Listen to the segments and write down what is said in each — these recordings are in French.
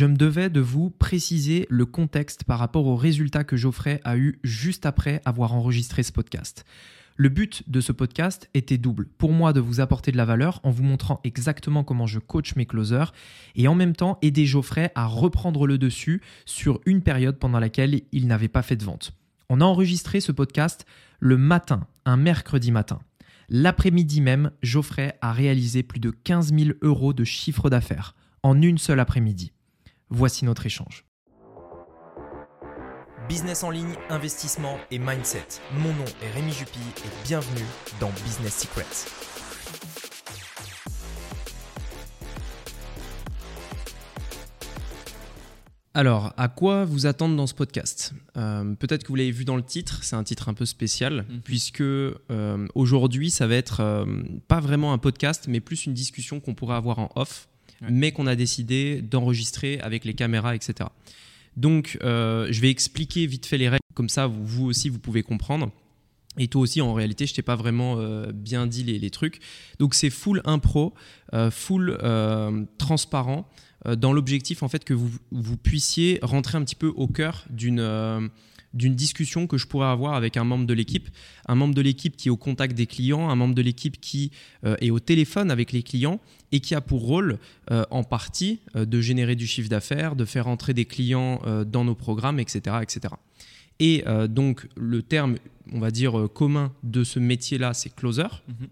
je me devais de vous préciser le contexte par rapport aux résultats que Geoffrey a eu juste après avoir enregistré ce podcast. Le but de ce podcast était double. Pour moi, de vous apporter de la valeur en vous montrant exactement comment je coach mes closers et en même temps aider Geoffrey à reprendre le dessus sur une période pendant laquelle il n'avait pas fait de vente. On a enregistré ce podcast le matin, un mercredi matin. L'après-midi même, Geoffrey a réalisé plus de 15 000 euros de chiffre d'affaires en une seule après-midi. Voici notre échange. Business en ligne, investissement et mindset. Mon nom est Rémi Jupy et bienvenue dans Business Secrets. Alors, à quoi vous attendre dans ce podcast euh, Peut-être que vous l'avez vu dans le titre, c'est un titre un peu spécial, mhm. puisque euh, aujourd'hui, ça va être euh, pas vraiment un podcast, mais plus une discussion qu'on pourrait avoir en off, mais qu'on a décidé d'enregistrer avec les caméras, etc. Donc, euh, je vais expliquer vite fait les règles, comme ça, vous, aussi, vous pouvez comprendre. Et toi aussi, en réalité, je t'ai pas vraiment euh, bien dit les, trucs. Donc, c'est full impro, euh, full transparent, dans l'objectif en fait que vous, vous, puissiez rentrer un petit peu au cœur d'une d'une discussion que je pourrais avoir avec un membre de l'équipe, un membre de l'équipe qui est au contact des clients, un membre de l'équipe qui euh, est au téléphone avec les clients et qui a pour rôle euh, en partie euh, de générer du chiffre d'affaires, de faire entrer des clients dans nos programmes, etc. etc. Et donc le terme, on va dire, commun de ce métier-là, c'est closer. Mm-hmm.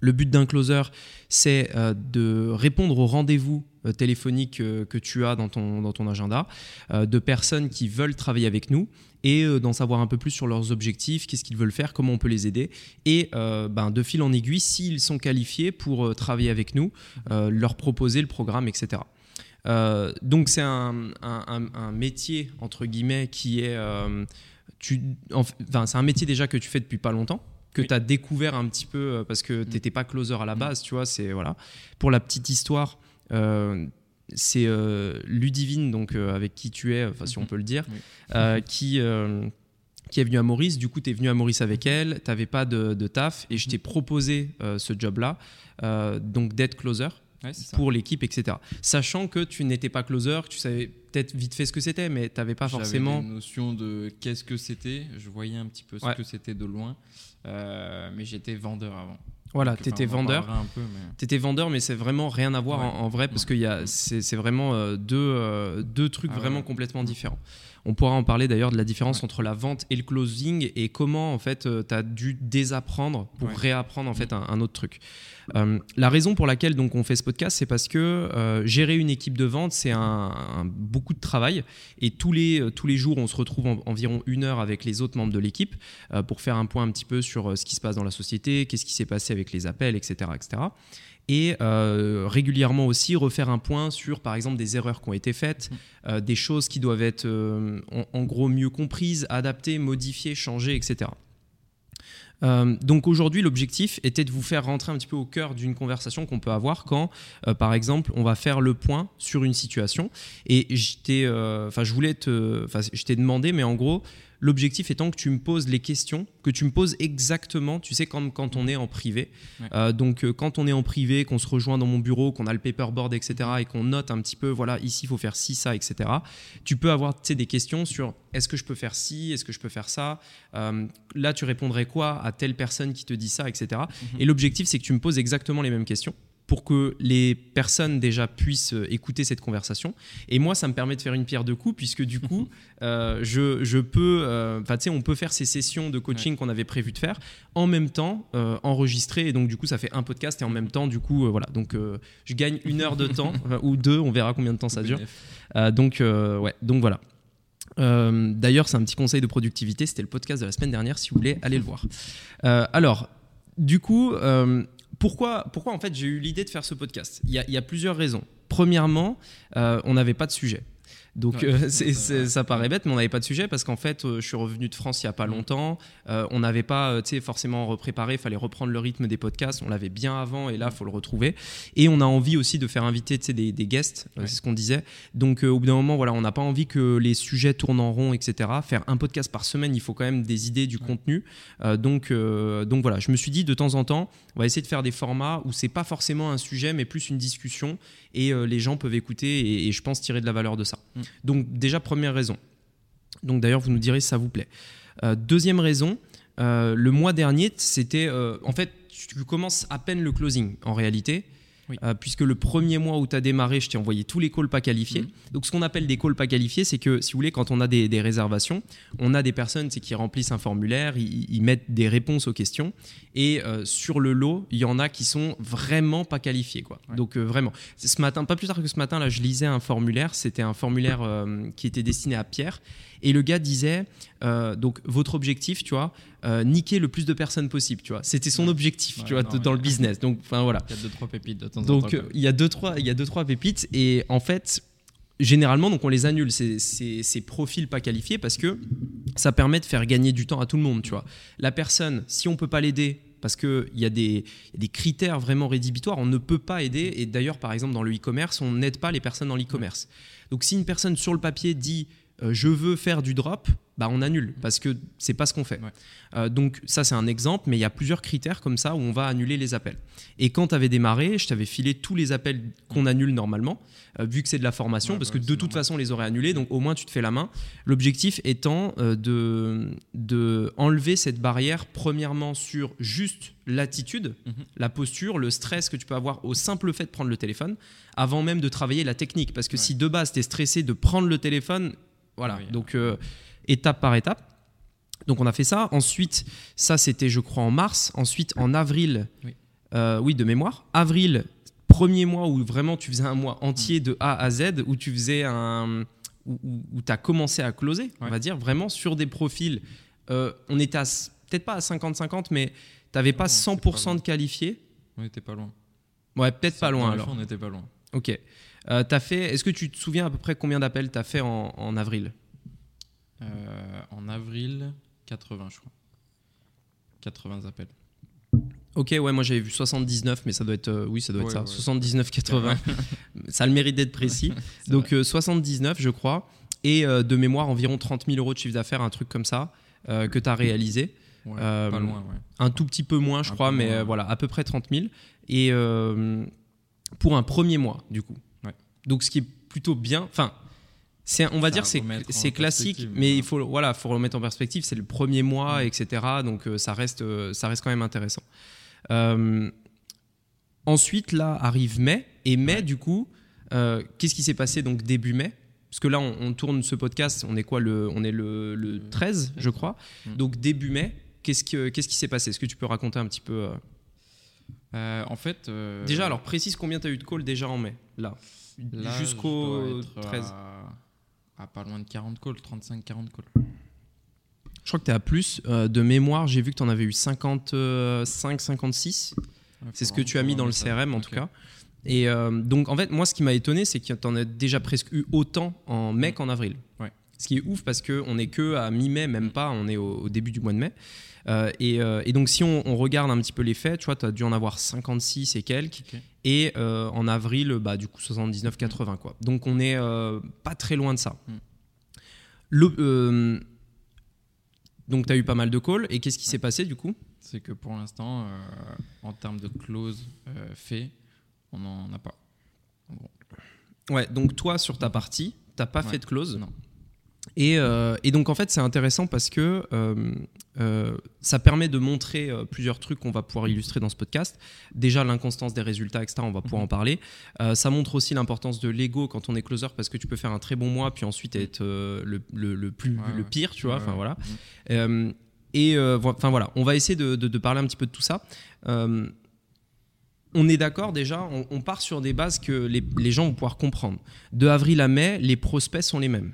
Le but d'un closer, c'est de répondre aux rendez-vous téléphoniques que tu as dans ton, dans ton agenda, de personnes qui veulent travailler avec nous et euh, d'en savoir un peu plus sur leurs objectifs, qu'est-ce qu'ils veulent faire, comment on peut les aider, et euh, ben, de fil en aiguille, s'ils sont qualifiés pour euh, travailler avec nous, leur proposer le programme, etc. donc c'est un, métier entre guillemets qui est, tu, enfin c'est un métier déjà que tu fais depuis pas longtemps que tu as découvert un petit peu parce que mm. tu n'étais pas closer à la mm. base, tu vois, c'est voilà. Pour la petite histoire, c'est euh, Ludivine, donc euh, avec qui tu es, enfin si on mhm. peut le dire, euh, qui qui est venue à Maurice. Du coup, tu es venu à Maurice avec elle, tu n'avais pas de, taf et je t'ai mhm. proposé ce job-là, donc d'être closer pour l'équipe, etc. Sachant que tu n'étais pas closer, tu savais peut-être vite fait ce que c'était, mais tu n'avais pas forcément. une notion de qu'est-ce que c'était, je voyais un petit peu ce que c'était de loin, mais j'étais vendeur avant. Voilà, tu étais vendeur. Tu étais vendeur, mais c'est vraiment rien à voir en, vrai parce que c'est vraiment euh, deux, euh, deux trucs ah vraiment complètement différents. On pourra en parler d'ailleurs de la différence entre la vente et le closing et comment en fait euh, tu as dû désapprendre pour réapprendre en fait un, autre truc. Euh, la raison pour laquelle donc on fait ce podcast, c'est parce que euh, gérer une équipe de vente, c'est un, beaucoup de travail et tous les, tous les jours, on se retrouve environ une heure avec les autres membres de l'équipe pour faire un point un petit peu sur ce qui se passe dans la société, qu'est-ce qui s'est passé avec les appels, etc., etc et euh, régulièrement aussi refaire un point sur, par exemple, des erreurs qui ont été faites, mmh. euh, des choses qui doivent être euh, en, gros mieux comprises, adaptées, modifiées, changées, etc. donc aujourd'hui, l'objectif était de vous faire rentrer un petit peu au cœur d'une conversation qu'on peut avoir quand, par exemple, on va faire le point sur une situation. Et enfin, je voulais je t'ai demandé, mais en gros, L'objectif étant que tu me poses les questions, que tu me poses exactement, tu sais, quand, quand on est en privé. Euh, donc, euh, quand on est en privé, qu'on se rejoint dans mon bureau, qu'on a le paperboard, etc., et qu'on note un petit peu, voilà, ici, il faut faire ci, ça, etc., tu peux avoir des questions sur est-ce que je peux faire ci, est-ce que je peux faire ça euh, Là, tu répondrais quoi à telle personne qui te dit ça, etc. Mhm. Et l'objectif, c'est que tu me poses exactement les mêmes questions pour que les personnes déjà puissent euh, écouter cette conversation. Et moi, ça me permet de faire une pierre de coups, puisque du coup, euh, je, je, peux, euh, enfin, tu sais, on peut faire ces sessions de coaching qu'on avait prévu de faire en même temps, enregistrer. Et donc, du coup, ça fait un podcast et en même temps, du coup, voilà. Donc, je gagne une heure de temps, ou deux, on verra combien de temps ça dure. donc, ouais, donc voilà. D'ailleurs, c'est un petit conseil de productivité. C'était le podcast de la semaine dernière. Si vous voulez, allez le voir. alors, du coup, pourquoi, en fait j'ai eu l'idée de faire ce podcast? Il y, a, plusieurs raisons. Premièrement, euh, on n'avait pas de sujet. Donc euh, ça paraît bête, mais on n'avait pas de sujet parce qu'en fait, euh, je suis revenu de France il n'y a pas mm. longtemps. Euh, on n'avait pas forcément repréparé, il fallait reprendre le rythme des podcasts. On l'avait bien avant et là, il faut le retrouver. Et on a envie aussi de faire inviter des, des guests, c'est ce qu'on disait. Donc au bout d'un moment, voilà, on n'a pas envie que les sujets tournent en rond, etc. Faire un podcast par semaine, il faut quand même des idées, du contenu. donc, donc voilà, je me suis dit de temps en temps, on va essayer de faire des formats où c'est pas forcément un sujet, mais plus une discussion et les gens peuvent écouter et, je pense tirer de la valeur de ça. Mm. Donc déjà, première raison. Donc d'ailleurs, vous nous direz si ça vous plaît. Euh, deuxième raison, euh, le mois dernier, c'était... Euh, en fait, tu commences à peine le closing en réalité. Euh, puisque le premier mois où tu as démarré, je t'ai envoyé tous les calls pas qualifiés. Mhm. Donc, ce qu'on appelle des calls pas qualifiés, c'est que, si vous voulez, quand on a des, réservations, on a des personnes qui remplissent un formulaire, ils, mettent des réponses aux questions. Et euh, sur le lot, il y en a qui sont vraiment pas qualifiés. Quoi. Donc, euh, vraiment. Ce matin, pas plus tard que ce matin, là, je lisais un formulaire. C'était un formulaire qui était destiné à Pierre. Et le gars disait, euh, donc votre objectif, tu vois, euh, niquer le plus de personnes possible, tu vois. C'était son objectif, tu vois, dans le business. Donc, enfin voilà. Il y a deux trois pépites de temps en temps. Donc il y a deux trois, il y a deux trois pépites et en fait. Généralement, donc on les annule ces, ces, profils pas qualifiés parce que ça permet de faire gagner du temps à tout le monde, tu vois. La personne, si on peut pas l'aider parce qu'il y, a des, des critères vraiment rédhibitoires. On ne peut pas aider. Et d'ailleurs, par exemple, dans le e-commerce, on n'aide pas les personnes dans l'e-commerce. Donc, si une personne sur le papier dit euh, je veux faire du drop, bah on annule parce que c'est pas ce qu'on fait. Euh, donc ça c'est un exemple, mais il y a plusieurs critères comme ça où on va annuler les appels. Et quand tu avais démarré, je t'avais filé tous les appels qu'on annule normalement, euh, vu que c'est de la formation, parce que de toute façon on les aurait annulés, donc au moins tu te fais la main. L'objectif étant de, de enlever cette barrière premièrement sur juste l'attitude, mhm. la posture, le stress que tu peux avoir au simple fait de prendre le téléphone, avant même de travailler la technique. Parce que si de base tu es stressé de prendre le téléphone, voilà, donc euh, étape par étape. Donc on a fait ça. Ensuite, ça c'était je crois en mars. Ensuite en avril, euh, oui, de mémoire. Avril, premier mois où vraiment tu faisais un mois entier mm. de A à Z, où tu faisais un... où, tu as commencé à closer, on va dire, vraiment sur des profils. Euh, on était peut-être pas à 50-50, mais tu n'avais pas 100% de qualifiés. On n'était pas loin. Ouais, peut-être pas loin alors. On n'était pas loin. Ok. Euh, fait, est-ce que tu te souviens à peu près combien d'appels tu as fait en, avril euh, En avril, 80, je crois. 80 appels. Ok, ouais, moi j'avais vu 79, mais ça doit être, euh, oui, ça doit être ça, 79-80. ça a le mérite d'être précis. Donc 79, je crois, et de mémoire environ 30 000 euros de chiffre d'affaires, un truc comme ça, que tu as réalisé. pas loin, Un tout petit peu moins, je crois, mais voilà, à peu près 30 000. Et pour un premier mois, du coup. Donc ce qui est plutôt bien. Enfin, c'est, on va dire c'est c'est classique, mais il faut voilà, faut remettre en perspective. C'est le premier mois, etc. Donc euh, ça reste euh, ça reste quand même intéressant. Euh, ensuite là arrive mai et mai du coup, qu'est-ce qui s'est passé donc début mai? Parce que là, on, tourne ce podcast, on est quoi le, On est le, le 13, je crois. Mm. Donc début mai, qu'est-ce, que, qu'est-ce qui s'est passé? Est-ce que tu peux raconter un petit peu En fait. Déjà, alors précise combien tu as eu de calls déjà en mai, là? Jusqu'au 13 à, pas loin de 40 calls, 35-40 calls. Je crois que tu es à plus. Euh, de mémoire, j'ai vu que tu en avais eu 55, 56. c'est ce que tu as mis dans le CRM en tout cas. Et euh, donc, en fait, moi, ce qui m'a étonné, c'est que tu en as déjà presque eu autant en mai qu'en avril. Ouais. Ce qui est ouf parce qu'on n'est que à mi-mai, même pas, on est au, début du mois de mai. Euh, et, donc, si on, regarde un petit peu les faits, tu vois, tu as dû en avoir 56 et quelques. Et euh, en avril, bah, du coup, 79-80. Quoi. Donc on n'est euh, pas très loin de ça. Mm. Le, donc tu as eu pas mal de calls. Et qu'est-ce qui s'est passé du coup? C'est que pour l'instant, en termes de clause fait, on n'en a pas. Ouais, donc toi, sur ta partie, tu n'as pas fait de clause? Non. Euh, et, donc en fait c'est intéressant parce que euh, euh, ça permet de montrer plusieurs trucs qu'on va pouvoir illustrer dans ce podcast. Déjà l'inconstance des résultats, etc. On va pouvoir en mhm. parler. ça montre aussi l'importance de l'ego quand on est closer parce que tu peux faire un très bon mois puis ensuite être le, le, plus le pire, tu vois. Enfin voilà. Mhm. et enfin voilà, on va essayer de, de, parler un petit peu de tout ça on est d'accord déjà, on, part sur des bases que les, les, gens vont pouvoir comprendre. De avril à mai, les prospects sont les mêmes.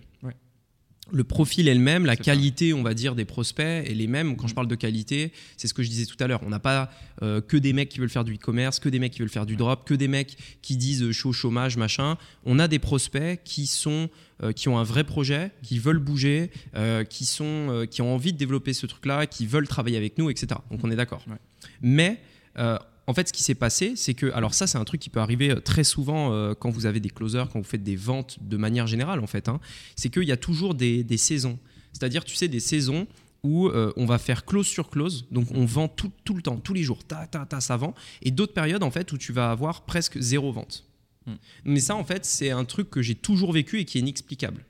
Le profil est le même, la qualité, on va dire, des prospects est les mêmes. Quand je mm. parle de qualité, c'est ce que je disais tout à l'heure. On n'a pas euh, que des mecs qui veulent faire du e-commerce, que des mecs qui veulent faire du drop, que des mecs qui disent euh, chaud chômage, machin. On a des prospects qui sont euh, qui ont un vrai projet, qui veulent bouger, qui sont qui ont envie de développer ce truc-là, qui veulent travailler avec nous, etc. Donc on est d'accord. Mais en fait, ce qui s'est passé, c'est que, alors ça, c'est un truc qui peut arriver euh, très souvent euh, quand vous avez des closers, quand vous faites des ventes de manière générale, en fait, hein, c'est qu'il y a toujours des, saisons. C'est-à-dire, tu sais, des saisons où euh, on va faire close sur close, donc on vend tout, le temps, tous les jours, ta, ta, ta, ça vend, et d'autres périodes, en fait, où tu vas avoir presque zéro vente. Hmm. Mais ça, en fait, c'est un truc que j'ai toujours vécu et qui est inexplicable.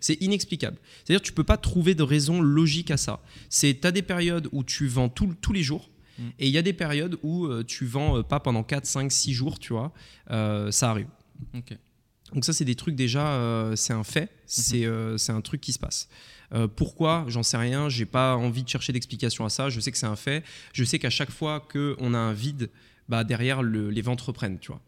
C'est inexplicable. C'est-à-dire tu peux pas trouver de raison logique à ça. C'est tu as des périodes où tu vends tous les jours, et il y a des périodes où euh, tu vends euh, pas pendant 4, 5, 6 jours, tu vois. Euh, ça arrive. Donc ça, c'est des trucs déjà, c'est un fait, mhm. c'est un truc qui se passe. pourquoi? J'en sais rien, j'ai pas envie de chercher d'explication à ça, je sais que c'est un fait, je sais qu'à chaque fois qu'on a un vide, bah, derrière, les ventes reprennent, tu vois.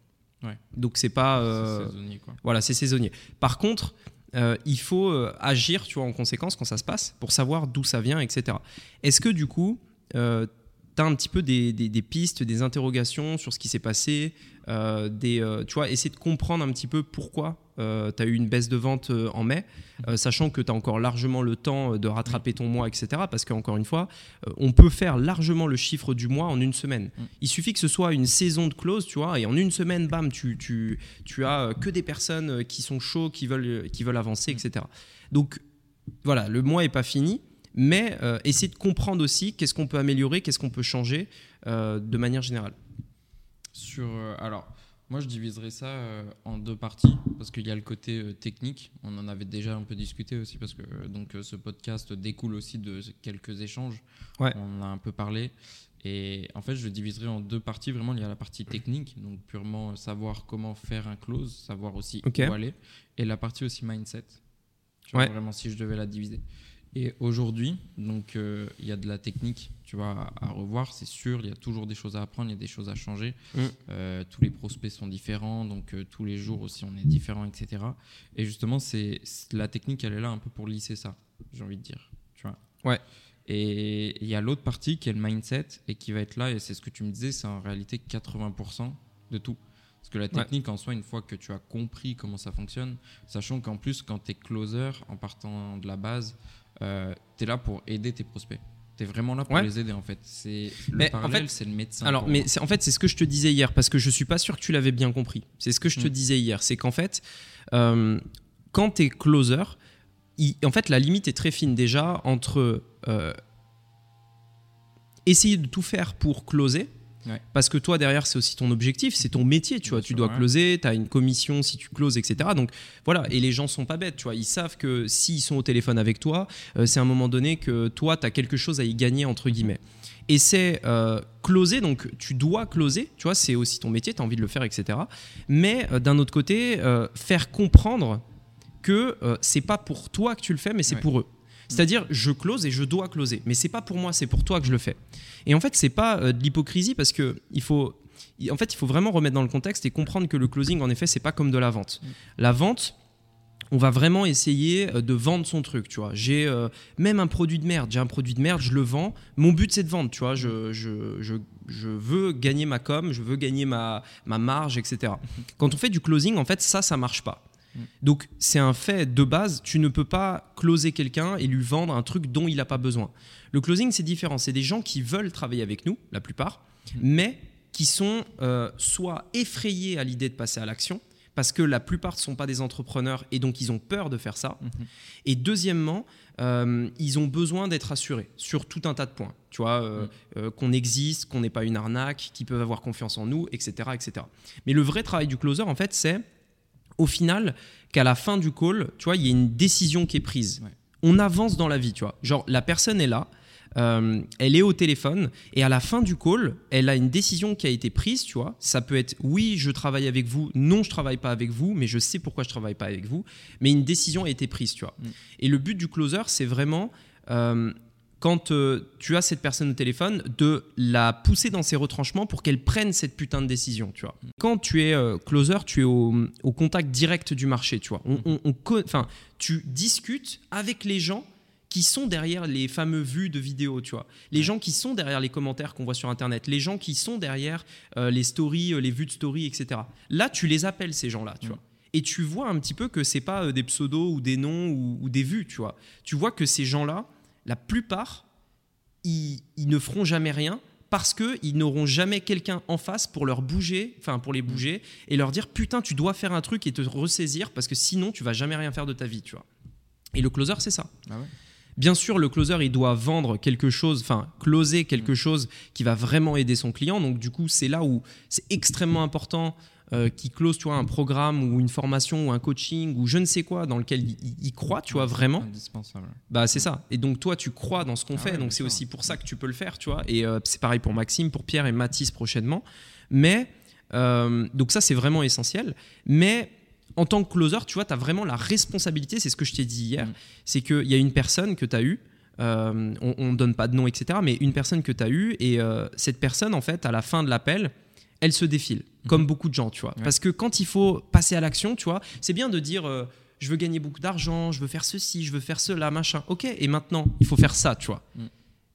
Ouais. Donc c'est pas... c'est saisonnier, quoi. Voilà, c'est saisonnier. Par contre, il faut agir, tu vois, en conséquence quand ça se passe, pour savoir d'où ça vient, etc. Est-ce que du coup, tu as un petit peu des, pistes, des interrogations sur ce qui s'est passé, euh, des, euh, tu vois, essayer de comprendre un petit peu pourquoi euh, tu as eu une baisse de vente en mai, sachant que tu as encore largement le temps de rattraper ton mois, etc. Parce qu'encore une fois, on peut faire largement le chiffre du mois en une semaine. Mm. Il suffit que ce soit une saison de close, tu vois, et en une semaine, bam, tu, tu, tu as que des personnes qui sont chauds, qui veulent, qui veulent avancer, etc. Donc voilà, le mois n'est pas fini mais euh, essayer de comprendre aussi qu'est-ce qu'on peut améliorer, qu'est-ce qu'on peut changer euh, de manière générale. Sur, euh, alors, moi je diviserais ça en deux parties parce qu'il y a le côté technique. On en avait déjà un peu discuté aussi parce que donc ce podcast découle aussi de quelques échanges. On en a un peu parlé. Et en fait, je le diviserai en deux parties. Vraiment, il y a la partie technique, donc purement savoir comment faire un close, savoir aussi où aller, et la partie aussi mindset. Vraiment, si je devais la diviser. Et aujourd'hui, donc euh, il y a de la technique, tu vois, à, revoir, c'est sûr. Il y a toujours des choses à apprendre, il y a des choses à changer. Mm. Euh, tous les prospects sont différents, donc euh, tous les jours aussi on est différent, etc. Et justement, c'est la technique, elle est là un peu pour lisser ça, j'ai envie de dire, tu vois. Ouais. Et il y a l'autre partie qui est le mindset et qui va être là. Et c'est ce que tu me disais, c'est en réalité 80% de tout. Parce que la technique en soi, une fois que tu as compris comment ça fonctionne, sachant qu'en plus, quand tu es closer, en partant de la base, euh, tu es là pour aider tes prospects. Tu es vraiment là pour les aider en fait. C'est le parallèle, c'est le médecin. Alors, mais en fait, c'est ce que je te disais hier parce que je suis pas sûr que tu l'avais bien compris. C'est ce que je te mm. disais hier, c'est qu'en fait, euh, quand tu es closer, en fait, la limite est très fine déjà entre euh, essayer de tout faire pour closer parce que toi, derrière, c'est aussi ton objectif, c'est ton métier, tu vois. tu dois closer, tu as une commission si tu closes, etc. Donc voilà, et les gens sont pas bêtes, tu vois. Ils savent que s'ils sont au téléphone avec toi, euh, c'est à un moment donné que toi, tu as quelque chose à y gagner, entre guillemets. Et c'est euh, closer, donc tu dois closer, tu vois, c'est aussi ton métier, tu as envie de le faire, etc. Mais euh, d'un autre côté, faire comprendre que c'est pas pour toi que tu le fais, mais c'est pour eux. C'est-à-dire, je close et je dois closer. Mais c'est pas pour moi, c'est pour toi que je le fais. Et en fait, c'est pas euh, de l'hypocrisie parce que il faut, en fait, il faut vraiment remettre dans le contexte et comprendre que le closing, en effet, c'est pas comme de la vente. Mm. La vente, on va vraiment essayer euh, de vendre son truc, tu vois. J'ai euh, même un produit de merde, j'ai un produit de merde, je le vends. Mon but, c'est de vendre, tu vois. Je, je, je, je, veux gagner ma com, je veux gagner ma, ma marge, etc. Mm-hmm. Quand on fait du closing, en fait, ça, ça marche pas. Mm. Donc c'est un fait de base, tu ne peux pas closer quelqu'un et lui vendre un truc dont il n'a pas besoin. Le closing c'est différent, c'est des gens qui veulent travailler avec nous, la plupart, mm. mais qui sont euh, soit effrayés à l'idée de passer à l'action, parce que la plupart ne sont pas des entrepreneurs et donc ils ont peur de faire ça. Mm-hmm. Et deuxièmement, euh, ils ont besoin d'être assurés sur tout un tas de points. Tu vois, euh, mm. qu'on existe, qu'on n'est pas une arnaque, qu'ils peuvent avoir confiance en nous, etc., etc. Mais le vrai travail du closer, en fait, c'est au final qu'à la fin du call, tu vois, il y a une décision qui est prise. On avance dans la vie, tu vois. Genre, la personne est là, euh, elle est au téléphone, et à la fin du call, elle a une décision qui a été prise, tu vois. Ça peut être oui, je travaille avec vous, non, je travaille pas avec vous, mais je sais pourquoi je travaille pas avec vous. Mais une décision a été prise, tu vois. Mm. Et le but du closer, c'est vraiment. Euh, quand euh, tu as cette personne au téléphone, de la pousser dans ses retranchements pour qu'elle prenne cette putain de décision, tu vois. Quand tu es euh, closer, tu es au, au, contact direct du marché, tu vois. On, tu discutes avec les gens qui sont derrière les fameux vues de vidéos, tu vois. Les gens qui sont derrière les commentaires qu'on voit sur Internet, les gens qui sont derrière euh, les stories, les vues de stories, etc. Là, tu les appelles, ces gens-là, tu vois. Et tu vois un petit peu que c'est pas des pseudos ou des noms ou, ou des vues, tu vois. Tu vois que ces gens-là, la plupart, ils, ne feront jamais rien parce qu'ils n'auront jamais quelqu'un en face pour leur bouger, enfin pour les bouger, et leur dire putain, tu dois faire un truc et te ressaisir parce que sinon tu vas jamais rien faire de ta vie, tu vois. Et le closer, c'est ça. Ah Bien sûr, le closer, il doit vendre quelque chose, enfin, closer quelque mm. chose qui va vraiment aider son client. Donc, du coup, c'est là où c'est extrêmement important euh, qui close tu vois, un programme ou une formation ou un coaching ou je ne sais quoi dans lequel il, croit, tu vois, vraiment. Indispensable. Bah, c'est ça. Et donc, toi, tu crois dans ce qu'on ah fait. donc, c'est aussi pour ça que tu peux le faire, tu vois. Et euh, c'est pareil pour Maxime, pour Pierre et Mathis prochainement. Mais, euh, donc, ça, c'est vraiment essentiel. Mais en tant que closer, tu vois, tu as vraiment la responsabilité, c'est ce que je t'ai dit hier, mm. c'est qu'il y a une personne que tu as eue, on ne donne pas de nom, etc., mais une personne que tu as eue, et cette personne, en fait, à la fin de l'appel, elle se défile, comme mhm. beaucoup de gens, tu vois. Parce que quand il faut passer à l'action, tu vois, c'est bien de dire euh, je veux gagner beaucoup d'argent, je veux faire ceci, je veux faire cela, machin. Ok, et maintenant, il faut faire ça, tu vois. Mm.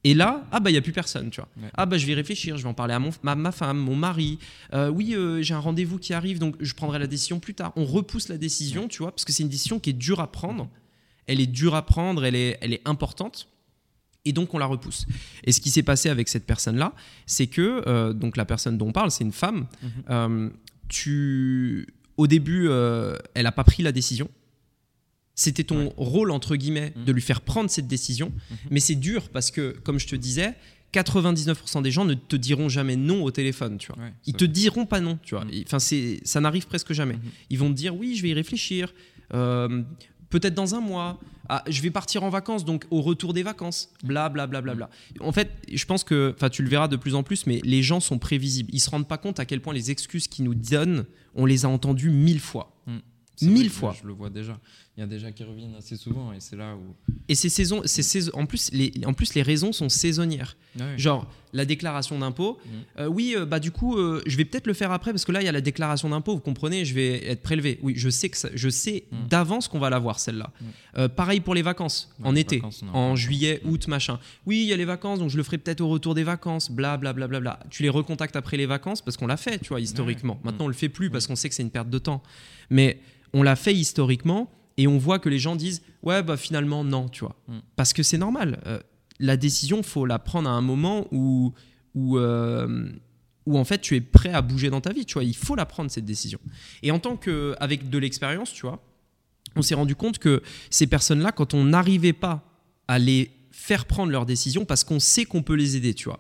Et là, ah bah il y a plus personne, tu vois. Ah bah je vais réfléchir, je vais en parler à mon, ma, femme, mon mari. Euh, oui, euh, j'ai un rendez-vous qui arrive, donc je prendrai la décision plus tard. On repousse la décision, tu vois, parce que c'est une décision qui est dure à prendre. Elle est dure à prendre, elle est, elle est importante et donc on la repousse. Et ce qui s'est passé avec cette personne-là, c'est que euh, donc la personne dont on parle, c'est une femme. Mhm. Euh, tu, au début, euh, elle n'a pas pris la décision. C'était ton rôle entre guillemets mhm. de lui faire prendre cette décision, mhm. mais c'est dur parce que, comme je te disais, 99% des gens ne te diront jamais non au téléphone, tu vois. Ils te diront pas non, tu vois. Enfin, ça n'arrive presque jamais. Ils vont te dire oui, je vais y réfléchir peut-être dans un mois. Ah, je vais partir en vacances, donc au retour des vacances, bla bla bla bla bla. En fait, je pense que, enfin, tu le verras de plus en plus, mais les gens sont prévisibles. Ils se rendent pas compte à quel point les excuses qu'ils nous donnent, on les a entendues mille fois. Hmm. Mille fois. Je le vois déjà. Il y a déjà qui reviennent assez souvent et c'est là où. Et ces saisons, ces en, plus, les, en plus, les raisons sont saisonnières. Ah Genre, la déclaration d'impôt. Mmh. Euh, oui, euh, bah du coup, euh, je vais peut-être le faire après parce que là, il y a la déclaration d'impôt, vous comprenez, je vais être prélevé. Oui, je sais, que je sais mmh. d'avance qu'on va l'avoir, celle-là. Mmh. pareil pour les vacances, en été, en juillet, août, machin. Oui, il y a les vacances, donc je le ferai peut-être au retour des vacances, bla bla bla bla bla. Tu les recontactes après les vacances parce qu'on l'a fait, tu vois, historiquement. Maintenant, on le fait plus parce qu'on sait que c'est une perte de temps. Mais on l'a fait historiquement et on voit que les gens disent ouais bah finalement non tu vois. Mm. parce que c'est normal. Euh, la décision faut la prendre à un moment où où, euh, où en fait tu es prêt à bouger dans ta vie tu vois. Il faut la prendre cette décision. Et en tant que avec de l'expérience tu vois on s'est rendu compte que ces personnes là quand on n'arrivait pas à les faire prendre leurs décisions parce qu'on sait qu'on peut les aider tu vois.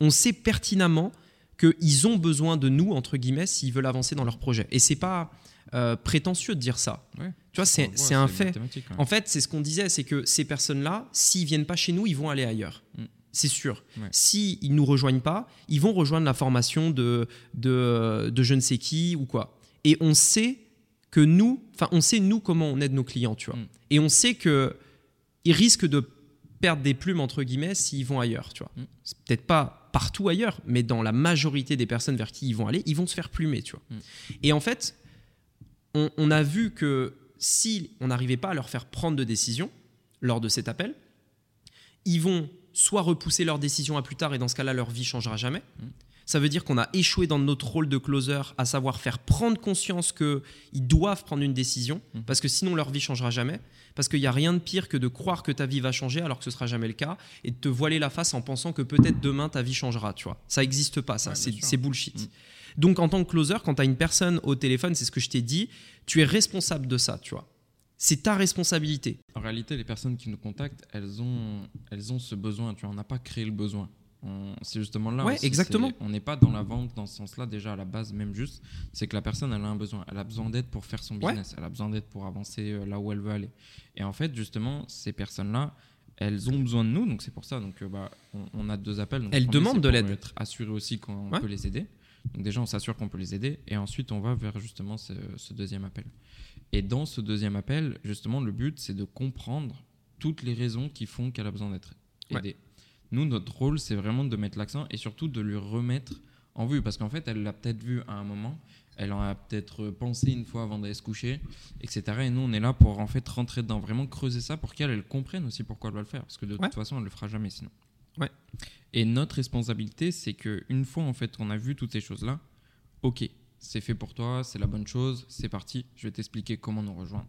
On sait pertinemment qu'ils ont besoin de nous entre guillemets s'ils veulent avancer dans leur projet. Et c'est pas euh, prétentieux de dire ça. Tu vois, c'est un fait. En fait, c'est ce qu'on disait, c'est que ces personnes-là, s'ils viennent pas chez nous, ils vont aller ailleurs. Mm. C'est sûr. S'ils ne nous rejoignent pas, ils vont rejoindre la formation de, de, de, je ne sais qui ou quoi. Et on sait que nous, enfin, on sait nous comment on aide nos clients, tu vois. Mm. Et on sait que ils risquent de perdre des plumes entre guillemets s'ils vont ailleurs, tu vois. Mm. C'est peut-être pas partout ailleurs, mais dans la majorité des personnes vers qui ils vont aller, ils vont se faire plumer, tu vois. Et en fait, on, a vu que si on n'arrivait pas à leur faire prendre de décision lors de cet appel, ils vont soit repousser leur décision à plus tard et dans ce cas-là leur vie changera jamais. Mmh. Ça veut dire qu'on a échoué dans notre rôle de closer, à savoir faire prendre conscience qu'ils doivent prendre une décision, mmh. parce que sinon leur vie changera jamais. Parce qu'il n'y a rien de pire que de croire que ta vie va changer alors que ce sera jamais le cas, et de te voiler la face en pensant que peut-être demain ta vie changera. Tu vois, ça n'existe pas, ça, c'est bullshit. Mmh. Donc en tant que closer, quand tu as une personne au téléphone, c'est ce que je t'ai dit, tu es responsable de ça, tu vois. C'est ta responsabilité. En réalité, les personnes qui nous contactent, elles ont, elles ont ce besoin. Tu vois, on n'a pas créé le besoin. C'est justement là. Ouais, exactement. On n'est pas dans la vente dans ce sens-là déjà à la base, même juste. C'est que la personne, elle a un besoin. Elle a besoin d'aide pour faire son business. Elle a besoin d'aide pour avancer euh, là où elle veut aller. Et en fait, justement, ces personnes-là, elles ont besoin de nous. Donc c'est pour ça. Donc euh, bah, on, a deux appels. elles demandent de l'aide. Être assuré aussi qu'on peut les aider. Donc déjà, on s'assure qu'on peut les aider et ensuite, on va vers justement ce, deuxième appel. Et dans ce deuxième appel, justement, le but, c'est de comprendre toutes les raisons qui font qu'elle a besoin d'être aider. Nous, notre rôle, c'est vraiment de mettre l'accent et surtout de lui remettre en vue. Parce qu'en fait, elle l'a peut-être vu à un moment, elle en a peut-être pensé une fois avant d'aller se coucher, etc. Et nous, on est là pour en fait rentrer dedans, vraiment creuser ça pour qu'elle elle comprenne aussi pourquoi elle doit le faire. Parce que de toute façon, elle le fera jamais sinon. Ouais. Et notre responsabilité, c'est qu'une fois en fait on a vu toutes ces choses-là, ok, c'est fait pour toi, c'est la bonne chose, c'est parti, je vais t'expliquer comment nous rejoindre.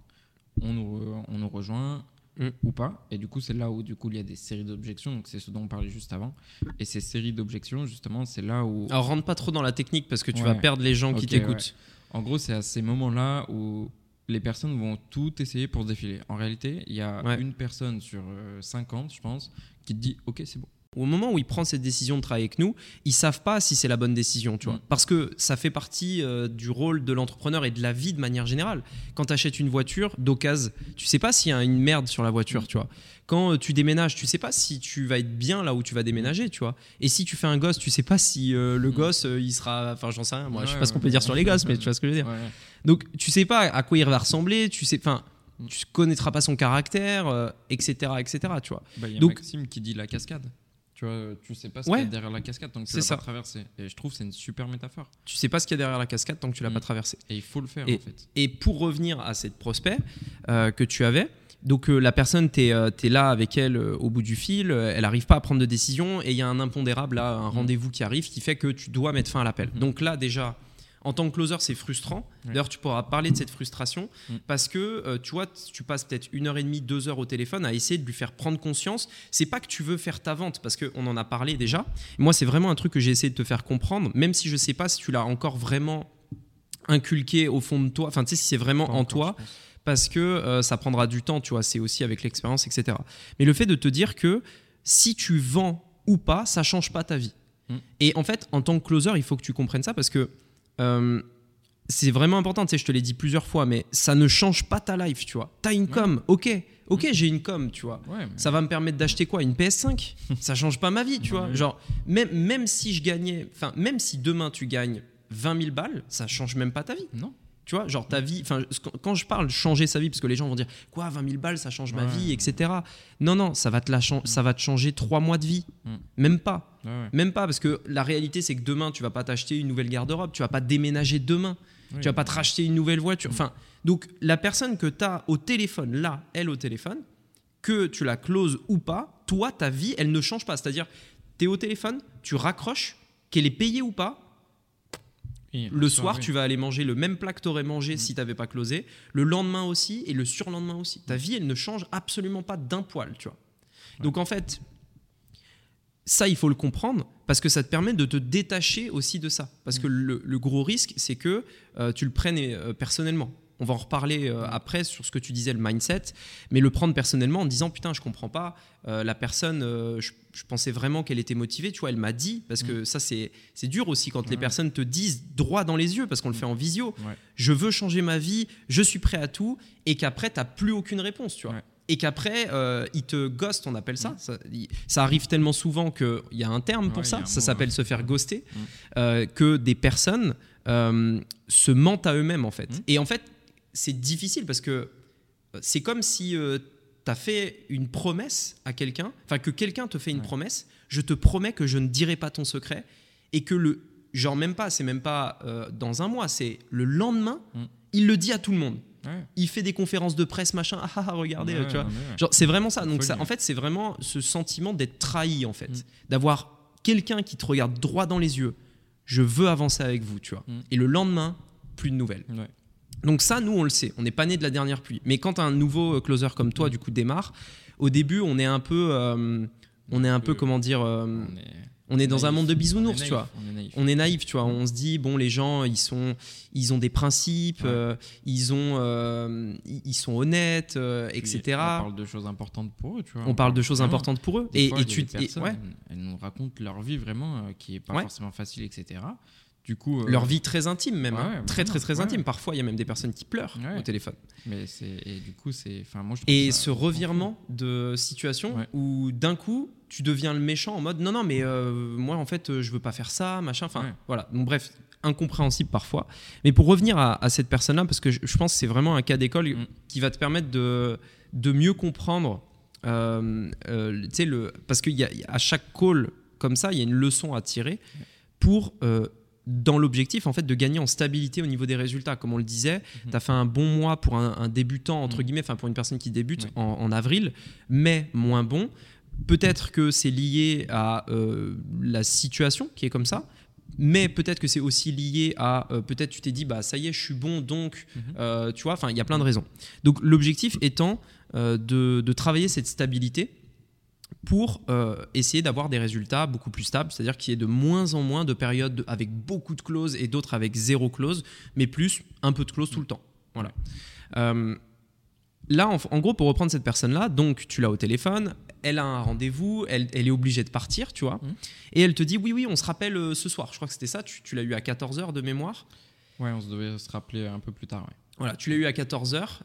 On nous, on nous rejoint, mm. ou pas. Et du coup, c'est là où du coup il y a des séries d'objections. Donc c'est ce dont on parlait juste avant. Et ces séries d'objections, justement, c'est là où. Alors rentre pas trop dans la technique parce que tu vas perdre les gens qui t'écoutent. En gros, c'est à ces moments-là où les personnes vont tout essayer pour se défiler. En réalité, il y a une personne sur 50, euh, je pense, qui te dit Ok, c'est bon au moment où il prend cette décision de travailler avec nous, ils savent pas si c'est la bonne décision, tu vois. Mm. Parce que ça fait partie euh, du rôle de l'entrepreneur et de la vie de manière générale. Quand tu achètes une voiture d'occasion, tu sais pas s'il y a une merde sur la voiture, mm. tu vois. Quand euh, tu déménages, tu sais pas si tu vas être bien là où tu vas déménager, tu vois. Et si tu fais un gosse, tu sais pas si euh, le mm. gosse il sera enfin j'en sais rien, moi je sais pas ce qu'on peut dire sur les gosses mais tu vois ce que je veux dire. Donc tu sais pas à quoi il va ressembler, tu sais enfin tu connaîtras pas son caractère, etc., etc. Tu vois. Bah, y a Donc, Maxime qui dit la cascade. Tu vois, tu sais pas ce qu'il y a derrière la cascade tant que tu l'as pas traversé. Et je trouve que c'est une super métaphore. Tu sais pas ce qu'il y a derrière la cascade tant que tu l'as pas mm. traversé. Et il faut le faire et, en fait. Et pour revenir à cette prospect euh, que tu avais, donc euh, la personne, tu es, euh, là avec elle au bout du fil, elle n'arrive pas à prendre de décision et il y a un impondérable, là, un mm. rendez-vous qui arrive qui fait que tu dois mettre fin à l'appel. Mm. Donc là déjà, en tant que closer, c'est frustrant. D'ailleurs, tu pourras parler de cette frustration mm. parce que euh, tu vois, tu passes peut-être une heure et demie, deux heures au téléphone à essayer de lui faire prendre conscience. C'est pas que tu veux faire ta vente parce qu'on en a parlé déjà. Moi, c'est vraiment un truc que j'ai essayé de te faire comprendre, même si je sais pas si tu l'as encore vraiment inculqué au fond de toi. Enfin, tu sais, si c'est vraiment en toi parce que euh, ça prendra du temps, tu vois, c'est aussi avec l'expérience, etc. Mais le fait de te dire que si tu vends ou pas, ça change pas ta vie. Mm. Et en fait, en tant que closer, il faut que tu comprennes ça parce que euh, c'est vraiment important, tu sais, je te l'ai dit plusieurs fois, mais ça ne change pas ta life, tu vois. T'as une com, ok, ok, j'ai une com, tu vois. Ça va me permettre d'acheter quoi Une PS5 Ça change pas ma vie, tu vois. Genre, même, même si je gagnais, enfin, même si demain tu gagnes 20 000 balles, ça change même pas ta vie. Non. Tu vois, genre ta vie, enfin, quand je parle changer sa vie, parce que les gens vont dire quoi, 20 000 balles, ça change ma vie, etc. Non, non, ça va te, la ça va te changer trois mois de vie. Mm. Même pas. Même pas, parce que la réalité, c'est que demain, tu vas pas t'acheter une nouvelle garde-robe, tu vas pas déménager demain, tu vas pas te racheter une nouvelle voiture. Mm. Enfin, donc la personne que tu as au téléphone, là, elle au téléphone, que tu la closes ou pas, toi, ta vie, elle ne change pas. C'est-à-dire, tu es au téléphone, tu raccroches, qu'elle est payée ou pas, le soir, tu vas aller manger le même plat que tu aurais mangé mm. si tu n'avais pas closé. Le lendemain aussi et le surlendemain aussi. Ta vie, elle ne change absolument pas d'un poil, tu vois. Donc en fait, ça, il faut le comprendre parce que ça te permet de te détacher aussi de ça. Parce que mm. le, gros risque, c'est que euh, tu le prennes euh, personnellement on va en reparler euh, après sur ce que tu disais, le mindset, mais le prendre personnellement en disant putain, je comprends pas, euh, la personne, euh, je, pensais vraiment qu'elle était motivée, tu vois, elle m'a dit, parce que mm. ça c'est dur aussi quand les personnes te disent droit dans les yeux, parce qu'on le mm. fait en visio, je veux changer ma vie, je suis prêt à tout, et qu'après, tu n'as plus aucune réponse, tu vois. Et qu'après, il te ghost, on appelle ça. Mm. Ça, arrive tellement souvent qu'il y a un terme pour ça, ça s'appelle se faire ghoster, que des personnes se mentent à eux-mêmes en fait. Et en fait, c'est difficile parce que euh, c'est comme si euh, tu as fait une promesse à quelqu'un, enfin que quelqu'un te fait une promesse, je te promets que je ne dirai pas ton secret et que le genre même pas, c'est même pas euh, dans un mois, c'est le lendemain, mm. il le dit à tout le monde. Il fait des conférences de presse, machin. Ah, ah, ah regardez, tu vois. Genre, c'est vraiment ça. Donc, ça, en fait, c'est vraiment ce sentiment d'être trahi, en fait. Mm. D'avoir quelqu'un qui te regarde droit dans les yeux. Je veux avancer avec vous, tu vois. Mm. Et le lendemain, plus de nouvelles. Donc ça, nous, on le sait. On n'est pas né de la dernière pluie. Mais quand un nouveau euh, closer comme toi, du coup, démarre, au début, on est un peu, euh, on est un peu, comment dire, euh, on est, dans un monde de bisounours, tu vois. On est, naïf. tu vois. On se dit, bon, les gens, ils sont, ils ont des principes, ils ont, ils sont honnêtes, etc. On parle de choses importantes pour eux, tu vois. On parle de choses importantes pour eux. et, tu, elles nous racontent leur vie vraiment qui est pas forcément facile, etc. Du coup, euh, leur vie très intime même, hein. très très très intime. Parfois, il y a même des personnes qui pleurent au téléphone. Mais et du coup, c'est, enfin moi. et ce revirement de situation où d'un coup, tu deviens le méchant en mode non non mais euh, moi en fait je veux pas faire ça machin. Enfin voilà. Donc bref, incompréhensible parfois. Mais pour revenir à, cette personne-là, parce que je, pense que c'est vraiment un cas d'école mm. qui va te permettre de de mieux comprendre euh, euh, tu sais, le, parce qu'à chaque call comme ça, il y a une leçon à tirer pour euh, dans l'objectif en fait de gagner en stabilité au niveau des résultats. Comme on le disait, Mhm. tu as fait un bon mois pour un, un débutant, entre Mhm. guillemets, enfin pour une personne qui débute en, en avril, mais moins bon. Peut-être que c'est lié à euh, la situation qui est comme ça, mais peut-être que c'est aussi lié à euh, peut-être tu t'es dit bah ça y est je suis bon donc Mhm. euh, tu vois enfin il y a plein de raisons. Donc l'objectif étant euh, de, de travailler cette stabilité pour euh, essayer d'avoir des résultats beaucoup plus stables, c'est-à-dire qu'il y ait de moins en moins de périodes de- avec beaucoup de clauses et d'autres avec zéro clause, mais plus un peu de clauses tout le temps. Voilà. Euh, là, en, en gros, pour reprendre cette personne-là, donc tu l'as au téléphone, elle a un rendez-vous, elle, elle est obligée de partir, tu vois, Mhm. et elle te dit oui, oui, on se rappelle euh, ce soir. Je crois que c'était ça, tu, tu l'as eu à 14h de mémoire? Ouais, on se devait se rappeler un peu plus tard. ouais. Voilà, tu l'as eu à 14h.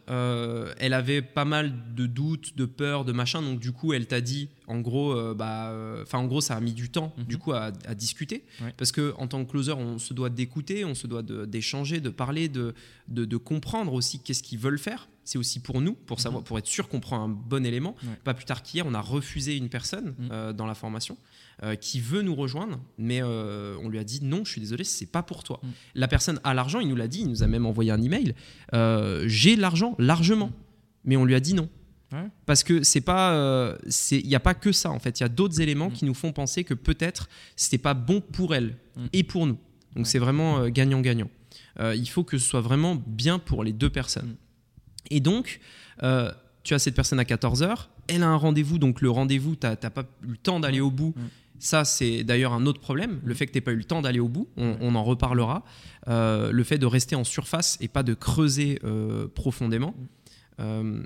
elle avait pas mal de doutes, de peurs, de machin. Donc, du coup, elle t'a dit, en gros, euh, bah, euh, en gros, ça a mis du temps, Mhm. du coup, à, à discuter. Ouais. Parce que en tant que closer, on se doit d'écouter, on se doit d'échanger, de, parler, de, de, de comprendre aussi qu'est-ce qu'ils veulent faire. C'est aussi pour nous, pour savoir, pour être sûr qu'on prend un bon élément. Mhm. Ouais. Pas plus tard qu'hier, on a refusé une personne Mhm. euh, dans la formation euh, qui veut nous rejoindre, mais euh, on lui a dit non, je suis désolé, c'est pas pour toi. Mhm. La personne a l'argent, il nous l'a dit, il nous a même envoyé un email. Euh, J'ai l'argent largement, mais on lui a dit non. Ouais. Parce que c'est pas, il n'y a pas que ça en fait. Il y a d'autres éléments Mm. qui nous font penser que peut-être c'était pas bon pour elle Mm. et pour nous. Donc Ouais. c'est vraiment gagnant-gagnant. Euh, il faut que ce soit vraiment bien pour les deux personnes. Mm. Et donc, euh, tu as cette personne à 14h, elle a un rendez-vous, donc le rendez-vous, tu n'as pas eu le temps d'aller au bout. Ça, c'est d'ailleurs un autre problème, le fait que tu n'aies pas eu le temps d'aller au bout, on, en reparlera. Euh, le fait de rester en surface et pas de creuser euh, profondément. Mm. Euh,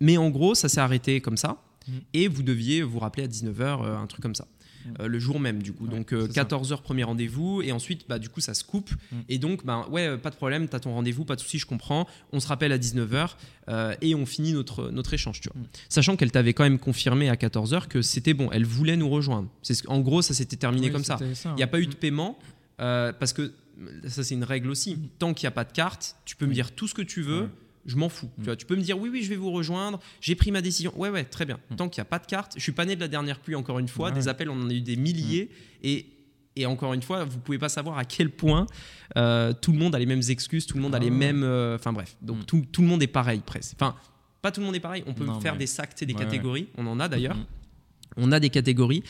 mais en gros, ça s'est arrêté comme ça. Mm. Et vous deviez vous rappeler à 19h, euh, un truc comme ça. Mm. Euh, le jour même, du coup. Ouais, donc, euh, c'est ça. 14h, premier rendez-vous. Et ensuite, bah, du coup, ça se coupe. Mm. Et donc, bah, ouais, euh, pas de problème, tu as ton rendez-vous, pas de souci, je comprends. On se rappelle à 19h euh, et on finit notre, notre échange, tu vois. Mm. Sachant qu'elle t'avait quand même confirmé à 14h que c'était bon, elle voulait nous rejoindre. C'est ce- en gros, ça s'était terminé comme ça. Il n'y a pas eu de paiement euh, parce que ça, c'est une règle aussi. Tant qu'il n'y a pas de carte, tu peux me dire tout ce que tu veux. Je m'en fous. Mm. Tu, vois, tu peux me dire oui, oui, je vais vous rejoindre. J'ai pris ma décision. Ouais, ouais, très bien. Mm. Tant qu'il n'y a pas de carte, je suis pas né de la dernière pluie, encore une fois. Ouais, Des ouais. appels, on en a eu des milliers. Et, et encore une fois, vous pouvez pas savoir à quel point euh, tout le monde a les mêmes excuses, tout le monde a Ah les ouais. mêmes. euh, Enfin bref, donc Mm. tout, tout le monde est pareil presque. Enfin, pas tout le monde est pareil. On peut Non, faire mais- des sacs, des catégories. On en a d'ailleurs. Mm. On a des catégories,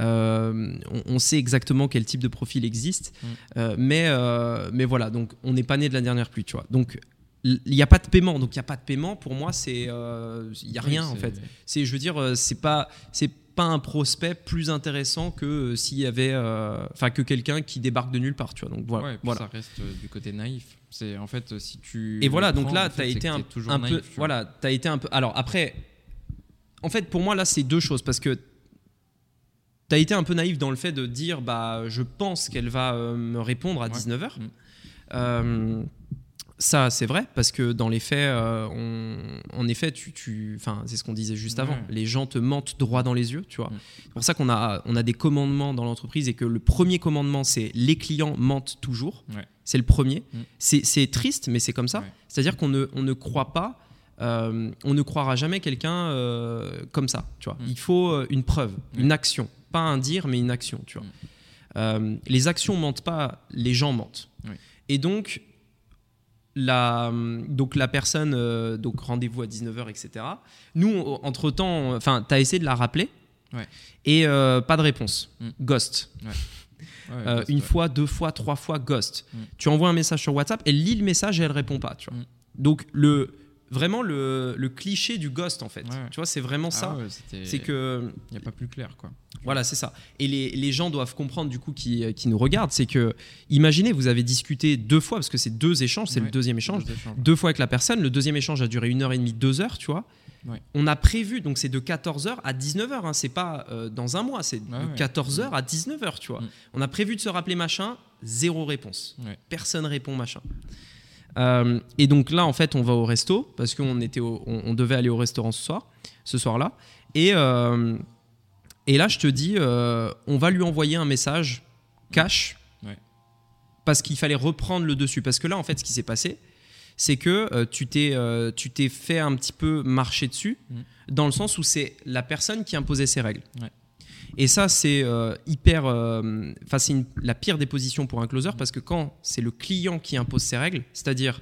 euh, on, on sait exactement quel type de profil existe, Mm. Euh, mais, euh, mais voilà, donc on n'est pas né de la dernière pluie, tu vois. Donc il n'y a pas de paiement, donc il n'y a pas de paiement, pour moi, c'est euh, il n'y a Oui, rien en fait. C'est, je veux dire, euh, c'est pas, c'est pas un prospect plus intéressant que euh, s'il y avait, euh, enfin que quelqu'un qui débarque de nulle part, tu vois. Donc voilà. Ouais, puis voilà. ça reste euh, du côté naïf. C'est en fait euh, si tu. Et voilà, donc là, en tu as été un, naïf, peu. Voilà, tu as été un peu. Alors après, en fait, pour moi, là, c'est deux choses. Parce que tu as été un peu naïf dans le fait de dire bah, je pense qu'elle va euh, me répondre à Ouais. 19h. Mm. Ça, c'est vrai, parce que dans les faits, euh, on- en effet, tu, tu, c'est ce qu'on disait juste avant. Les gens te mentent droit dans les yeux, tu vois. Mm. C'est pour ça qu'on a, on a des commandements dans l'entreprise et que le premier commandement, c'est les clients mentent toujours. Ouais. C'est le premier. Mm. C'est triste, mais c'est comme ça. Ouais. C'est-à-dire qu'on ne, on ne croit pas, euh, on ne croira jamais quelqu'un euh, comme ça. Tu vois. Mm. Il faut une preuve, Ouais. une action, pas un dire, mais une action. Tu vois. Mm. Les actions mentent pas, les gens mentent. Et donc, la, donc la personne, euh, donc rendez-vous à 19h, etc. Nous, entre-temps, enfin, tu as essayé de la rappeler Ouais. et euh, pas de réponse. Mm. Ghost. Ouais, Euh, parce une fois, deux fois, trois fois, ghost. Mm. Tu envoies un message sur WhatsApp, elle lit le message et elle répond pas. Tu vois. Mm. Donc, le, vraiment le, le cliché du ghost, en fait. Ouais. Tu vois, c'est vraiment Ah ça. ouais, C'est que Il n'y a pas plus clair quoi. voilà, c'est ça. Et les, les gens doivent comprendre, du coup, qui, qui nous regardent, c'est que, imaginez, vous avez discuté deux fois, parce que c'est deux échanges, c'est le deuxième échange, Deux échanges. deux fois avec la personne. Le deuxième échange a duré une heure et demie, deux heures, tu vois. On a prévu, donc c'est de 14h à 19h, hein, c'est pas euh, dans un mois, c'est de ouais. 14h à 19h, tu vois. Mm. On a prévu de se rappeler machin, zéro réponse. Personne répond machin. Euh, et donc là, en fait, on va au resto, parce qu'on était au- on, on devait aller au restaurant ce soir, ce soir-là. Et, euh, et là, je te dis, euh, on va lui envoyer un message cash, Ouais. parce qu'il fallait reprendre le dessus. Parce que là, en fait, ce qui s'est passé, c'est que tu t'es tu t'es fait un petit peu marcher dessus, Mm. dans le sens où c'est la personne qui imposait ses règles. Ouais. Et ça, c'est euh, hyper. euh, Enfin, c'est la pire des positions pour un closer parce que quand c'est le client qui impose ses règles, c'est-à-dire.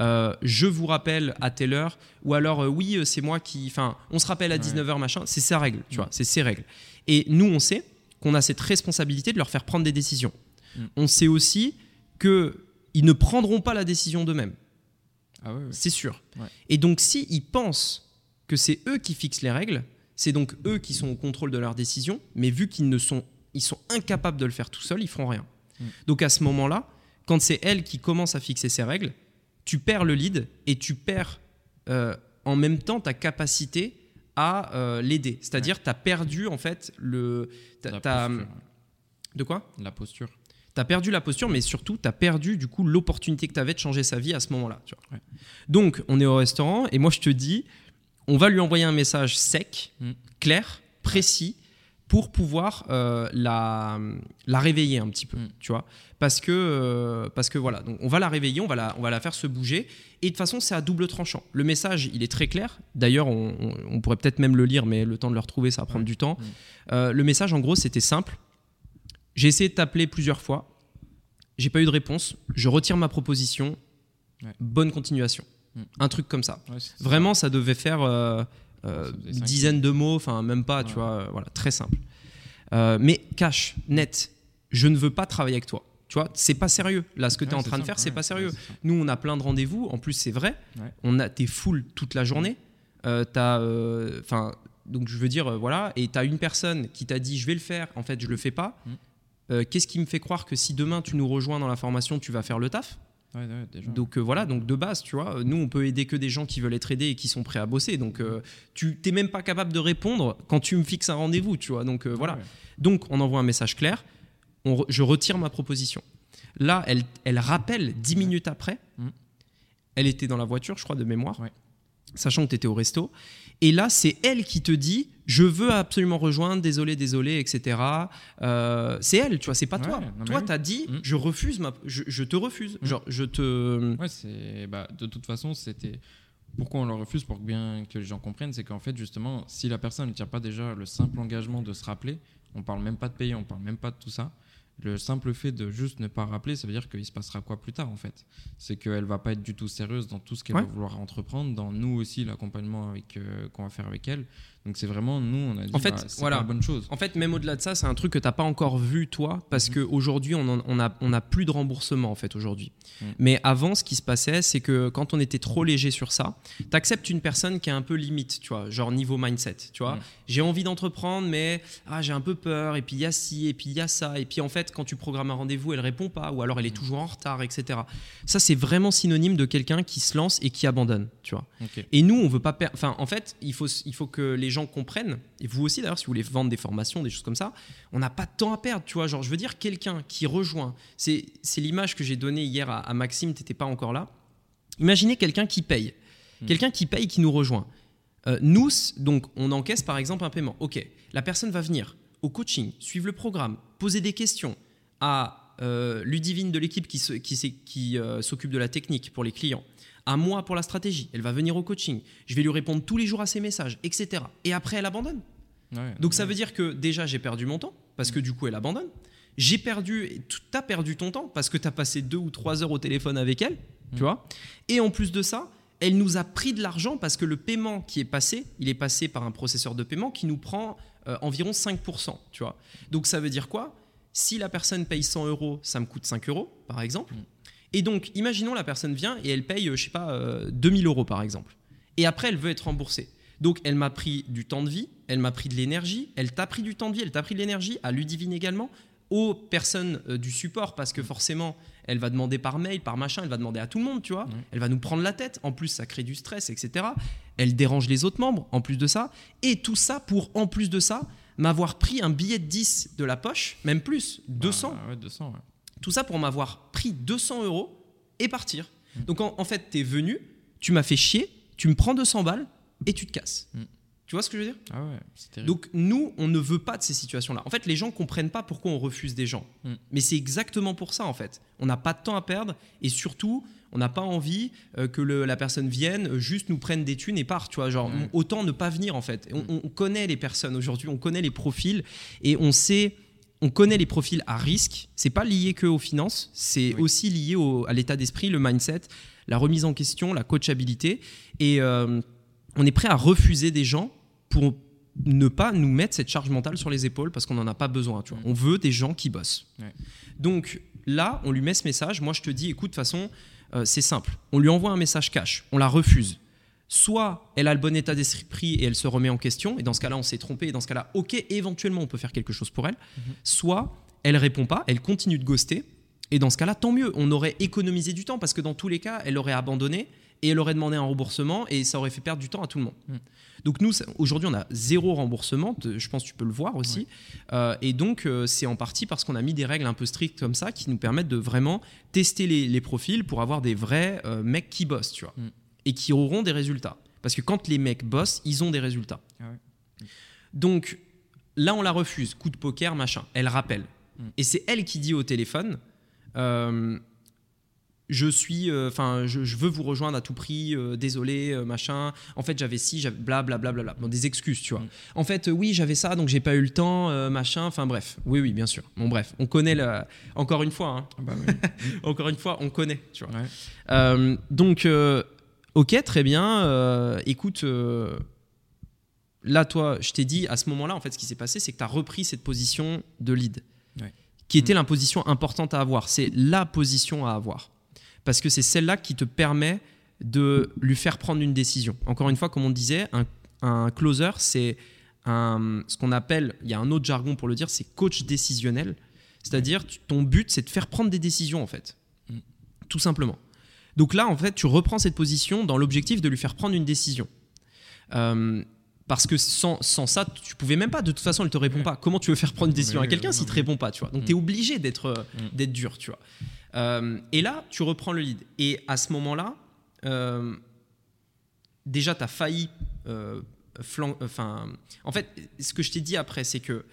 euh, je vous rappelle à telle heure, ou alors euh, oui, c'est moi qui. Enfin, on se rappelle à Ouais. 19h, machin, c'est sa règle, tu Mm. vois, c'est ses règles. Et nous, on sait qu'on a cette responsabilité de leur faire prendre des décisions. Mm. On sait aussi qu'ils ne prendront pas la décision d'eux-mêmes, Ah c'est sûr. Ouais. Et donc, s'ils pensent que c'est eux qui fixent les règles, c'est donc eux qui sont au contrôle de leurs décisions, mais vu qu'ils ne sont, ils sont incapables de le faire tout seuls, ils feront rien. Mm. Donc à ce moment-là, quand c'est elle qui commence à fixer ses règles, tu perds le lead et tu perds euh, en même temps ta capacité à euh, l'aider. C'est-à-dire, tu as perdu en fait le. t'as- La t'as- posture, de quoi? La posture. tu as perdu la posture, mais surtout, tu as perdu du coup l'opportunité que tu avais de changer sa vie à ce moment-là. tu vois. Ouais. Donc, on est au restaurant et moi, je te dis, on va lui envoyer un message sec, Mm. clair, précis, pour pouvoir euh, la, la réveiller un petit peu, Mm. tu vois. Parce que, euh, parce que voilà, donc on va la réveiller, on va la, on va la faire se bouger. Et de toute façon, c'est à double tranchant. Le message, il est très clair. D'ailleurs, on, on- on pourrait peut-être même le lire, mais le temps de le retrouver, ça va prendre du temps. Mm. Euh, le message, en gros, c'était simple. J'ai essayé de t'appeler plusieurs fois. J'ai pas eu de réponse. Je retire ma proposition. Ouais. Bonne continuation. Mm. Un truc comme ça. Ouais. Vraiment, ça devait faire euh, euh, Ça faisait une cinq dizaine de mots, enfin même pas, tu Ouais. vois. euh, voilà, très simple. Euh, mais cash, net. Je ne veux pas travailler avec toi. Tu vois, c'est pas sérieux. Là, ce que tu es Ouais, en train de faire, c'est ouais, pas sérieux. ouais. Nous, on a plein de rendez-vous. En plus, c'est vrai. Ouais. On a, t'es full toute la journée. Euh, t'as, enfin, donc je veux dire, voilà. Et t'as une personne qui t'a dit, je vais le faire. En fait, je le fais pas. Mm. Qu'est-ce qui me fait croire que si demain tu nous rejoins dans la formation, tu vas faire le taf? Ouais, ouais, déjà. Donc euh, voilà. Donc de base, tu vois, nous on peut aider que des gens qui veulent être aidés et qui sont prêts à bosser. Donc euh, tu t'es même pas capable de répondre quand tu me fixes un rendez-vous, tu vois. Donc euh, voilà. Ouais. Donc, on envoie un message clair. On re- je retire ma proposition. Là, elle, elle rappelle dix minutes après. Mhm. Elle était dans la voiture, je crois, de mémoire, sachant que tu étais au resto. Et là, c'est elle qui te dit Je veux absolument rejoindre, désolé, désolé, etc. Euh, c'est elle, tu vois, c'est pas Ouais, toi. toi, oui. tu as dit Mhm. Je refuse, ma, je, je te refuse. Mhm. Genre, je te. Ouais, c'est bah, de toute façon, c'était pourquoi on le refuse? Pour que bien que les gens comprennent, c'est qu'en fait justement, si la personne ne tient pas déjà le simple engagement de se rappeler, on parle même pas de payer, on parle même pas de tout ça. Le simple fait de juste ne pas rappeler, ça veut dire qu'il se passera quoi plus tard en fait? C'est qu'elle va pas être du tout sérieuse dans tout ce qu'elle Ouais. va vouloir entreprendre, dans nous aussi l'accompagnement avec euh, qu'on va faire avec elle. Donc c'est vraiment nous, on a dit En fait, bah, c'est voilà. pas la bonne chose. En fait, même au-delà de ça, c'est un truc que t'as pas encore vu toi, parce que qu'aujourd'hui, on, en- on a, on a plus de remboursement en fait aujourd'hui. Mhm. Mais avant, ce qui se passait, c'est que quand on était trop léger sur ça, t'acceptes une personne qui est un peu limite, tu vois, genre niveau mindset, tu vois. Mhm. J'ai envie d'entreprendre, mais ah, j'ai un peu peur, et puis il y a ci, et puis il y a ça, et puis en fait, quand tu programmes un rendez-vous, elle répond pas, ou alors elle est Mhm. toujours en retard, etc. Ça, c'est vraiment synonyme de quelqu'un qui se lance et qui abandonne, tu vois. Et nous, on veut pas perdre. Enfin, en fait, il faut, il faut que les gens comprennent, et vous aussi d'ailleurs, si vous voulez vendre des formations, des choses comme ça, on n'a pas de temps à perdre, tu vois. Genre, je veux dire, quelqu'un qui rejoint, c'est l'image que j'ai donnée hier à, à Maxime, t'étais pas encore là. Imaginez quelqu'un qui paye, Hmm. quelqu'un qui paye, qui nous rejoint. Euh, nous, donc, on encaisse par exemple un paiement. Ok, la personne va venir au coaching, suivre le programme, poser des questions à euh, Ludivine de l'équipe qui, qui, qui, euh, s'occupe de la technique pour les clients, à moi pour la stratégie. Elle va venir au coaching. Je vais lui répondre tous les jours à ses messages, etc. Et après, elle abandonne. Ouais, Donc ça veut dire que déjà, j'ai perdu mon temps, parce que du coup, elle abandonne. J'ai perdu, tu as perdu ton temps, parce que tu as passé deux ou trois heures au téléphone avec elle, tu Mm. vois. Et en plus de ça, elle nous a pris de l'argent parce que le paiement qui est passé, il est passé par un processeur de paiement qui nous prend euh, environ 5%, tu vois. Donc ça veut dire quoi? Si la personne paye 100 euros, ça me coûte 5 euros, par exemple. Et donc, imaginons la personne vient et elle paye, euh, je sais pas, euh, 2000 euros, par exemple. Et après, elle veut être remboursée. Donc, elle m'a pris du temps de vie, elle m'a pris de l'énergie, elle t'a pris du temps de vie, elle t'a pris de l'énergie, à Ludivine également, aux personnes euh, du support, parce que forcément, elle va demander par mail, par machin, elle va demander à tout le monde, tu vois. Elle va nous prendre la tête. En plus, ça crée du stress, etc. Elle dérange les autres membres, en plus de ça. Et tout ça pour, en plus de ça, m'avoir pris un billet de 10 de la poche, même plus, 200. Ah, ouais, 200, ouais. Tout ça pour m'avoir pris 200 euros et partir. Mm. Donc en, en fait, tu es venu, tu m'as fait chier, tu me prends 200 balles et tu te casses. Mm. Tu vois ce que je veux dire? Ah ouais, c'est terrible. Donc nous, on ne veut pas de ces situations-là. En fait, les gens comprennent pas pourquoi on refuse des gens. Mm. Mais c'est exactement pour ça, en fait. On n'a pas de temps à perdre et surtout, on n'a pas envie euh, que le- la personne vienne, euh, juste nous prenne des thunes et part. Tu vois, genre autant ne pas venir en fait. On, on connaît les personnes aujourd'hui, on connaît les profils et on sait. On connaît les profils à risque. C'est pas lié que aux finances, c'est Oui. aussi lié au- à l'état d'esprit, le mindset, la remise en question, la coachabilité. Et euh, on est prêt à refuser des gens pour ne pas nous mettre cette charge mentale sur les épaules parce qu'on n'en a pas besoin. Tu vois. Mm. On veut des gens qui bossent. Ouais. Donc là, on lui met ce message. Moi, je te dis, écoute, de toute façon, euh, c'est simple. On lui envoie un message cash. On la refuse. Soit elle a le bon état d'esprit et elle se remet en question, et dans ce cas-là, on s'est trompé, et dans ce cas-là, ok, éventuellement, on peut faire quelque chose pour elle. Mhm. Soit elle répond pas, elle continue de ghoster, et dans ce cas-là, tant mieux, on aurait économisé du temps, parce que dans tous les cas, elle aurait abandonné, et elle aurait demandé un remboursement, et ça aurait fait perdre du temps à tout le monde. Mhm. Donc nous, aujourd'hui, on a zéro remboursement, je pense que tu peux le voir aussi, Euh, et donc euh, c'est en partie parce qu'on a mis des règles un peu strictes comme ça, qui nous permettent de vraiment tester les, les profils pour avoir des vrais euh, mecs qui bossent, tu vois, Mhm. Et qui auront des résultats. Parce que quand les mecs bossent, ils ont des résultats. Ah ouais. Donc là, on la refuse, coup de poker, machin. Elle rappelle. Mm. Et c'est elle qui dit au téléphone euh, Je suis, enfin, je, je veux vous rejoindre à tout prix, euh, désolé, euh, machin. En fait, j'avais ci, j'avais bla bla bla bla. Bon, des excuses, tu vois. Mm. En fait, euh, oui, j'avais ça, donc j'ai pas eu le temps, euh, machin. Enfin, bref. Oui, oui, bien sûr. Bon, bref, on connaît le. Encore une fois, hein, Ah bah oui. encore une fois, on connaît, tu vois. Ouais. Euh, donc, euh, ok, très bien. euh, écoute, euh, là, toi, je t'ai dit, à ce moment-là, en fait, ce qui s'est passé, c'est que tu as repris cette position de lead, Ouais. qui était la position importante à avoir. C'est la position à avoir. Parce que c'est celle-là qui te permet de lui faire prendre une décision. Encore une fois, comme on disait, un, un closer, c'est un, ce qu'on appelle, il y a un autre jargon pour le dire, c'est coach décisionnel. C'est-à-dire, ton but, c'est de faire prendre des décisions, en fait. Mm. Tout simplement. Donc là, en fait, tu reprends cette position dans l'objectif de lui faire prendre une décision. Euh, parce que sans, sans ça, tu pouvais même pas. De toute façon, elle te répond pas. Comment tu veux faire prendre une décision à quelqu'un s'il te répond pas, tu vois? Donc Mm. tu es obligé d'être euh, Mm. d'être dur, tu vois. Euh, et là, tu reprends le lead. Et à ce moment-là, euh, déjà, tu as failli. flan- enfin, en fait, ce que je t'ai dit après, c'est que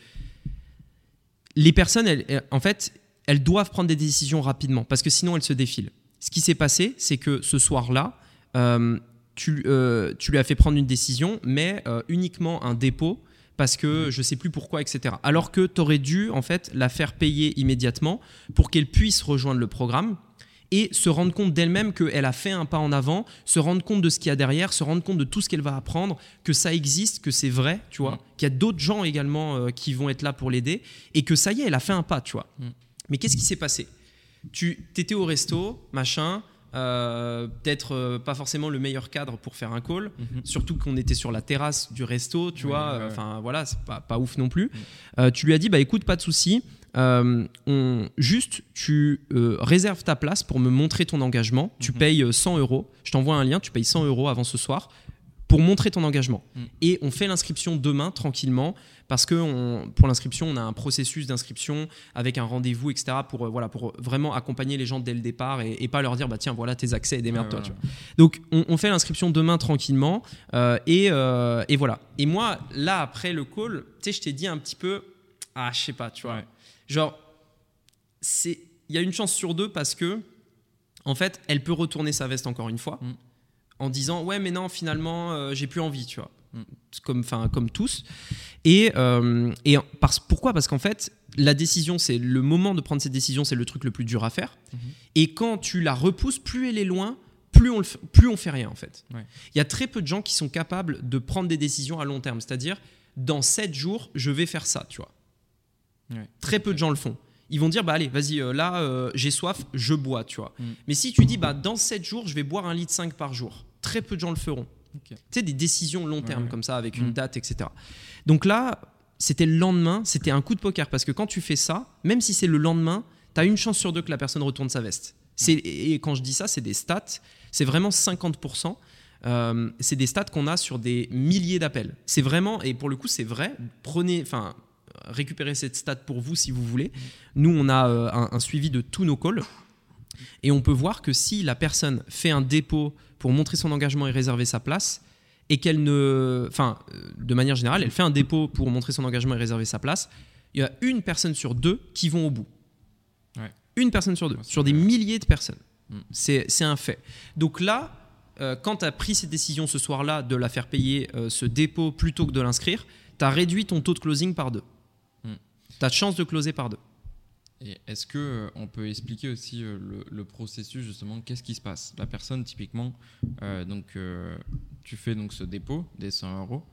les personnes, elles- en fait, elles doivent prendre des décisions rapidement parce que sinon elles se défilent. Ce qui s'est passé, c'est que ce soir-là, euh, tu, euh, tu lui as fait prendre une décision, mais euh, uniquement un dépôt parce que je sais plus pourquoi, etc. Alors que tu aurais dû en fait la faire payer immédiatement pour qu'elle puisse rejoindre le programme et se rendre compte d'elle-même qu'elle a fait un pas en avant, se rendre compte de ce qu'il y a derrière, se rendre compte de tout ce qu'elle va apprendre, que ça existe, que c'est vrai, tu vois, Mm. qu'il y a d'autres gens également euh, qui vont être là pour l'aider et que ça y est, elle a fait un pas, tu vois. Mm. Mais qu'est-ce qui s'est passé? Tu étais au resto, machin, euh, peut-être euh, pas forcément le meilleur cadre pour faire un call, Mhm. surtout qu'on était sur la terrasse du resto, tu Ouais, vois, ouais, ouais. enfin voilà, c'est pas, pas ouf non plus. Mm. Euh, tu lui as dit, bah écoute, pas de souci, euh, on, juste tu réserves ta place pour me montrer ton engagement, tu Mhm. payes euh, 100 euros, je t'envoie un lien, tu payes 100 euros avant ce soir pour montrer ton engagement. Mm. Et on fait l'inscription demain tranquillement parce que on- pour l'inscription, on a un processus d'inscription avec un rendez-vous, etc. pour, euh, voilà, pour vraiment accompagner les gens dès le départ et, et pas leur dire, bah tiens, voilà tes accès et démerde-toi. Ouais, ouais. Donc on, on fait l'inscription demain tranquillement euh, et, euh, et voilà. Et moi, là, après le call, tu sais, je t'ai dit un petit peu, ah, je sais pas, tu vois. Genre, c'est, il y a une chance sur deux parce que, en fait, elle peut retourner sa veste encore une fois Mm. En disant, ouais, mais non, finalement, euh, j'ai plus envie, tu vois. Mm. Comme, enfin, comme tous. Et, euh, et parce, pourquoi? Parce qu'en fait, la décision, c'est le moment de prendre cette décision, c'est le truc le plus dur à faire. Mhm. Et quand tu la repousses, plus elle est loin, plus on, le plus on fait rien en fait. Il y a très peu de gens qui sont capables de prendre des décisions à long terme. C'est-à-dire, dans 7 jours, je vais faire ça, tu vois. Ouais. Très peu de gens le font. Ils vont dire, bah allez, vas-y, euh, là, euh, j'ai soif, je bois, tu vois. Mm. Mais si tu dis, bah dans 7 jours, je vais boire un litre 5 par jour, très peu de gens le feront. Ok. Tu sais, des décisions long terme Ouais. comme ça, avec Mm. une date, etc. Donc là, c'était le lendemain, c'était un coup de poker, parce que quand tu fais ça, même si c'est le lendemain, tu as une chance sur deux que la personne retourne sa veste. C'est, et quand je dis ça, c'est des stats, c'est vraiment 50%. Euh, c'est des stats qu'on a sur des milliers d'appels. C'est vraiment, et pour le coup, c'est vrai. Prenez, enfin, récupérez cette stat pour vous si vous voulez. Nous, on a euh, un, un suivi de tous nos calls. Et on peut voir que si la personne fait un dépôt pour montrer son engagement et réserver sa place, et qu'elle ne. Enfin, euh, de manière générale, elle fait un dépôt pour montrer son engagement et réserver sa place, il y a une personne sur deux qui vont au bout. Ouais. Une personne sur deux, sur des milliers de personnes. Mm. C'est c'est un fait. Donc là, euh, quand tu as pris cette décision ce soir-là de la faire payer euh, ce dépôt plutôt que de l'inscrire, tu as réduit ton taux de closing par deux. Tu as de chance de closer par deux. Et est-ce que euh, on peut expliquer aussi euh, le, le processus justement Qu'est-ce qui se passe? La personne typiquement, euh, donc tu fais donc ce dépôt des 100 euros.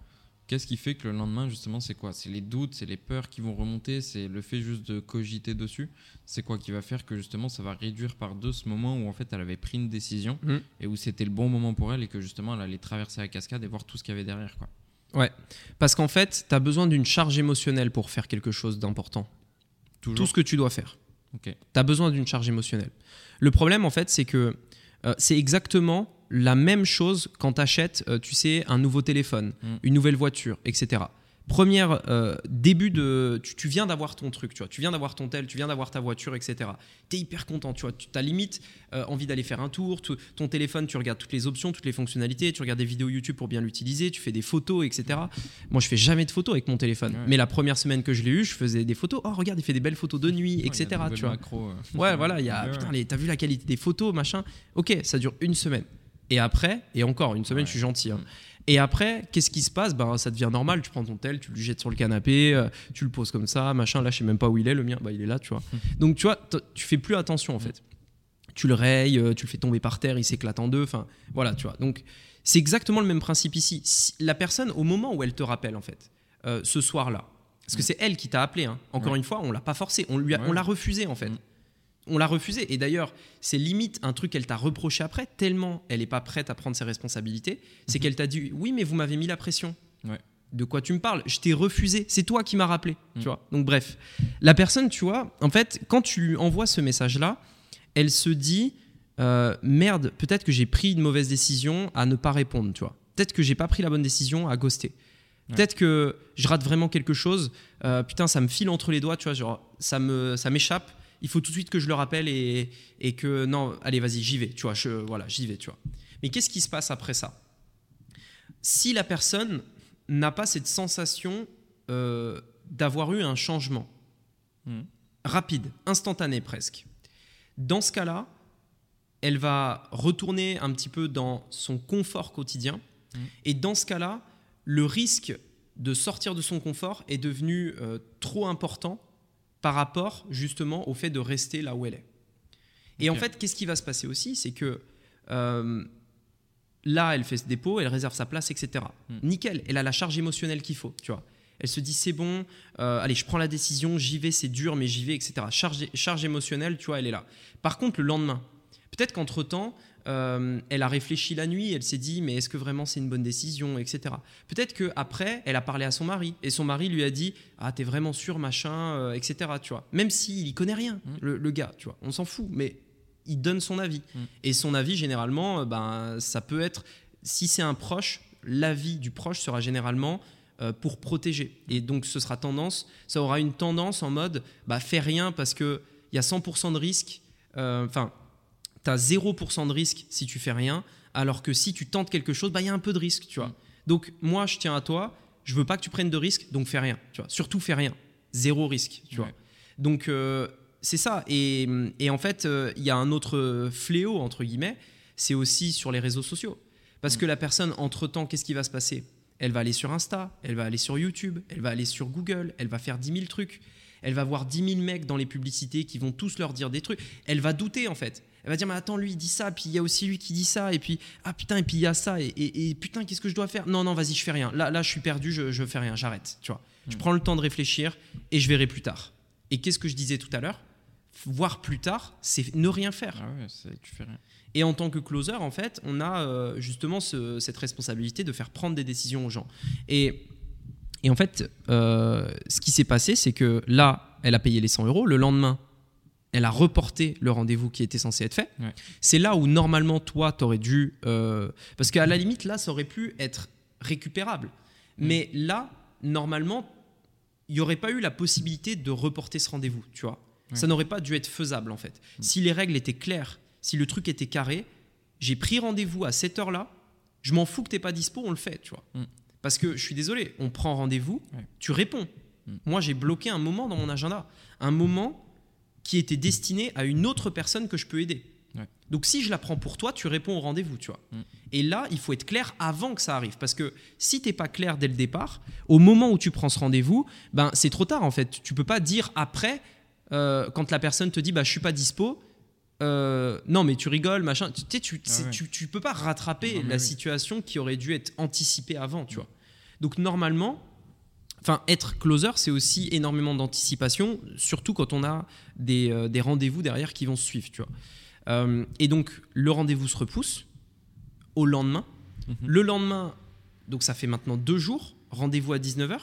Qu'est-ce qui fait que le lendemain justement c'est quoi? C'est les doutes, c'est les peurs qui vont remonter, c'est le fait juste de cogiter dessus? C'est quoi qui va faire que justement ça va réduire par deux ce moment où en fait elle avait pris une décision Mm. et où c'était le bon moment pour elle et que justement elle allait traverser la cascade et voir tout ce qu'il y avait derrière quoi? Parce qu'en fait, tu as besoin d'une charge émotionnelle pour faire quelque chose d'important. Tout ce que tu dois faire. Ok. Tu as besoin d'une charge émotionnelle. Le problème, en fait, c'est que euh, c'est exactement la même chose quand tu achètes, tu sais, un nouveau téléphone, Mm. une nouvelle voiture, etc. Première euh, début de. Tu, tu viens d'avoir ton truc, tu vois. Tu viens d'avoir ton tel, tu viens d'avoir ta voiture, etc. Tu es hyper content, tu vois. Tu as limite euh, envie d'aller faire un tour. tu- ton téléphone, tu regardes toutes les options, toutes les fonctionnalités, tu regardes des vidéos YouTube pour bien l'utiliser, tu fais des photos, etc. Moi, je fais jamais de photos avec mon téléphone. Ouais. Mais la première semaine que je l'ai eu, je faisais des photos. Oh, regarde, il fait des belles photos de nuit, y a etc. Tu vois. macros, euh. Ouais, voilà, il y a. Putain, les- t'as vu la qualité des photos, machin. Ok, ça dure une semaine. Et après, et encore une semaine, Ouais. je suis gentil. hein. Mm. Et après, qu'est-ce qui se passe? Ben, Ça devient normal. Tu prends ton tel, tu le jettes sur le canapé, euh, tu le poses comme ça, machin. Là, je sais même pas où il est, le mien. Bah, il est là, tu vois. Donc, tu vois, tu fais plus attention, en fait. Tu le rayes, euh, tu le fais tomber par terre, il s'éclate en deux. Enfin, voilà, tu vois. Donc, c'est exactement le même principe ici. Si- la personne, au moment où elle te rappelle, en fait, euh, ce soir-là, parce que c'est elle qui t'a appelé. hein. Encore Ouais. une fois, on l'a pas forcé, on lui a- Ouais. on l'a refusé en fait. On l'a refusé. Et d'ailleurs, c'est limite un truc qu'elle t'a reproché après, tellement elle n'est pas prête à prendre ses responsabilités. C'est qu'elle t'a dit Oui, mais vous m'avez mis la pression. Mhm. Ouais. De quoi tu me parles? Je t'ai refusé. C'est toi qui m'as rappelé. Tu vois Donc, bref. La personne, tu vois, en fait, quand tu lui envoies ce message-là, elle se dit euh, Merde, peut-être que j'ai pris une mauvaise décision à ne pas répondre. Tu vois Peut-être que j'ai pas pris la bonne décision à ghoster. Ouais. Peut-être que je rate vraiment quelque chose. Euh, putain, ça me file entre les doigts, tu vois, genre, ça me, ça m'échappe. Il faut tout de suite que je le rappelle et, et que non, allez, vas-y, j'y vais, tu vois, je, voilà, j'y vais, tu vois. Mais qu'est-ce qui se passe après ça? Si la personne n'a pas cette sensation euh, d'avoir eu un changement Mhm. rapide, instantané presque, dans ce cas-là, elle va retourner un petit peu dans son confort quotidien. Mhm. Et dans ce cas-là, le risque de sortir de son confort est devenu euh, trop important par rapport justement au fait de rester là où elle est. Et en fait, qu'est-ce qui va se passer aussi C'est que euh, là, elle fait ce dépôt, elle réserve sa place, etc. Mm. Nickel, elle a la charge émotionnelle qu'il faut, tu vois. Elle se dit c'est bon, euh, allez, je prends la décision, j'y vais, c'est dur, mais j'y vais, etc. Charge, charge émotionnelle, tu vois, elle est là. Par contre, le lendemain, peut-être qu'entre-temps, euh, elle a réfléchi la nuit, elle s'est dit mais est-ce que vraiment c'est une bonne décision, etc. Peut-être qu'après, elle a parlé à son mari, et son mari lui a dit ah t'es vraiment sûr, machin, euh, etc. Tu vois. Même s'il y connaît rien, Mm. le, le gars, tu vois. On s'en fout, mais il donne son avis. Mm. Et son avis, généralement, euh, ben, ça peut être, si c'est un proche, l'avis du proche sera généralement euh, pour protéger. Et donc, ce sera tendance, ça aura une tendance en mode, bah, fais rien parce qu'il y a 100% de risque. Enfin, tu as 0% de risque si tu fais rien, alors que si tu tentes quelque chose, bah, il y a un peu de risque, tu vois. Mm. Donc, moi, je tiens à toi, je veux pas que tu prennes de risque, donc fais rien, tu vois. Surtout, fais rien. Zéro risque, tu vois. Ouais. Donc, euh, c'est ça. Et, et en fait, euh, il y a un autre fléau, entre guillemets, c'est aussi sur les réseaux sociaux. Parce Mm. que la personne, entre-temps, qu'est-ce qui va se passer? Elle va aller sur Insta, elle va aller sur YouTube, elle va aller sur Google, elle va faire 10 000 trucs. Elle va voir 10 000 mecs dans les publicités qui vont tous leur dire des trucs. Elle va douter, en fait. Elle va dire, mais attends, lui, il dit ça, puis il y a aussi lui qui dit ça, et puis, ah putain, et puis il y a ça, et, et- et putain, qu'est-ce que je dois faire? Non, non, vas-y, je fais rien. Là, là, je suis perdu, je, je fais rien, j'arrête, tu vois. Je Mm. prends le temps de réfléchir, et je verrai plus tard. Et qu'est-ce que je disais tout à l'heure? Voir plus tard, c'est ne rien faire. Ah ouais, c'est- tu fais rien. Et en tant que closer, en fait, on a euh, justement ce- cette responsabilité de faire prendre des décisions aux gens. Et, et en fait, euh, ce qui s'est passé, c'est que là, elle a payé les 100 euros. Le lendemain, elle a reporté le rendez-vous qui était censé être fait. Ouais. C'est là où normalement, toi, tu aurais dû... euh, parce qu'à la limite, là, ça aurait pu être récupérable. Mais là, normalement, il n'y aurait pas eu la possibilité de reporter ce rendez-vous, tu vois. Ouais. Ça n'aurait pas dû être faisable, en fait. Si les règles étaient claires, si le truc était carré, j'ai pris rendez-vous à cette heure-là, Je m'en fous que t'es pas dispo, on le fait, tu vois. Mm. Parce que je suis désolé, on prend rendez-vous, Ouais. tu réponds. Mm. Moi, j'ai bloqué un moment dans mon agenda, un moment qui était destiné à une autre personne que je peux aider. Ouais. Donc si je la prends pour toi, tu réponds au rendez-vous, tu vois. Mm. Et là, il faut être clair avant que ça arrive, parce que si t'es pas clair dès le départ, au moment où tu prends ce rendez-vous, ben c'est trop tard en fait. Tu peux pas dire après, euh, quand la personne te dit bah je suis pas dispo. euh, non mais tu rigoles machin tu sais tu, ouais. tu, tu peux pas rattraper Non, la oui. situation qui aurait dû être anticipée avant tu vois donc normalement enfin être closer c'est aussi énormément d'anticipation surtout quand on a des, euh, des rendez-vous derrière qui vont se suivre tu vois Euh, et donc le rendez-vous se repousse au lendemain Mhm. le lendemain donc ça fait maintenant deux jours rendez-vous à 19h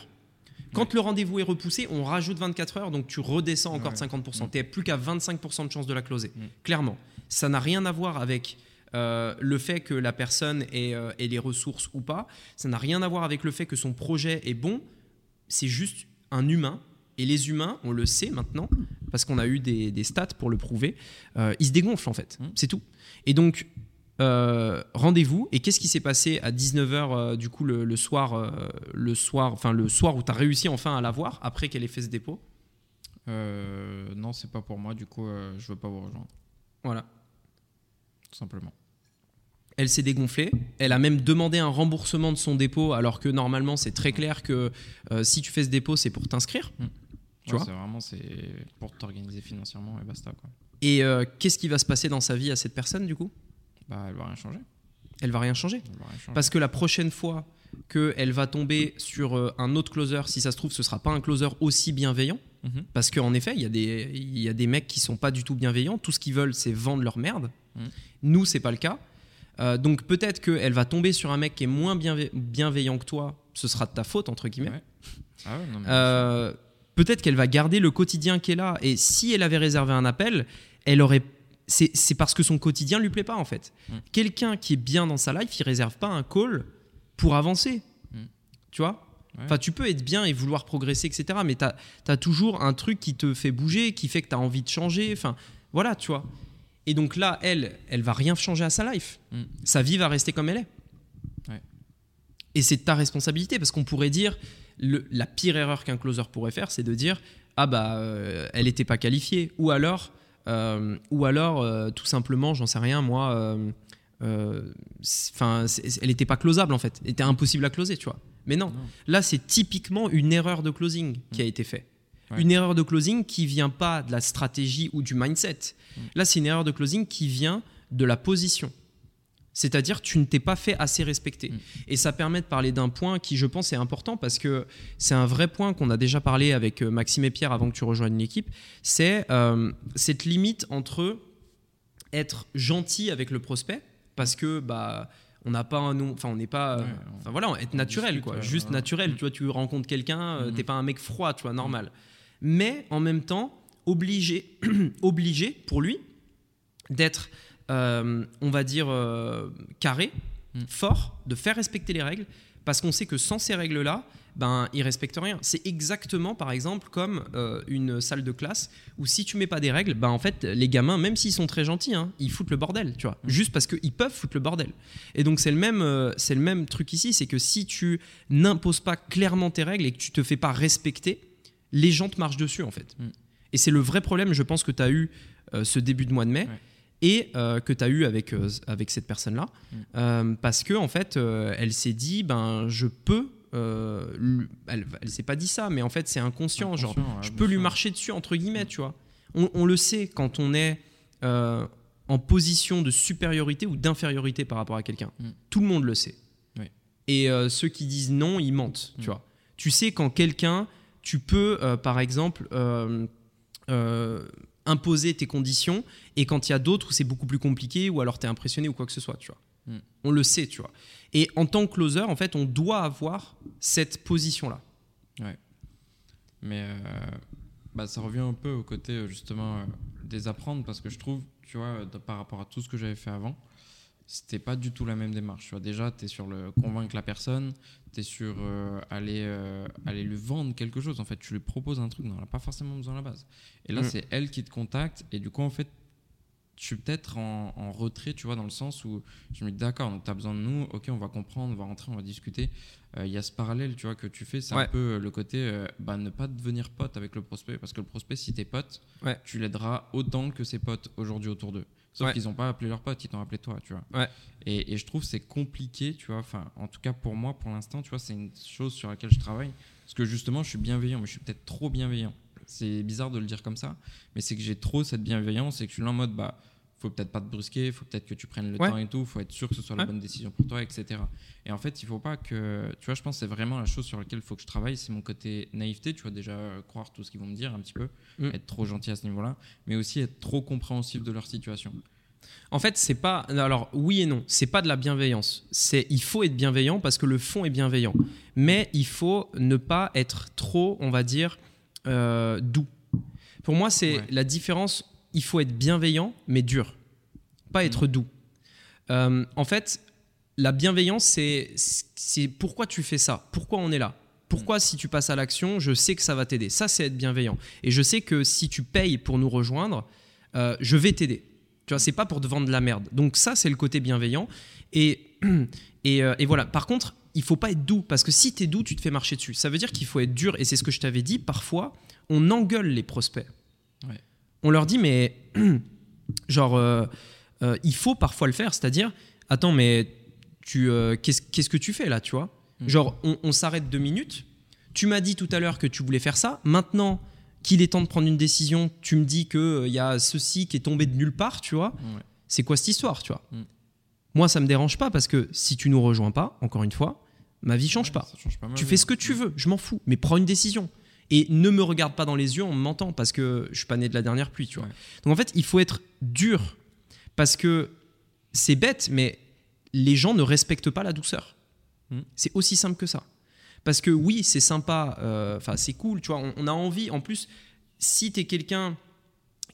quand Ouais. le rendez-vous est repoussé, on rajoute 24 heures, donc tu redescends encore Ouais. de 50%. Mm. Tu n'es plus qu'à 25% de chance de la closer. Mm. Clairement. Ça n'a rien à voir avec euh, le fait que la personne ait, euh, ait les ressources ou pas. Ça n'a rien à voir avec le fait que son projet est bon. C'est juste un humain. Et les humains, on le sait maintenant, parce qu'on a eu des, des stats pour le prouver, euh, ils se dégonflent en fait. Mm. C'est tout. Et donc, euh, rendez-vous. Et qu'est-ce qui s'est passé à 19h du coup le, le soir, euh, le soir, enfin le soir où tu as réussi enfin à l'avoir après qu'elle ait fait ce dépôt? Euh, non, c'est pas pour moi, du coup, euh, je veux pas vous rejoindre, Voilà. tout simplement. Elle s'est dégonflée. Elle a même demandé un remboursement de son dépôt, alors que normalement c'est très clair que euh, si tu fais ce dépôt, c'est pour t'inscrire. Tu Ouais, vois c'est vraiment pour t'organiser financièrement et basta quoi. Et euh, qu'est-ce qui va se passer dans sa vie à cette personne du coup? Bah, elle va rien changer. Elle va rien changer. Elle va rien changer. Parce que la prochaine fois qu'elle va tomber sur euh, un autre closer, si ça se trouve, ce sera pas un closer aussi bienveillant. Mhm. Parce qu'en effet, il y, a des- y a des mecs qui sont pas du tout bienveillants. Tout ce qu'ils veulent, c'est vendre leur merde. Mm. Nous, c'est pas le cas. Euh, donc peut-être qu'elle va tomber sur un mec qui est moins bienve- bienveillant que toi. Ce sera de ta faute, entre guillemets. Ouais. Ah ouais, non, mais Euh, peut-être qu'elle va garder le quotidien qui est là. Et si elle avait réservé un appel, elle aurait. C'est parce que son quotidien lui plaît pas en fait. Mm. Quelqu'un qui est bien dans sa life, il réserve pas un call pour avancer. Mm. Tu vois? Ouais. Enfin, tu peux être bien et vouloir progresser, etc. Mais tu as, toujours un truc qui te fait bouger, qui fait que tu as envie de changer. Enfin, voilà, tu vois. Et donc là, elle, elle va rien changer à sa life. Mm. Sa vie va rester comme elle est. Ouais. Et c'est ta responsabilité parce qu'on pourrait dire le- la pire erreur qu'un closer pourrait faire, c'est de dire ah bah euh, elle n'était pas qualifiée ou alors euh, ou alors euh, tout simplement j'en sais rien moi enfin elle n'était pas closable en fait, elle était impossible à closer tu vois. Mais non, Non. là c'est typiquement une erreur de closing qui a été faite. Ouais. Une erreur de closing qui vient pas de la stratégie ou du mindset. Mm. Là c'est une erreur de closing qui vient de la position. C'est-à-dire tu ne t'es pas fait assez respecter. Mm. Et ça permet de parler d'un point qui, je pense, est important parce que c'est un vrai point qu'on a déjà parlé avec euh, Maxime et Pierre avant que tu rejoignes l'équipe. C'est euh, cette limite entre être gentil avec le prospect parce que bah on n'a pas un nom, enfin on n'est pas, euh, Ouais, on- enfin voilà, être naturel discute, quoi, ouais, juste naturel. Mm. Tu vois, tu rencontres quelqu'un, euh, Mhm. t'es pas un mec froid, tu vois, normal. Mais en même temps, obligé, obligé pour lui d'être, euh, on va dire, euh, carré, Mm. fort, de faire respecter les règles, parce qu'on sait que sans ces règles-là, ben, il respecte rien. C'est exactement, par exemple, comme euh, une salle de classe où si tu mets pas des règles, ben, en fait, les gamins, même s'ils sont très gentils, hein, ils foutent le bordel, tu vois, Mm. juste parce qu'ils peuvent foutre le bordel. Et donc, c'est le même, euh, c'est le même truc ici, c'est que si tu n'imposes pas clairement tes règles et que tu te fais pas respecter, les gens te marchent dessus, en fait. Mm. Et c'est le vrai problème, je pense, que tu as eu euh, ce début de mois de mai. Ouais. Et euh, que tu as eu avec, euh, avec cette personne-là. Mm. Parce que, en fait, elle s'est dit, ben, je peux. elle elle s'est pas dit ça, mais en fait, c'est inconscient. Genre, ouais, je peux lui sûr. marcher dessus, entre guillemets, Mm. tu vois. On, on le sait quand on est en position de supériorité ou d'infériorité par rapport à quelqu'un. Tout le monde le sait. Oui. Et ceux qui disent non, ils mentent, tu vois. Tu sais quand quelqu'un, tu peux, euh, par exemple, euh, euh, imposer tes conditions, et quand il y a d'autres où c'est beaucoup plus compliqué, ou alors tu es impressionné ou quoi que ce soit, tu vois. Mm. On le sait, tu vois. Et en tant que closer, en fait, on doit avoir cette position-là. Mais euh, bah, ça revient un peu au côté justement des apprendre parce que je trouve, tu vois, par rapport à tout ce que j'avais fait avant, c'était pas du tout la même démarche. Tu vois, déjà, tu es sur le convaincre la personne, tu es sur euh, aller, euh, aller lui vendre quelque chose. En fait, tu lui proposes un truc dont elle n'a pas forcément besoin à la base. Et là, Mm. c'est elle qui te contacte et du coup, en fait, je suis peut-être en, retrait, tu vois, dans le sens où je me dis d'accord, donc tu as besoin de nous, ok, on va comprendre, on va rentrer, on va discuter. Euh, il y a ce parallèle, tu vois, que tu fais, c'est un peu le côté, euh, bah, ne pas devenir pote avec le prospect, parce que le prospect, si t'es pote, tu l'aideras autant que ses potes aujourd'hui autour d'eux. Sauf qu'ils n'ont pas appelé leur pote, ils t'ont appelé toi, tu vois. Et, et, je trouve c'est compliqué, tu vois, enfin, en tout cas pour moi, pour l'instant, tu vois, c'est une chose sur laquelle je travaille, parce que justement, je suis bienveillant, mais je suis peut-être trop bienveillant. C'est bizarre de le dire comme ça, mais c'est que j'ai trop cette bienveillance et que je suis là en mode, bah, faut peut-être pas te brusquer, faut peut-être que tu prennes le temps et tout, faut être sûr que ce soit la bonne décision pour toi, etc. Et en fait, il faut pas que, tu vois, je pense que c'est vraiment la chose sur laquelle il faut que je travaille, c'est mon côté naïveté, tu vois, déjà croire tout ce qu'ils vont me dire un petit peu, mm. être trop gentil à ce niveau-là, mais aussi être trop compréhensif de leur situation. En fait, c'est pas. Alors, oui et non, c'est pas de la bienveillance. C'est il faut être bienveillant parce que le fond est bienveillant, mais il faut ne pas être trop, on va dire, euh, doux. Pour moi, c'est la différence il faut être bienveillant, mais dur. Pas être mm. doux. Euh, en fait, la bienveillance, c'est pourquoi tu fais ça, pourquoi on est là? Pourquoi si tu passes à l'action, je sais que ça va t'aider? Ça, c'est être bienveillant. Et je sais que si tu payes pour nous rejoindre, euh, je vais t'aider. Tu vois, c'est pas pour te vendre de la merde. Donc ça, c'est le côté bienveillant. Et, et, euh, et, voilà. Par contre, il faut pas être doux parce que si tu es doux, tu te fais marcher dessus. Ça veut dire qu'il faut être dur. Et c'est ce que je t'avais dit. Parfois, on engueule les prospects. Ouais on leur dit, mais genre, euh, euh, il faut parfois le faire, c'est-à-dire, attends, mais tu, euh, qu'est-ce, que tu fais là, tu vois? Mm. Genre, on, s'arrête deux minutes. Tu m'as dit tout à l'heure que tu voulais faire ça. Maintenant qu'il est temps de prendre une décision, tu me dis qu'il il y a ceci qui est tombé de nulle part, tu vois? C'est quoi cette histoire, tu vois? Mm. Moi, ça me dérange pas parce que si tu nous rejoins pas, encore une fois, ma vie change pas. Change pas tu fais ce que tu veux, je m'en fous, mais prends une décision et ne me regarde pas dans les yeux en me mentant parce que je suis pas né de la dernière pluie, tu vois. Donc en fait, il faut être dur parce que c'est bête, mais les gens ne respectent pas la douceur. Hmm. C'est aussi simple que ça. Parce que oui, c'est sympa, euh, enfin c'est cool, tu vois, on, a envie, en plus, si tu es quelqu'un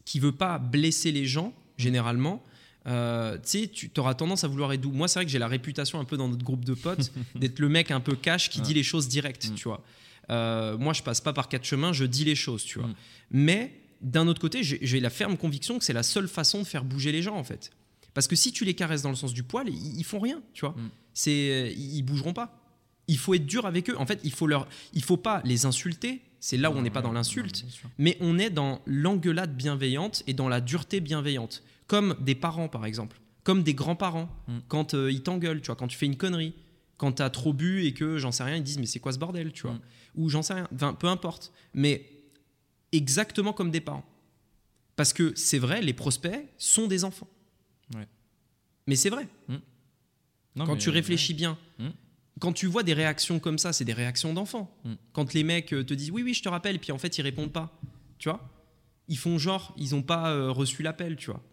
qui veut pas blesser les gens, généralement, euh, tu auras tendance à vouloir être doux. Moi, c'est vrai que j'ai la réputation un peu dans notre groupe de potes d'être le mec un peu cash qui dit les choses directes, hmm. tu vois. Euh, moi, je passe pas par quatre chemins, je dis les choses, tu vois. Mm. Mais d'un autre côté, j'ai la ferme conviction que c'est la seule façon de faire bouger les gens, en fait. Parce que si tu les caresses dans le sens du poil, ils, font rien, tu vois. Mm. C'est, ils bougeront pas. Il faut être dur avec eux. En fait, il faut leur, il faut pas les insulter. C'est là où on n'est pas dans l'insulte, mais on est dans l'engueulade bienveillante et dans la dureté bienveillante, comme des parents par exemple, comme des grands-parents mm. quand euh, ils t'engueulent, tu vois, quand tu fais une connerie, quand tu as trop bu et que j'en sais rien, ils disent mais c'est quoi ce bordel, tu vois ou j'en sais rien, enfin, peu importe, mais exactement comme des parents. Parce que c'est vrai, les prospects sont des enfants. Mais c'est vrai. Hmm. quand tu réfléchis bien, hmm. quand tu vois des réactions comme ça, c'est des réactions d'enfants. Quand les mecs euh, te disent oui, oui, je te rappelle, puis en fait, ils répondent pas. Tu vois Ils font genre, ils n'ont pas euh, reçu l'appel, tu vois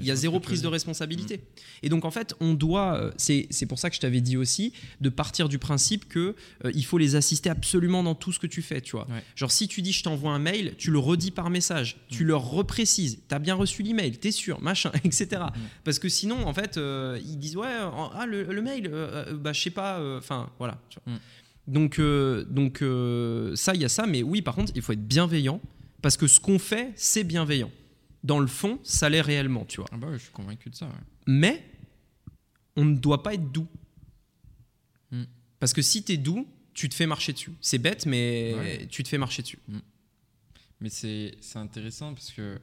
il y a zéro prise de responsabilité. Mm. Et donc en fait, on doit, euh, c'est pour ça que je t'avais dit aussi, de partir du principe que euh, il faut les assister absolument dans tout ce que tu fais, tu vois. Genre si tu dis je t'envoie un mail, tu le redis par message, tu mm. leur reprécises, t'as bien reçu l'email, t'es sûr, machin, etc. Mm. Parce que sinon, en fait, euh, ils disent ouais, ah le, mail, bah je sais pas, enfin voilà. Donc donc ça, il y a ça, mais oui, par contre, il faut être bienveillant parce que ce qu'on fait, c'est bienveillant dans le fond, ça l'est réellement, tu vois. Ah bah je suis convaincu de ça. Mais on ne doit pas être doux. Hmm. Parce que si tu es doux, tu te fais marcher dessus. C'est bête, mais tu te fais marcher dessus. Hmm. Mais c'est intéressant parce que.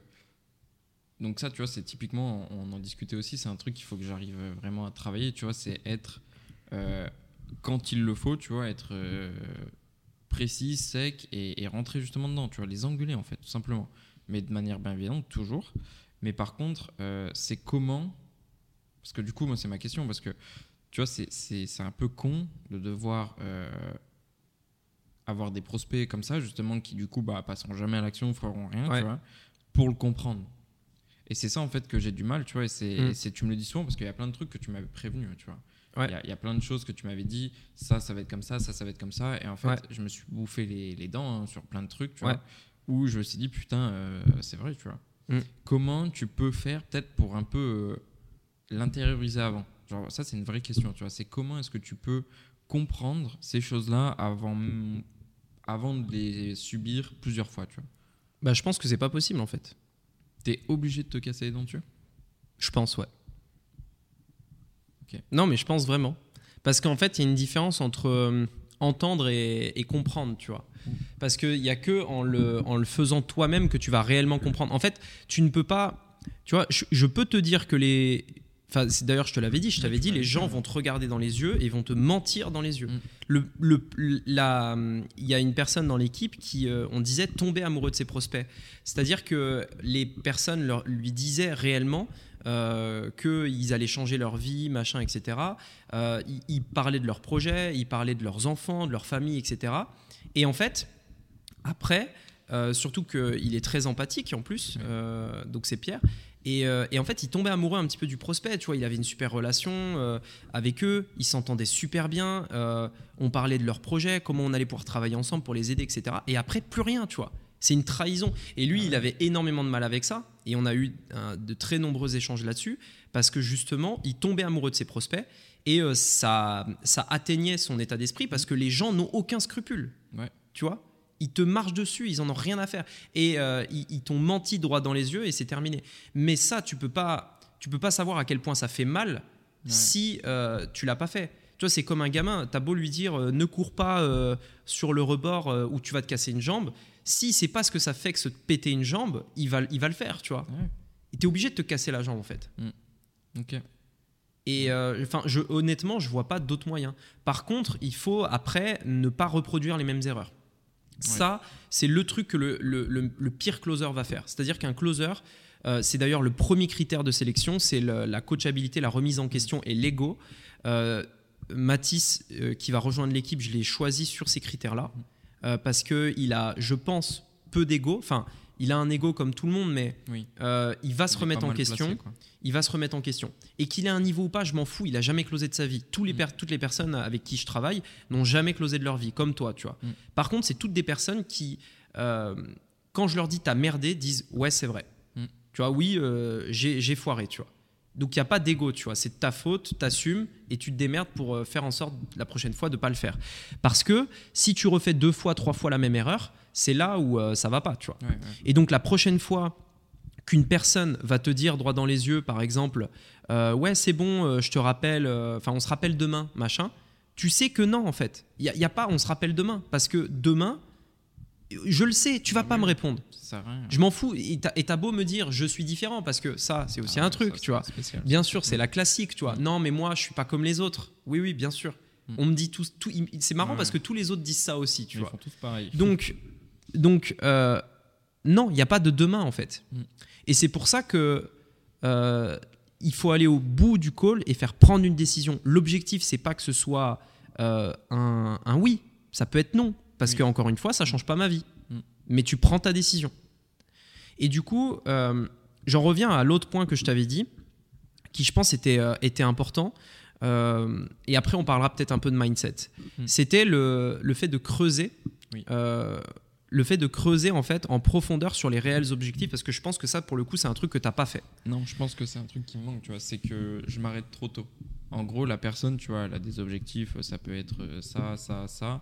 Donc, ça, tu vois, c'est typiquement, on en discutait aussi, c'est un truc qu'il faut que j'arrive vraiment à travailler, tu vois, c'est être. Euh, quand il le faut, tu vois, être euh, précis, sec et, et, rentrer justement dedans, tu vois, les engueuler en fait, tout simplement mais de manière bienveillante, toujours. Mais par contre, euh, c'est comment Parce que du coup, moi, c'est ma question, parce que tu vois, c'est un peu con de devoir euh, avoir des prospects comme ça, justement, qui du coup, bah, passeront jamais à l'action, feront rien, tu vois, pour le comprendre. Et c'est ça, en fait, que j'ai du mal, tu vois, et c'est tu me le dis souvent, parce qu'il y a plein de trucs que tu m'avais prévenu, tu vois. Il y, a plein de choses que tu m'avais dit, ça, ça va être comme ça, ça, ça va être comme ça. Et en fait, je me suis bouffé les, les dents hein, sur plein de trucs, tu vois où je me suis dit, putain, euh, c'est vrai, tu vois. Mm. Comment tu peux faire, peut-être pour un peu euh, l'intérioriser avant? Genre, ça, c'est une vraie question, tu vois. C'est comment est-ce que tu peux comprendre ces choses-là avant, avant de les subir plusieurs fois, tu vois? Bah, Je pense que c'est pas possible, en fait. T'es obligé de te casser les dents dessus? Je pense, ouais. Ok. Non, mais je pense vraiment. Parce qu'en fait, il y a une différence entre euh, entendre et, et comprendre, tu vois. Parce qu'il n'y a que en le, en le faisant toi-même que tu vas réellement comprendre. En fait, tu ne peux pas. Tu vois, je, je peux te dire que les. Enfin, d'ailleurs, je te l'avais dit, je t'avais dit, les gens vont te regarder dans les yeux et vont te mentir dans les yeux. Mm. Le, le- il y a une personne dans l'équipe qui, euh, on disait, tombait amoureux de ses prospects. C'est-à-dire que les personnes leur, lui disaient réellement euh, qu'ils allaient changer leur vie, machin, etc. Euh, ils, ils parlaient de leurs projets, ils parlaient de leurs enfants, de leur famille, etc. Et en fait, après, euh, surtout qu'il est très empathique en plus, donc c'est Pierre. Et, et en fait, il tombait amoureux un petit peu du prospect. Tu vois, il avait une super relation avec eux, ils s'entendaient super bien. on parlait de leurs projets, comment on allait pouvoir travailler ensemble pour les aider, etc. Et après, plus rien, tu vois. C'est une trahison. Et lui, il avait énormément de mal avec ça. Et on a eu euh, de très nombreux échanges là-dessus parce que justement, il tombait amoureux de ses prospects et euh, ça, ça atteignait son état d'esprit parce que les gens n'ont aucun scrupule. Ouais. Tu vois? Ils te marchent dessus, ils en ont rien à faire. Et euh, ils, ils t'ont menti droit dans les yeux et c'est terminé. Mais ça, tu peux pas, tu peux pas savoir à quel point ça fait mal Ouais. si euh, tu l'as pas fait. Tu vois, c'est comme un gamin. T'as beau lui dire euh, ne cours pas euh, sur le rebord euh, où tu vas te casser une jambe. Si c'est pas ce que ça fait que se péter une jambe, il va, il va le faire, tu vois. Ouais. Et t'es obligé de te casser la jambe en fait. Ok. Et euh, enfin, je, honnêtement, je vois pas d'autres moyens. Par contre, il faut après ne pas reproduire les mêmes erreurs. Ça, c'est le truc que le, le- le- le pire closer va faire. C'est-à-dire qu'un closer, euh, c'est d'ailleurs le premier critère de sélection, c'est la coachabilité, la remise en question et l'ego. Euh, Mathis, euh, qui va rejoindre l'équipe, je l'ai choisi sur ces critères-là euh, parce que il a, je pense, peu d'ego. Enfin, il a un ego comme tout le monde, mais Oui. euh, il va se Il remettre en question placé, il va se remettre en question. Et qu'il ait un niveau ou pas, je m'en fous, il a jamais closé de sa vie. Tous les Mm. toutes les personnes avec qui je travaille n'ont jamais closé de leur vie, comme toi, tu vois. Mm. Par contre, c'est toutes des personnes qui, euh, quand je leur dis t'as merdé, disent ouais, c'est vrai. Mm. Tu vois, oui, j'ai foiré, tu vois. Donc il n'y a pas d'ego, tu vois. C'est de ta faute, t'assumes et tu te démerdes pour euh, faire en sorte la prochaine fois de pas le faire. Parce que si tu refais deux fois, trois fois la même erreur, c'est là où euh, ça va pas, tu vois. Ouais, ouais. Et donc la prochaine fois qu'une personne va te dire droit dans les yeux, par exemple, euh, ouais c'est bon, euh, je te rappelle, enfin on se rappelle demain, machin, tu sais que non en fait. Il n'y a, y a pas on se rappelle demain, parce que demain, je le sais, tu vas pas me répondre. Ça rien. Je m'en fous, et t'as beau me dire je suis différent, parce que ça c'est aussi Ah, un truc, ça, tu vois. spécial. Bien sûr, c'est Mm. la classique, tu vois. Non, mais moi, je suis pas comme les autres. Oui, oui, bien sûr. Mm. On me dit tous, tout, c'est marrant parce que tous les autres disent ça aussi, tu Ils vois. font tous pareil. Donc, donc euh, non, il n'y a pas de demain en fait. Mm. Et c'est pour ça que euh, il faut aller au bout du call et faire prendre une décision. L'objectif, c'est pas que ce soit euh, un, un oui, ça peut être non, parce Oui. que encore une fois, ça change pas ma vie. Mm. Mais tu prends ta décision. Et du coup, euh, j'en reviens à l'autre point que je t'avais dit, qui je pense était, euh, était important. Euh, et après, on parlera peut-être un peu de mindset. Mm. C'était le, le fait de creuser Oui. le fait de creuser en fait en profondeur sur les réels objectifs parce que je pense que ça pour le coup c'est un truc que t'as pas fait Non, je pense que c'est un truc qui me manque, tu vois, c'est que je m'arrête trop tôt. En gros, la personne, tu vois, elle a des objectifs, ça peut être euh, ça, ça, ça.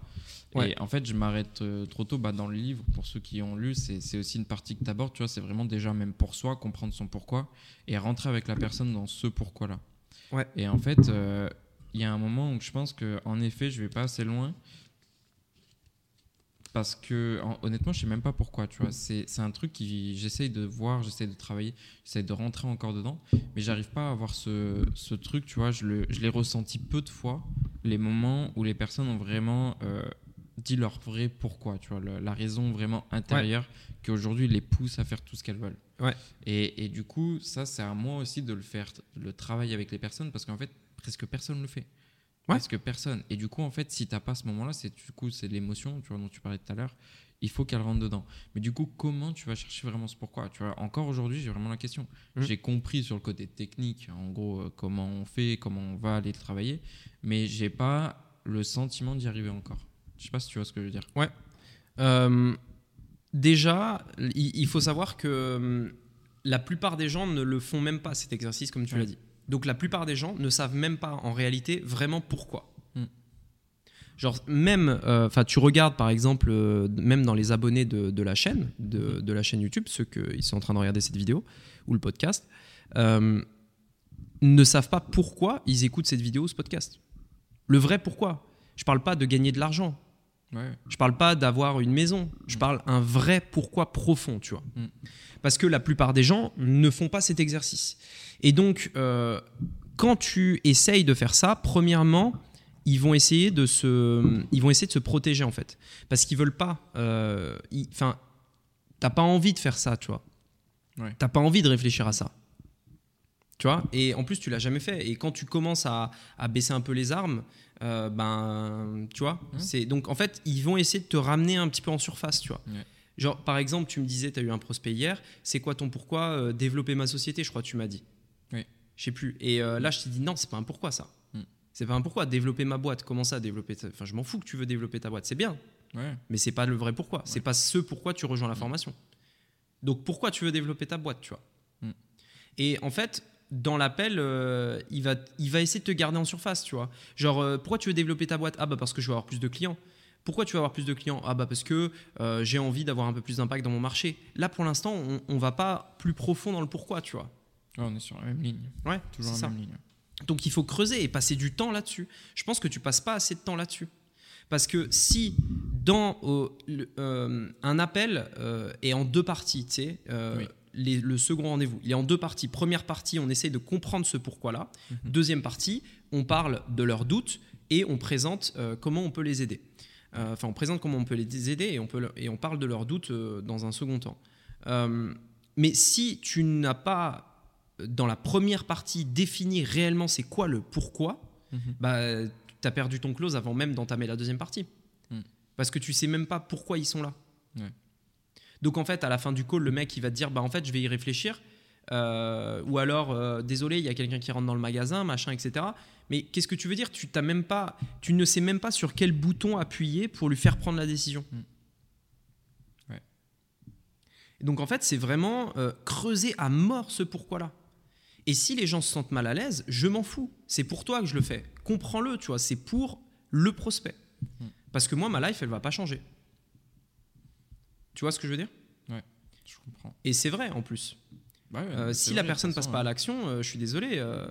Ouais. Et en fait, je m'arrête euh, trop tôt. Bah, dans le livre, pour ceux qui ont lu, c'est aussi une partie que tu abordes, tu vois, c'est vraiment déjà même pour soi, comprendre son pourquoi et rentrer avec la personne dans ce pourquoi-là. Ouais. Et en fait, euh, il y a un moment où je pense que en effet, je vais pas assez loin. Parce que en- honnêtement, je sais même pas pourquoi, tu vois. C'est un truc qui j'essaye de voir, j'essaye de travailler, j'essaye de rentrer encore dedans, mais j'arrive pas à avoir ce, ce truc, tu vois. Je l'ai ressenti peu de fois, les moments où les personnes ont vraiment euh, dit leur vrai pourquoi, tu vois, le- la raison vraiment intérieure qui aujourd'hui les pousse à faire tout ce qu'elles veulent. Ouais. Et, et du coup, ça, c'est à moi aussi de le faire, le travail avec les personnes, parce qu'en fait, presque personne le fait. Ouais. Presque personne. Et du coup, en fait, si t'as pas ce moment-là, c'est du coup c'est l'émotion, tu vois, dont tu parlais tout à l'heure. Il faut qu'elle rentre dedans. Mais du coup, comment tu vas chercher vraiment ce pourquoi? Tu vois, encore aujourd'hui, j'ai vraiment la question. Mhm. J'ai compris sur le côté technique, en gros, euh, comment on fait, comment on va aller travailler, mais j'ai pas le sentiment d'y arriver encore. Je sais pas si tu vois ce que je veux dire. Euh, déjà il, faut savoir que hum, la plupart des gens ne le font même pas cet exercice comme tu Ouais. l'as dit donc la plupart des gens ne savent même pas en réalité vraiment pourquoi Mm. Genre, même, euh, enfin, tu regardes par exemple, euh, même dans les abonnés de, de la chaîne, de, de la chaîne YouTube, ceux qui sont en train de regarder cette vidéo ou le podcast, euh, ne savent pas pourquoi ils écoutent cette vidéo ou ce podcast. Le vrai pourquoi. Je parle pas de gagner de l'argent. Ouais. Je parle pas d'avoir une maison. Je parle un vrai pourquoi profond, tu vois. Mm. Parce que la plupart des gens ne font pas cet exercice. Et donc, euh, quand tu essayes de faire ça, premièrement, ils vont essayer de se, ils vont essayer de se protéger en fait, parce qu'ils veulent pas. euh, Enfin, t'as pas envie de faire ça, tu vois. Ouais. T'as pas envie de réfléchir à ça. Tu vois? Et en plus, tu l'as jamais fait. Et quand tu commences à, à baisser un peu les armes, euh, ben, tu vois Mhm. C'est donc en fait, ils vont essayer de te ramener un petit peu en surface, tu vois. Ouais. Genre, par exemple, tu me disais, tu as eu un prospect hier, c'est quoi ton pourquoi euh, développer ma société, je crois que tu m'as dit. Oui. Je sais plus. Et euh, là, je t'ai dit, non, c'est pas un pourquoi ça. Mm. C'est pas un pourquoi. Développer ma boîte, comment ça, développer ta- Enfin, je m'en fous que tu veux développer ta boîte, c'est bien, Ouais. mais c'est pas le vrai pourquoi. C'est pas ce pourquoi tu rejoins la Mm. formation. Donc, pourquoi tu veux développer ta boîte, tu vois Mm. Et en fait, dans l'appel, euh, il, va, il va essayer de te garder en surface, tu vois. Genre, euh, pourquoi tu veux développer ta boîte? Ah, bah parce que je veux avoir plus de clients. Pourquoi tu veux avoir plus de clients? Ah, bah parce que euh, j'ai envie d'avoir un peu plus d'impact dans mon marché. Là, pour l'instant, on, on va pas plus profond dans le pourquoi, tu vois. Ouais, on est sur la même ligne. Ouais, Toujours la ça. même ligne. Donc il faut creuser et passer du temps là-dessus. Je pense que tu passes pas assez de temps là-dessus. Parce que si dans le- un appel est en deux parties, tu sais, Oui. Les- le second rendez-vous, il est en deux parties. Première partie, on essaye de comprendre ce pourquoi-là. Mhm. Deuxième partie, on parle de leurs doutes et on présente euh, comment on peut les aider. Euh, Enfin, on présente comment on peut les aider et on, peut, et on parle de leurs doutes euh, dans un second temps. Mais si tu n'as pas dans la première partie défini réellement c'est quoi le pourquoi, Mhm. bah, tu as perdu ton close avant même d'entamer la deuxième partie. Mm. Parce que tu sais même pas pourquoi ils sont là. Ouais. Donc en fait, à la fin du call, le mec il va te dire bah en fait je vais y réfléchir. Euh, ou alors euh, désolé, il y a quelqu'un qui rentre dans le magasin, machin, etc. Mais qu'est-ce que tu veux dire? Tu t'as même pas, tu ne sais même pas sur quel bouton appuyer pour lui faire prendre la décision. Mm. Ouais. Et Donc en fait, c'est vraiment euh, creuser à mort ce pourquoi-là. Et si les gens se sentent mal à l'aise, je m'en fous. C'est pour toi que je le fais. Comprends-le, tu vois. C'est pour le prospect. Mm. Parce que moi, ma life, elle va pas changer. Tu vois ce que je veux dire? Je comprends. Et c'est vrai en plus. Bah ouais, Euh, si la personne toute passe pas à l'action, euh, je suis désolé. euh,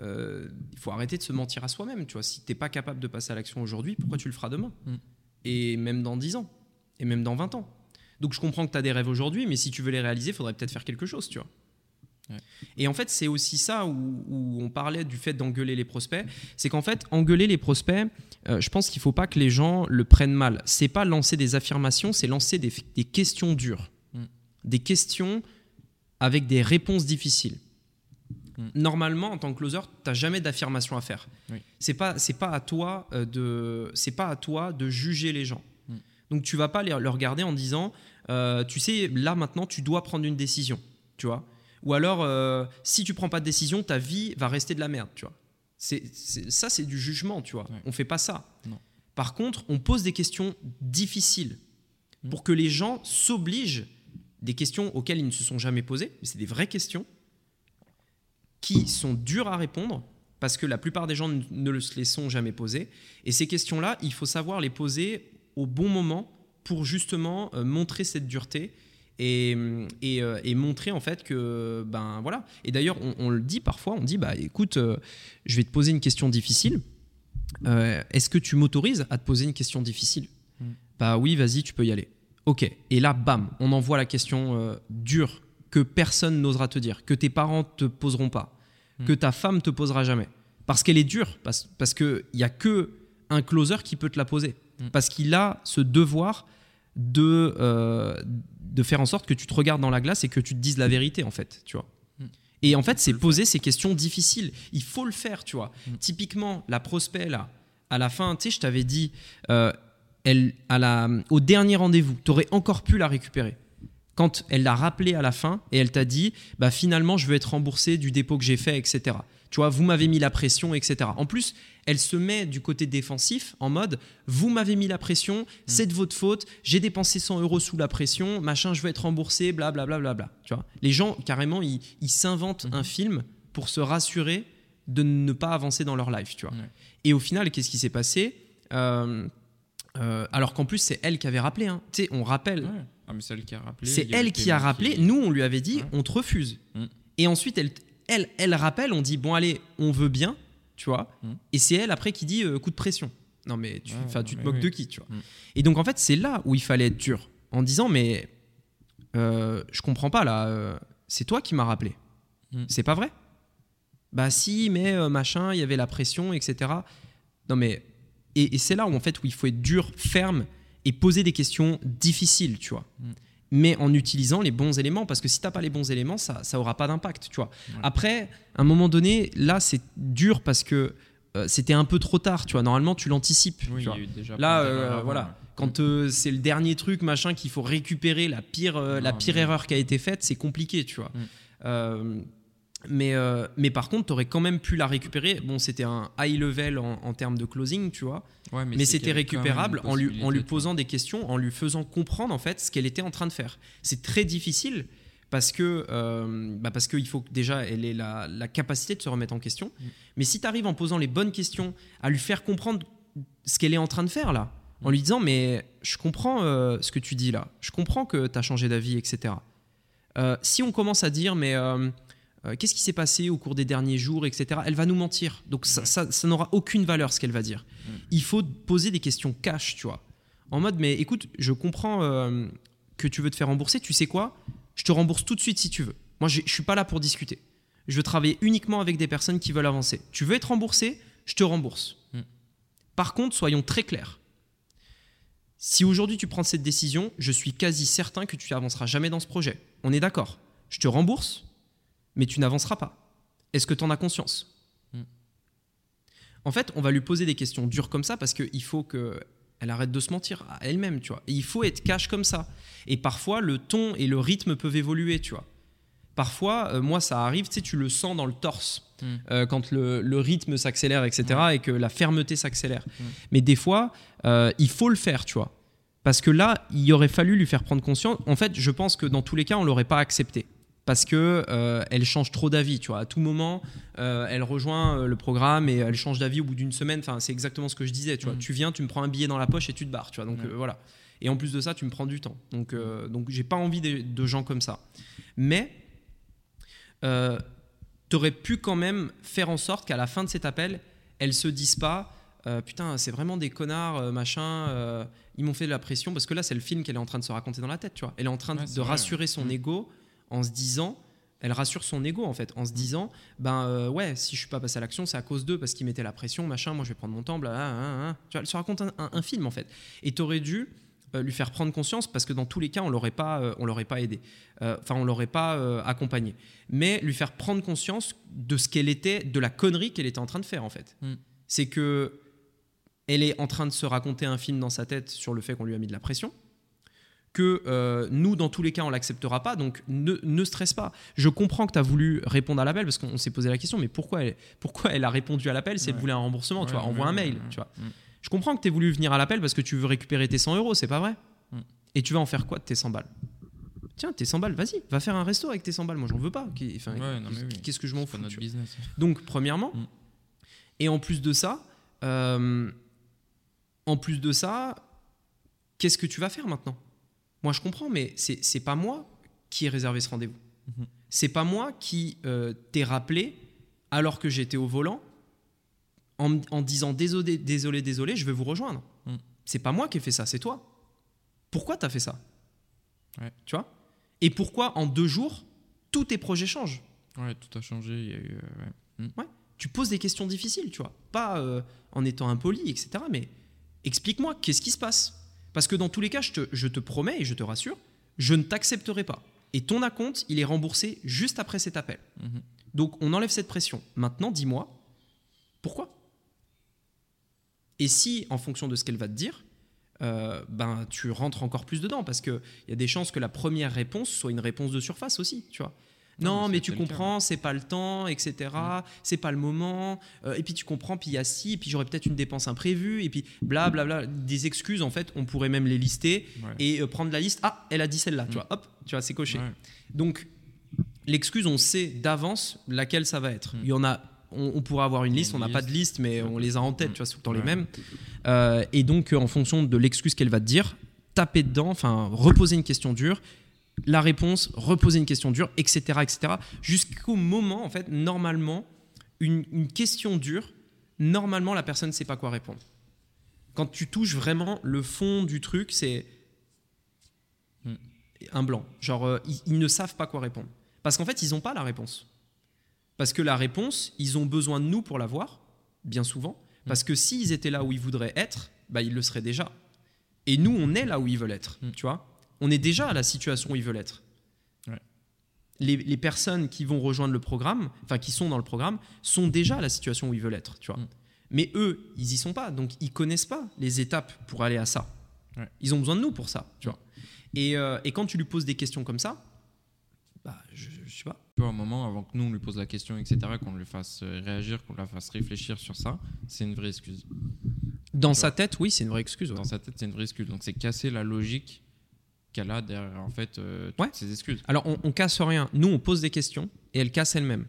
euh, il faut arrêter de se mentir à soi-même. Tu vois, si t'es pas capable de passer à l'action aujourd'hui, pourquoi tu le feras demain? Mm. Et même dans 10 ans, et même dans 20 ans. Donc je comprends que tu as des rêves aujourd'hui, mais si tu veux les réaliser, il faudrait peut-être faire quelque chose, tu vois. Ouais. Et en fait, c'est aussi ça où, où on parlait du fait d'engueuler les prospects. C'est qu'en fait, engueuler les prospects, euh, je pense qu'il faut pas que les gens le prennent mal. C'est pas lancer des affirmations, c'est lancer des, des questions dures. Mm. Des questions avec des réponses difficiles. Mm. Normalement, en tant que closer, tu n'as jamais d'affirmation à faire. Oui. C'est pas c'est pas à toi euh, de c'est pas à toi de juger les gens. Mm. Donc tu vas pas les, le regarder en disant euh, tu sais là maintenant tu dois prendre une décision, tu vois. Ou alors euh, si tu prends pas de décision, ta vie va rester de la merde, tu vois. Ça c'est du jugement, tu vois. Ouais. On fait pas ça. Non. Par contre, on pose des questions difficiles Mm. pour que les gens s'obligent des questions auxquelles ils ne se sont jamais posées, mais c'est des vraies questions qui sont dures à répondre parce que la plupart des gens ne- le- les sont jamais posées. Et ces questions-là, il faut savoir les poser au bon moment pour justement euh, montrer cette dureté et, et, euh, et montrer en fait que ben voilà. Et d'ailleurs, on, on le dit parfois, on dit bah écoute, euh, je vais te poser une question difficile. Euh, Est-ce que tu m'autorises à te poser une question difficile? Mm. Bah oui, vas-y, tu peux y aller. Ok. Et là, bam, on envoie la question euh, dure que personne n'osera te dire, que tes parents te poseront pas, Mm. que ta femme te posera jamais, parce qu'elle est dure, parce, parce que il y a que un closer qui peut te la poser, Mm. parce qu'il a ce devoir de euh, de faire en sorte que tu te regardes dans la glace et que tu te dises la vérité en fait, tu vois. Mm. Et en fait, c'est poser ces questions difficiles. Il faut le faire, tu vois. Mm. Typiquement, la prospect là, à la fin, tu sais, je t'avais dit, euh, elle, à la, au dernier rendez-vous, tu aurais encore pu la récupérer. Quand elle l'a rappelé à la fin et elle t'a dit, bah finalement, je veux être remboursé du dépôt que j'ai fait, etc. Tu vois, vous m'avez mis la pression, etc. En plus, elle se met du côté défensif en mode, vous m'avez mis la pression, c'est de votre faute, j'ai dépensé 100 euros sous la pression, machin, je veux être remboursé, blablabla. Bla, bla, bla, tu vois, les gens carrément, ils s'inventent un film pour se rassurer de ne pas avancer dans leur life, tu vois? Ouais. Et au final, qu'est-ce qui s'est passé? Euh, euh, alors qu'en plus, c'est elle qui avait rappelé. hein. Tu sais, on rappelle. Ouais. Ah, c'est elle qui a rappelé. C'est elle le qui a rappelé. qui- Nous, on lui avait dit, Ouais. on te refuse. Mm. Et ensuite, elle, elle, elle rappelle, on dit, bon, allez, on veut bien, tu vois. Mm. Et c'est elle après qui dit, euh, coup de pression. Non, mais tu, tu te mais moques oui. de qui, tu vois. Mm. Et donc, en fait, c'est là où il fallait être dur. En disant, mais euh, je comprends pas, là. euh, c'est toi qui m'as rappelé. Mm. C'est pas vrai? Bah, si, mais machin, il y avait la pression, etc. Non, mais. Et, et c'est là où, en fait, où il faut être dur, ferme et poser des questions difficiles, tu vois. Mais en utilisant les bons éléments parce que si t'as pas les bons éléments ça ça aura pas d'impact tu vois Ouais. après à un moment donné là c'est dur parce que euh, c'était un peu trop tard tu vois normalement tu l'anticipes Oui, tu Là, euh, avant, voilà. ouais. quand euh, c'est le dernier truc machin qu'il faut récupérer la pire euh, la pire mais- erreur qui a été faite c'est compliqué tu vois Mm. Mais, euh, mais par contre, tu aurais quand même pu la récupérer. Bon, c'était un high level en, en termes de closing, tu vois. Ouais, Mais, c'était récupérable en lui, en lui posant des questions, en lui faisant comprendre en fait ce qu'elle était en train de faire. C'est très difficile parce que euh, bah parce qu'il faut que déjà elle ait la, la capacité de se remettre en question. Mm. Mais si tu arrives en posant les bonnes questions, à lui faire comprendre ce qu'elle est en train de faire là, en lui disant mais je comprends euh, ce que tu dis là, je comprends que tu as changé d'avis, etc. Euh, si on commence à dire mais euh, qu'est-ce qui s'est passé au cours des derniers jours, etc. Elle va nous mentir. Donc ça, Ouais. ça- ça n'aura aucune valeur ce qu'elle va dire. Mm. Il faut poser des questions cash, tu vois. En mode, mais écoute, je comprends euh, que tu veux te faire rembourser. Tu sais quoi? Je te rembourse tout de suite si tu veux. Moi, je suis pas là pour discuter. Je veux travailler uniquement avec des personnes qui veulent avancer. Tu veux être remboursé? Je te rembourse. Mm. Par contre, soyons très clairs. Si aujourd'hui tu prends cette décision, je suis quasi certain que tu n'avanceras jamais dans ce projet. On est d'accord? Je te rembourse, mais tu n'avanceras pas. Est-ce que tu en as conscience? Mm. En fait, on va lui poser des questions dures comme ça parce qu'il faut qu'elle arrête de se mentir à elle-même, tu vois. Et il faut être cash comme ça. Et parfois, le ton et le rythme peuvent évoluer, tu vois. Parfois, euh, moi, ça arrive, tu sais, tu le sens dans le torse Mm. euh, quand le, le rythme s'accélère, etc., et que la fermeté s'accélère. Mm. Mais des fois, euh, il faut le faire, tu vois. Parce que là, il aurait fallu lui faire prendre conscience. En fait, je pense que dans tous les cas, on l'aurait pas accepté. Parce que euh, elle change trop d'avis, tu vois. À tout moment, euh, elle rejoint euh, le programme et elle change d'avis au bout d'une semaine. Enfin, c'est exactement ce que je disais, tu vois. Mm. Tu viens, tu me prends un billet dans la poche et tu te barres, tu vois. Donc euh, voilà. Et en plus de ça, tu me prends du temps. Donc, donc j'ai pas envie de, de gens comme ça. Mais tu aurais pu quand même faire en sorte qu'à la fin de cet appel, elles se disent pas euh, putain, c'est vraiment des connards, euh, machin, euh, ils m'ont fait de la pression. Parce que là, c'est le film qu'elle est en train de se raconter dans la tête, tu vois. Elle est en train de- Ouais, de rassurer son Mm. ego en se disant. Elle rassure son ego en fait en se disant ben euh, ouais si je suis pas passé à l'action c'est à cause d'eux parce qu'ils mettaient la pression machin moi je vais prendre mon temps bla, tu vois elle se raconte un, un- un film en fait. Et t'aurais dû euh, lui faire prendre conscience parce que dans tous les cas on l'aurait pas euh, on l'aurait pas aidé. Euh, enfin on l'aurait pas euh, accompagné. Mais lui faire prendre conscience de ce qu'elle était de la connerie qu'elle était en train de faire en fait. Mm. c'est que elle est en train de se raconter un film dans sa tête sur le fait qu'on lui a mis de la pression que euh, nous, dans tous les cas, on l'acceptera pas. Donc, ne, ne stresse pas. Je comprends que tu as voulu répondre à l'appel parce qu'on s'est posé la question, mais pourquoi elle, pourquoi elle a répondu à l'appel si elle voulait un remboursement Tu Ouais, vois, envoie un mail. Tu vois. Mm. Je comprends que tu aies voulu venir à l'appel parce que tu veux récupérer tes 100 euros, c'est pas vrai Mm. Et tu vas en faire quoi de tes 100 balles? Tiens, tes 100 balles, vas-y, va faire un resto avec tes 100 balles. Moi, j'en veux pas. Oui. Qu'est-ce que je m'en fous notre business. Donc, premièrement, Mm. et en plus de ça, euh, en plus de ça, qu'est-ce que tu vas faire maintenant? Moi, je comprends, mais c'est pas moi qui ai réservé ce rendez-vous. Mhm. C'est pas moi qui euh, t'ai rappelé alors que j'étais au volant en, en disant désolé, désolé, désolé, je vais vous rejoindre. Mm. C'est pas moi qui ai fait ça, c'est toi. Pourquoi t'as fait ça? Ouais. Tu vois? Et pourquoi en deux jours tous tes projets changent? Ouais, tout a changé. Il y a eu. euh, ouais. tu poses des questions difficiles, tu vois. Pas euh, en étant impoli, etc. Mais explique-moi, qu'est-ce qui se passe? Parce que dans tous les cas, je te, je te promets et je te rassure, je ne t'accepterai pas. Et ton acompte, il est remboursé juste après cet appel. Mhm. Donc on enlève cette pression. Maintenant, dis-moi, pourquoi? Et si, en fonction de ce qu'elle va te dire, euh, ben, tu rentres encore plus dedans, parce qu'il y a des chances que la première réponse soit une réponse de surface aussi, tu vois. Non, Non, mais tu Mm. comprends, c'est pas le temps, etc. C'est pas le moment. Euh, et puis tu comprends, puis il y a ci, et puis j'aurais peut-être une dépense imprévue, et puis blablabla. Des excuses, en fait, on pourrait même les lister Ouais. et euh, prendre la liste. Ah, elle a dit celle-là, tu Mm. vois. Hop, tu vois, c'est coché. Ouais. Donc, l'excuse, on sait d'avance laquelle ça va être. Mm. Il y en a on, on pourrait avoir une liste, on n'a pas de liste, mais on les a en tête, Mm. tu vois, c'est tout le temps les mêmes. Euh, et donc, euh, en fonction de l'excuse qu'elle va te dire, taper dedans, enfin, reposer une question dure, la réponse, reposer une question dure, etc., etc. Jusqu'au moment, en fait, normalement, une, une question dure, normalement, la personne ne sait pas quoi répondre. Quand tu touches vraiment le fond du truc, c'est Mm. un blanc. Genre, euh, ils, ils ne savent pas quoi répondre. Parce qu'en fait, ils n'ont pas la réponse. Parce que la réponse, ils ont besoin de nous pour l'avoir, bien souvent. Parce que s'ils étaient là où ils voudraient être, bah, ils le seraient déjà. Et nous, on est là où ils veulent être, Mm. tu vois. On est déjà à la situation où ils veulent être. Ouais. Les, les personnes qui vont rejoindre le programme, enfin qui sont dans le programme, sont déjà à la situation où ils veulent être, tu vois. Mm. Mais eux, ils y sont pas, donc ils connaissent pas les étapes pour aller à ça. Ouais. Ils ont besoin de nous pour ça, tu vois. Et, euh, et quand tu lui poses des questions comme ça, bah, je, je sais pas. Un moment avant que nous on lui pose la question, etc., qu'on lui fasse euh, réagir, qu'on la fasse réfléchir sur ça, c'est une vraie excuse. Dans sa tête, oui, c'est une vraie excuse. ouais. Dans sa tête, c'est une vraie excuse. Donc c'est casser la logique qu'elle a derrière en fait euh, toutes Ouais. ces excuses. Alors, on, on casse rien. Nous, on pose des questions et elle casse elle-même.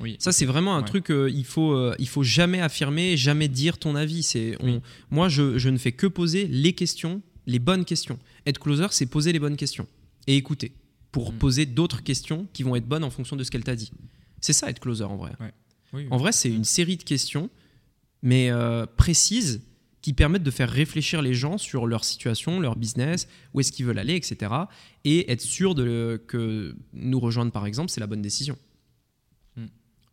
Oui. Ça, c'est vraiment un Ouais. truc, euh, il, faut, euh, il faut jamais affirmer, jamais dire ton avis. C'est, Oui. Moi, je, je ne fais que poser les questions, les bonnes questions. Être closer, c'est poser les bonnes questions et écouter pour Mm. poser d'autres questions qui vont être bonnes en fonction de ce qu'elle t'a dit. C'est ça, être closer en vrai. Oui, En vrai, c'est une série de questions, mais précises, qui permettent de faire réfléchir les gens sur leur situation, leur business, où est-ce qu'ils veulent aller, etc. Et être sûr de, que nous rejoindre, par exemple, c'est la bonne décision. Hmm.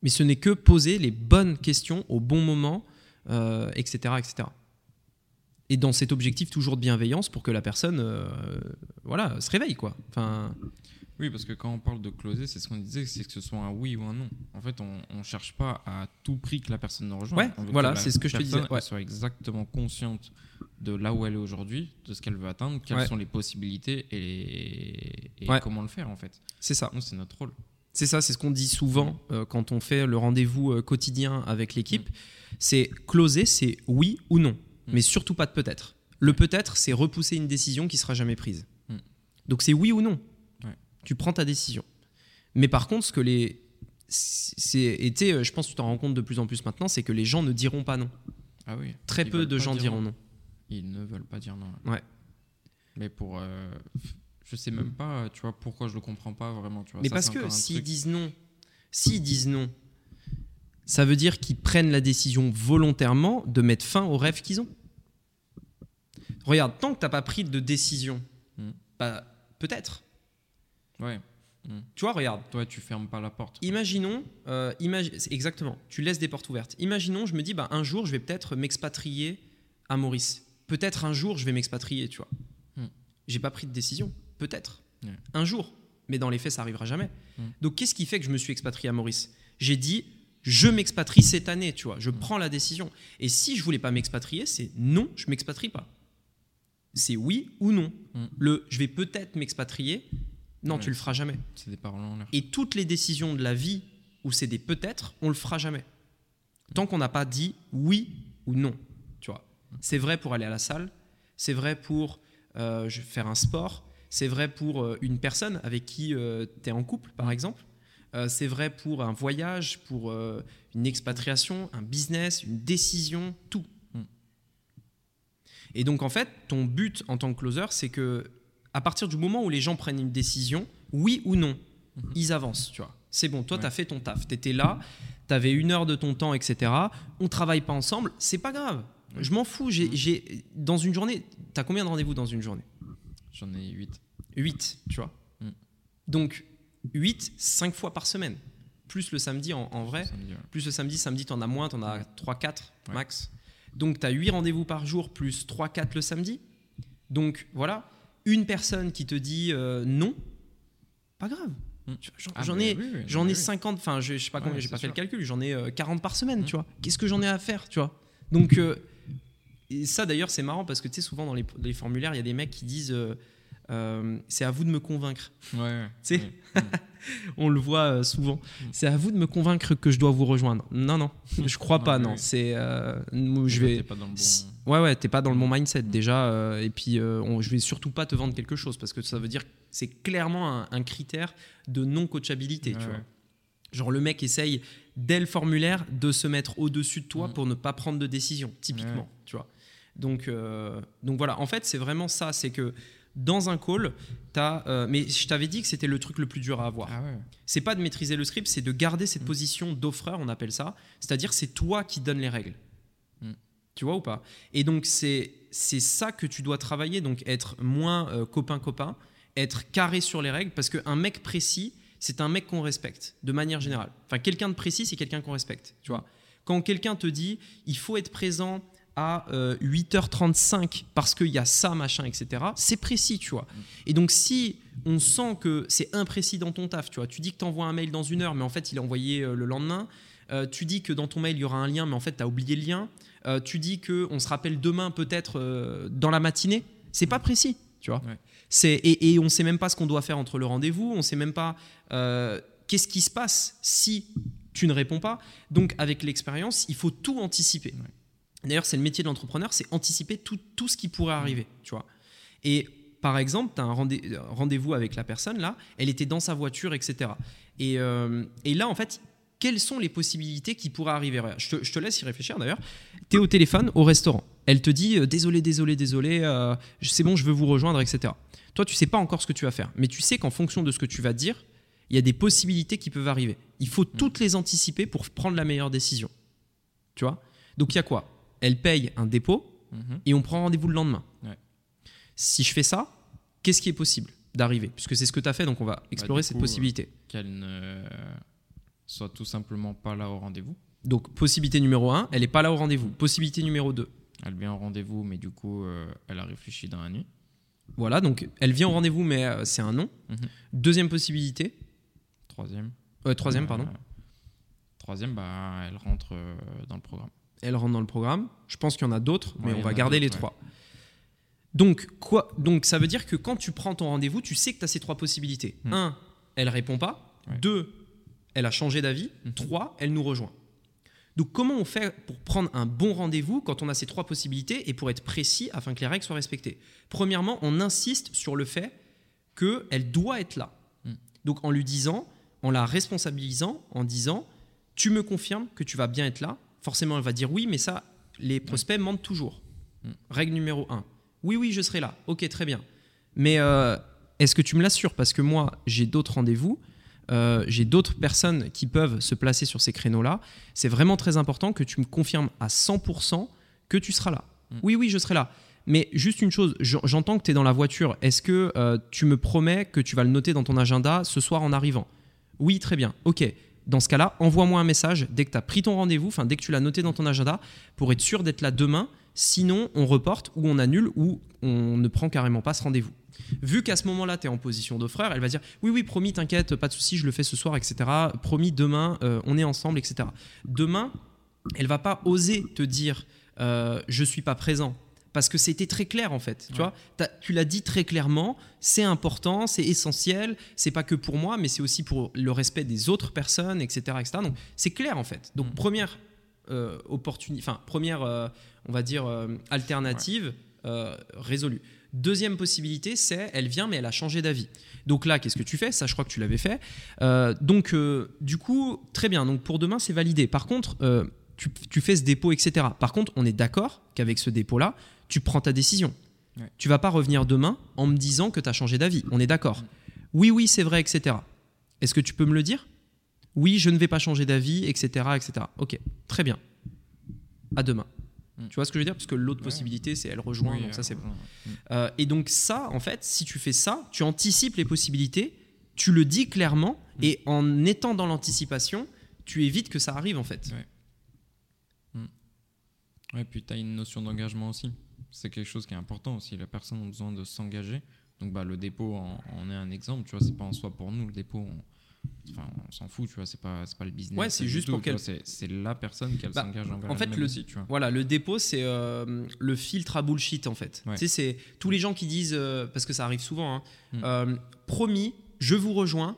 Mais ce n'est que poser les bonnes questions au bon moment, euh, etc., etc. Et dans cet objectif toujours de bienveillance pour que la personne euh, voilà, se réveille. Quoi. Enfin, Oui, parce que quand on parle de closer, c'est ce qu'on disait, c'est que ce soit un oui ou un non. En fait, on ne cherche pas à tout prix que la personne nous rejoigne. Ouais, voilà, c'est ce que je te disais, ouais. soit exactement consciente de là où elle est aujourd'hui, de ce qu'elle veut atteindre, quelles Ouais. sont les possibilités et, comment le faire en fait. c'est ça. C'est notre rôle. C'est ça, c'est ce qu'on dit souvent euh, quand on fait le rendez-vous euh, quotidien avec l'équipe. C'est closer, c'est oui ou non, Mm. mais surtout pas de peut-être. Le peut-être, c'est repousser une décision qui sera jamais prise. Mm. Donc c'est oui ou non. Tu prends ta décision. Mais par contre, ce que les euh, je pense que tu t'en rends compte de plus en plus maintenant, c'est que les gens ne diront pas non. Ah oui. Très peu de gens diront non. Ils ne veulent pas dire non. Ouais. Mais pour. euh, je sais même pas, tu vois, pourquoi je le comprends pas vraiment. Tu vois. Mais Ça, parce que s'ils truc- disent non, s'ils disent non, ça veut dire qu'ils prennent la décision volontairement de mettre fin aux rêves qu'ils ont. Regarde, tant que t'as pas pris de décision, Mm. bah peut-être. Ouais. Tu vois, regarde. Toi, tu fermes pas la porte. Imaginons, euh, imagi- exactement, tu laisses des portes ouvertes. Imaginons, je me dis, bah, un jour, je vais peut-être m'expatrier à Maurice. Peut-être un jour, je vais m'expatrier, tu vois. Hmm. J'ai pas pris de décision. Peut-être. Un jour. Mais dans les faits, ça arrivera jamais. Hmm. Donc, qu'est-ce qui fait que je me suis expatrié à Maurice? J'ai dit, je m'expatrie cette année, tu vois. Je prends la décision. Et si je voulais pas m'expatrier, c'est non, je m'expatrie pas. C'est oui ou non. Le je vais peut-être m'expatrier, non, Ouais. tu le feras jamais. C'est des paroles en l'air. Et toutes les décisions de la vie où c'est des peut-être, on le fera jamais. Tant qu'on n'a pas dit oui ou non. Tu vois. C'est vrai pour aller à la salle, c'est vrai pour euh, faire un sport, c'est vrai pour euh, une personne avec qui tu es en couple, par exemple. Euh, c'est vrai pour un voyage, pour euh, une expatriation, un business, une décision, tout. Mm. Et donc en fait, ton but en tant que closer, c'est que à partir du moment où les gens prennent une décision, oui ou non, ils avancent, tu vois. C'est bon, toi, Ouais. tu as fait ton taf, tu étais là, tu avais une heure de ton temps, etc. On travaille pas ensemble, c'est pas grave. Je m'en fous. J'ai, j'ai- dans une journée, tu as combien de rendez-vous dans une journée? J'en ai 8. 8, tu vois. Mm. Donc, 8, 5 fois par semaine. Plus le samedi en, en vrai. Samedi, ouais. Plus le samedi, samedi, tu en as moins, tu en as 3, 4 Ouais. max. Donc, tu as 8 rendez-vous par jour, plus 3, 4 le samedi. Donc, voilà. Une personne qui te dit euh, non, pas grave. Mm. J'en, Ah, j'en ai, oui, oui, j'en oui, ai oui. 50, enfin, je, je sais pas Ouais, combien, j'ai c'est pas fait le calcul, j'en ai euh, 40 par semaine, tu vois. Qu'est-ce que j'en ai à faire, tu vois? Donc, euh, et ça d'ailleurs, c'est marrant parce que tu sais, souvent dans les, les formulaires, il y a des mecs qui disent euh, c'est à vous de me convaincre. Ouais, ouais. Tu sais? Ouais. On le voit euh, souvent. Mm. C'est à vous de me convaincre que je dois vous rejoindre. Non, non, je crois Non, pas, oui, non. C'est. euh, je vais. t'es pas dans le bon- Si- Ouais, ouais, t'es pas dans le bon mindset déjà. euh, et puis, euh, on- je vais surtout pas te vendre quelque chose parce que ça veut dire que c'est clairement un, un critère de non-coachabilité. tu Ouais, vois. ouais. Genre le mec essaye dès le formulaire de se mettre au-dessus de toi Mm. pour ne pas prendre de décision, typiquement, Ouais. tu vois. Donc, donc voilà, en fait, c'est vraiment ça, c'est que dans un call, t'as, euh, mais je t'avais dit que c'était le truc le plus dur à avoir. Ah ouais. C'est pas de maîtriser le script, c'est de garder cette Mm. position d'offreur, on appelle ça. C'est-à-dire, c'est toi qui donnes les règles. Mm. Tu vois ou pas? Et donc, c'est c'est ça que tu dois travailler, donc être moins euh, copain-copain, être carré sur les règles, parce qu'un mec précis, c'est un mec qu'on respecte, de manière générale. Enfin, quelqu'un de précis, c'est quelqu'un qu'on respecte, tu vois. Quand quelqu'un te dit, il faut être présent à euh, 8h35 parce qu'il y a ça, machin, etc., c'est précis, tu vois. Et donc, si on sent que c'est imprécis dans ton taf, tu vois, tu dis que tu envoies un mail dans une heure, mais en fait, il est envoyé euh, le lendemain. Euh, tu dis que dans ton mail, il y aura un lien, mais en fait, tu as oublié le lien. Euh, tu dis que on se rappelle demain, peut-être euh, dans la matinée. C'est pas précis, tu vois. Ouais. C'est, et, et on sait même pas ce qu'on doit faire entre le rendez-vous. On sait même pas euh, qu'est-ce qui se passe si tu ne réponds pas. Donc, avec l'expérience, il faut tout anticiper. Ouais. D'ailleurs, c'est le métier de l'entrepreneur, c'est anticiper tout, tout ce qui pourrait arriver, tu vois. Et par exemple, tu as un rendez- rendez-vous avec la personne, là, elle était dans sa voiture, etc. Et, euh, et là, en fait, quelles sont les possibilités qui pourraient arriver? Je te, je te laisse y réfléchir d'ailleurs. Tu es au téléphone au restaurant. Elle te dit euh, désolé, désolé, désolé, euh, c'est bon, je veux vous rejoindre, etc. Toi, tu sais pas encore ce que tu vas faire, mais tu sais qu'en fonction de ce que tu vas dire, il y a des possibilités qui peuvent arriver. Il faut toutes les anticiper pour prendre la meilleure décision. Tu vois? Donc il y a quoi? Elle paye un dépôt Mhm. et on prend rendez-vous le lendemain. Ouais. Si je fais ça, qu'est-ce qui est possible d'arriver? Puisque c'est ce que tu as fait, donc on va explorer du cette coup, possibilité. Qu'elle ne soit tout simplement pas là au rendez-vous. Donc possibilité numéro 1, elle n'est pas là au rendez-vous. Possibilité numéro 2, Elle vient au rendez-vous, mais du coup, euh, elle a réfléchi dans la nuit. voilà, donc elle vient au rendez-vous, mais euh, c'est un non. Mhm. Deuxième possibilité, Troisième. euh, troisième, Euh, pardon, Troisième, bah, elle rentre euh, dans le programme. Elle rentre dans le programme. Je pense qu'il y en a d'autres, mais Ouais, on va garder les trois. Donc, quoi donc ça veut dire que quand tu prends ton rendez-vous, tu sais que tu as ces trois possibilités. Hmm. Un, elle répond pas. Ouais. Deux, elle a changé d'avis. Mhm. Trois, elle nous rejoint. Donc comment on fait pour prendre un bon rendez-vous quand on a ces trois possibilités et pour être précis afin que les règles soient respectées? Premièrement, on insiste sur le fait qu'elle doit être là. Mm. Donc en lui disant, en la responsabilisant, en disant, tu me confirmes que tu vas bien être là. Forcément, elle va dire oui, mais ça, les prospects mentent toujours. Mm. Règle numéro un. Oui, oui, je serai là. Ok, très bien. Mais euh, est-ce que tu me l'assures? Parce que moi, j'ai d'autres rendez-vous. euh, j'ai d'autres personnes qui peuvent se placer sur ces créneaux-là. C'est vraiment très important que tu me confirmes à 100% que tu seras là. Mm. Oui, oui, je serai là. Mais juste une chose, j'en- j'entends que tu es dans la voiture. Est-ce que euh, tu me promets que tu vas le noter dans ton agenda ce soir en arrivant? Oui, très bien. Ok. Dans ce cas-là, envoie-moi un message dès que tu as pris ton rendez-vous, enfin dès que tu l'as noté dans ton agenda, pour être sûr d'être là demain. Sinon, on reporte ou on annule ou on ne prend carrément pas ce rendez-vous. Vu qu'à ce moment-là, tu es en position d'offreur, elle va dire Oui, oui, promis, t'inquiète, pas de souci, je le fais ce soir, etc. Promis, demain, euh, on est ensemble, etc. Demain, elle va pas oser te dire euh, Je suis pas présent. Parce que c'était très clair en fait, tu vois. Tu l'as dit très clairement, c'est important, c'est essentiel, c'est pas que pour moi, mais c'est aussi pour le respect des autres personnes, etc. etc. Donc c'est clair en fait. Donc Mm. première euh, opportunité, enfin première, euh, on va dire euh, alternative résolue. Deuxième possibilité, c'est elle vient mais elle a changé d'avis. Donc là, qu'est-ce que tu fais? Ça, je crois que tu l'avais fait. Euh, donc euh, du coup, très bien. Donc pour demain, c'est validé. Par contre, euh, tu, tu fais ce dépôt, etc. Par contre, on est d'accord qu'avec ce dépôt-là, tu prends ta décision. Ouais. Tu vas pas revenir demain en me disant que tu as changé d'avis. On est d'accord. Oui, oui, c'est vrai, etc. Est-ce que tu peux me le dire? Oui, je ne vais pas changer d'avis, etc., etc. Ok, très bien. À demain. Mm. Tu vois ce que je veux dire? Parce que l'autre Ouais. possibilité, c'est elle rejoint, Oui, donc ça c'est bon. euh, mm. Euh, et donc ça, en fait, si tu fais ça, tu anticipes les possibilités, tu le dis clairement, Mm. et en étant dans l'anticipation, tu évites que ça arrive en fait. Ouais. Ouais, puis tu as une notion d'engagement aussi. C'est quelque chose qui est important aussi. La personne a besoin de s'engager. Donc bah, le dépôt en, en est un exemple. Tu vois, c'est pas en soi pour nous. Le dépôt, on, enfin, on s'en fout. Tu vois, c'est pas, c'est pas le business. Ouais, c'est juste tout, pour qu'elle- C'est la personne qui Bah, s'engage envers en fait, le- aussi, tu vois. Voilà, le dépôt, c'est euh, le filtre à bullshit en fait. Ouais. Tu sais, c'est tous les gens qui disent, euh, parce que ça arrive souvent, hein, Mm. euh, promis, je vous rejoins,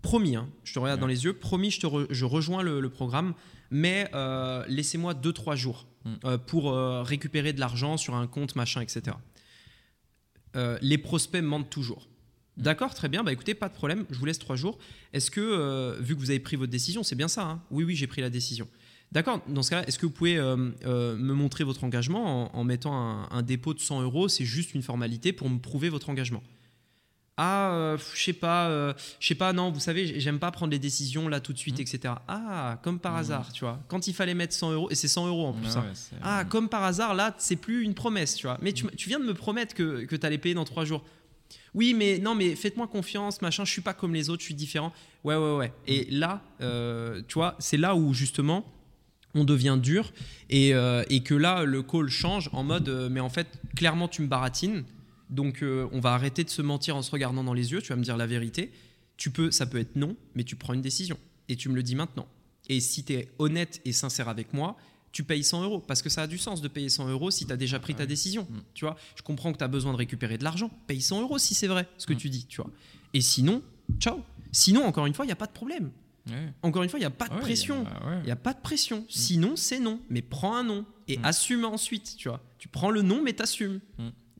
promis, hein, je te regarde Ouais. dans les yeux, promis, je, te re- je rejoins le, le programme, mais laissez-moi 2-3 jours. Euh, pour euh, récupérer de l'argent sur un compte, machin, etc. Euh, les prospects mentent toujours. D'accord, très bien. Bah écoutez, pas de problème. Je vous laisse trois jours. Est-ce que, vu que vous avez pris votre décision, c'est bien ça hein? Oui, oui, j'ai pris la décision. D'accord. Dans ce cas-là, est-ce que vous pouvez euh, euh, me montrer votre engagement en, mettant un, dépôt de 100 euros? C'est juste une formalité pour me prouver votre engagement. Ah, je sais pas, je sais pas. Non, vous savez, j'aime pas prendre les décisions là tout de suite, mmh. etc. Ah, comme par mmh. hasard, tu vois. Quand il fallait mettre 100 euros, et c'est 100 euros en plus. Hein. ah, comme par hasard, là, c'est plus une promesse, tu vois. Mais tu, tu viens de me promettre que, que tu allais payer dans trois jours. Oui, mais non, mais faites-moi confiance, machin, je suis pas comme les autres, je suis différent. Ouais, ouais, ouais. Et là, euh, tu vois, c'est là où justement on devient dur et, euh, que là, le call change en mode, euh, mais en fait, clairement, tu me baratines. Donc, on va arrêter de se mentir en se regardant dans les yeux. Tu vas me dire la vérité. Tu peux, ça peut être non, mais tu prends une décision et tu me le dis maintenant. Et si tu es honnête et sincère avec moi, tu payes 100 euros. Parce que ça a du sens de payer 100 euros si tu as déjà pris ta décision. Mm. Tu vois, je comprends que tu as besoin de récupérer de l'argent. Paye 100 euros si c'est vrai ce que mm. tu dis. Tu vois. Et sinon, ciao. Sinon, encore une fois, il n'y a pas de problème. Encore une fois, il n'y a pas de pression. Il n'y a pas de pression. Mm. Sinon, c'est non. Mais prends un non et assume ensuite. Tu vois. Tu prends le non, mais t'assumes.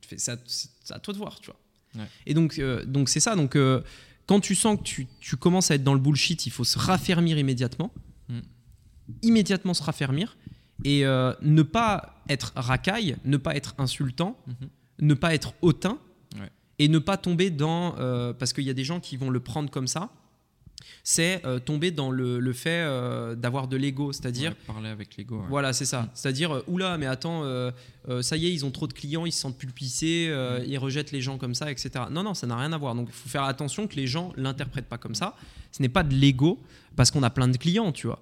Tu c'est à, toi de voir. Tu vois. Et donc, euh, donc c'est ça. Donc, euh, quand tu sens que tu, tu, commences à être dans le bullshit, il faut se raffermir immédiatement. Immédiatement se raffermir et euh, ne pas être racaille, ne pas être insultant, mhm. ne pas être hautain et ne pas tomber dans parce qu'il y a des gens qui vont le prendre comme ça c'est euh, tomber dans le, fait euh, d'avoir de l'ego, c'est-à-dire parler avec l'ego. Voilà, c'est ça. C'est-à-dire euh, oula, mais attends, ça y est, ils ont trop de clients, ils se sentent pulpissés, mm. ils rejettent les gens comme ça, etc. Non, non, ça n'a rien à voir. Donc il faut faire attention que les gens l'interprètent pas comme ça. Ce n'est pas de l'ego parce qu'on a plein de clients, tu vois.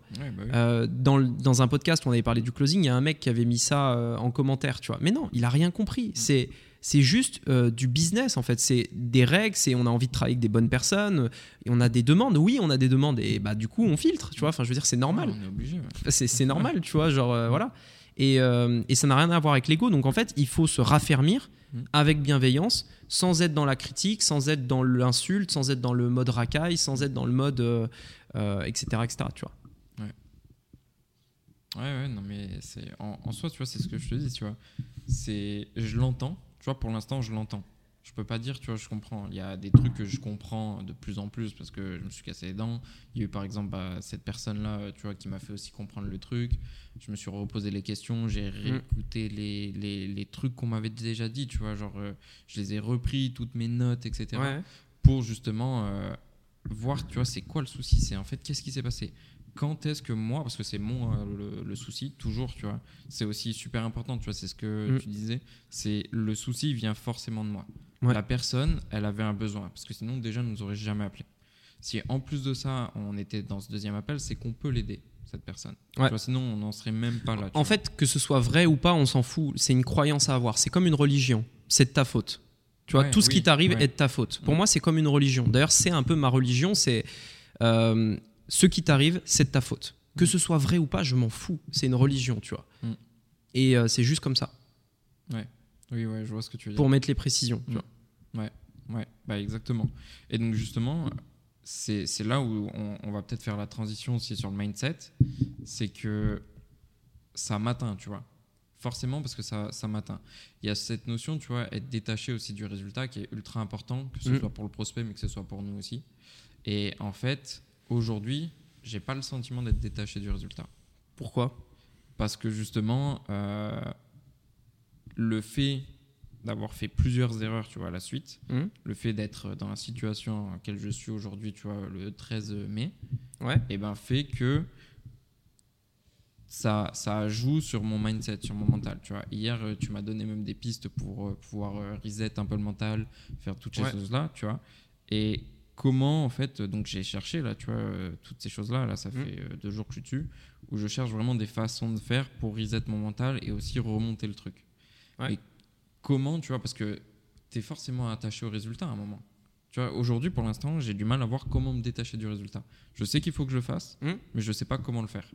Bah dans, dans, un podcast, on avait parlé du closing, il y a un mec qui avait mis ça en commentaire, tu vois. Mais non, il a rien compris. Mm. C'est c'est juste euh, du business en fait. C'est des règles, c'est on a envie de travailler avec des bonnes personnes, et on a des demandes. Oui, on a des demandes et bah du coup on filtre, tu vois. Enfin, je veux dire, c'est normal. C'est normal, tu vois, genre euh, voilà. Et, euh, et ça n'a rien à voir avec l'ego. Donc en fait, il faut se raffermir mm. avec bienveillance, sans être dans la critique, sans être dans l'insulte, sans être dans le mode racaille, sans être dans le mode etc etc. Tu vois. Ouais, ouais, non, mais c'est en, en, soi, tu vois, c'est ce que je te dis, tu vois. C'est, je l'entends, tu vois, pour l'instant, je l'entends. Je peux pas dire, tu vois, je comprends. Il y a des trucs que je comprends de plus en plus parce que je me suis cassé les dents. Il y a eu par exemple bah, cette personne-là, tu vois, qui m'a fait aussi comprendre le truc. Je me suis reposé les questions, j'ai mm. réécouté les, les, les, trucs qu'on m'avait déjà dit, tu vois, genre euh, je les ai repris, toutes mes notes, etc. Pour justement euh, voir, tu vois, c'est quoi le souci C'est en fait, qu'est-ce qui s'est passé? Quand est-ce que moi, parce que c'est mon euh, le, souci, toujours, tu vois, c'est aussi super important, tu vois, c'est ce que mm. tu disais, c'est le souci vient forcément de moi. La personne, elle avait un besoin, parce que sinon, déjà, nous aurait jamais appelé. Si en plus de ça, on était dans ce deuxième appel, c'est qu'on peut l'aider, cette personne. sinon, on n'en serait même pas là. En fait, que ce soit vrai ou pas, on s'en fout. C'est une croyance à avoir. C'est comme une religion. C'est de ta faute. Tu vois, tout ce qui t'arrive est de ta faute. Pour moi, c'est comme une religion. D'ailleurs, c'est un peu ma religion. C'est euh, ce qui t'arrive, c'est de ta faute. Que ce soit vrai ou pas, je m'en fous. C'est une religion, tu vois. Mm. Et euh, c'est juste comme ça. Ouais. Oui, ouais, je vois ce que tu veux dire. Pour mettre les précisions. Tu mm. vois. Ouais, ouais, bah exactement. Et donc justement, c'est là où on, va peut-être faire la transition aussi sur le mindset. C'est que ça m'atteint, tu vois. Forcément, parce que ça, ça m'atteint. Il y a cette notion, tu vois, être détaché aussi du résultat qui est ultra important, que ce mm. soit pour le prospect, mais que ce soit pour nous aussi. Et en fait, aujourd'hui, j'ai pas le sentiment d'être détaché du résultat. Pourquoi? Parce que justement, euh, le fait d'avoir fait plusieurs erreurs, tu vois, à la suite, hmm. le fait d'être dans la situation dans laquelle je suis aujourd'hui, tu vois, le 13 mai, ouais. et eh ben fait que ça, ça joue sur mon mindset, sur mon mental. Tu vois. Hier, euh, tu m'as donné même des pistes pour euh, pouvoir reset un peu le mental, faire toutes ces choses-là, tu vois. Et comment en fait donc j'ai cherché là tu vois euh, toutes ces choses là là ça mm. fait euh, deux jours que je suis dessus où je cherche vraiment des façons de faire pour reset mon mental et aussi remonter le truc. Et comment tu vois parce que tu es forcément attaché au résultat à un moment. Tu vois aujourd'hui pour l'instant j'ai du mal à voir comment me détacher du résultat. Je sais qu'il faut que je le fasse mm. mais je sais pas comment le faire.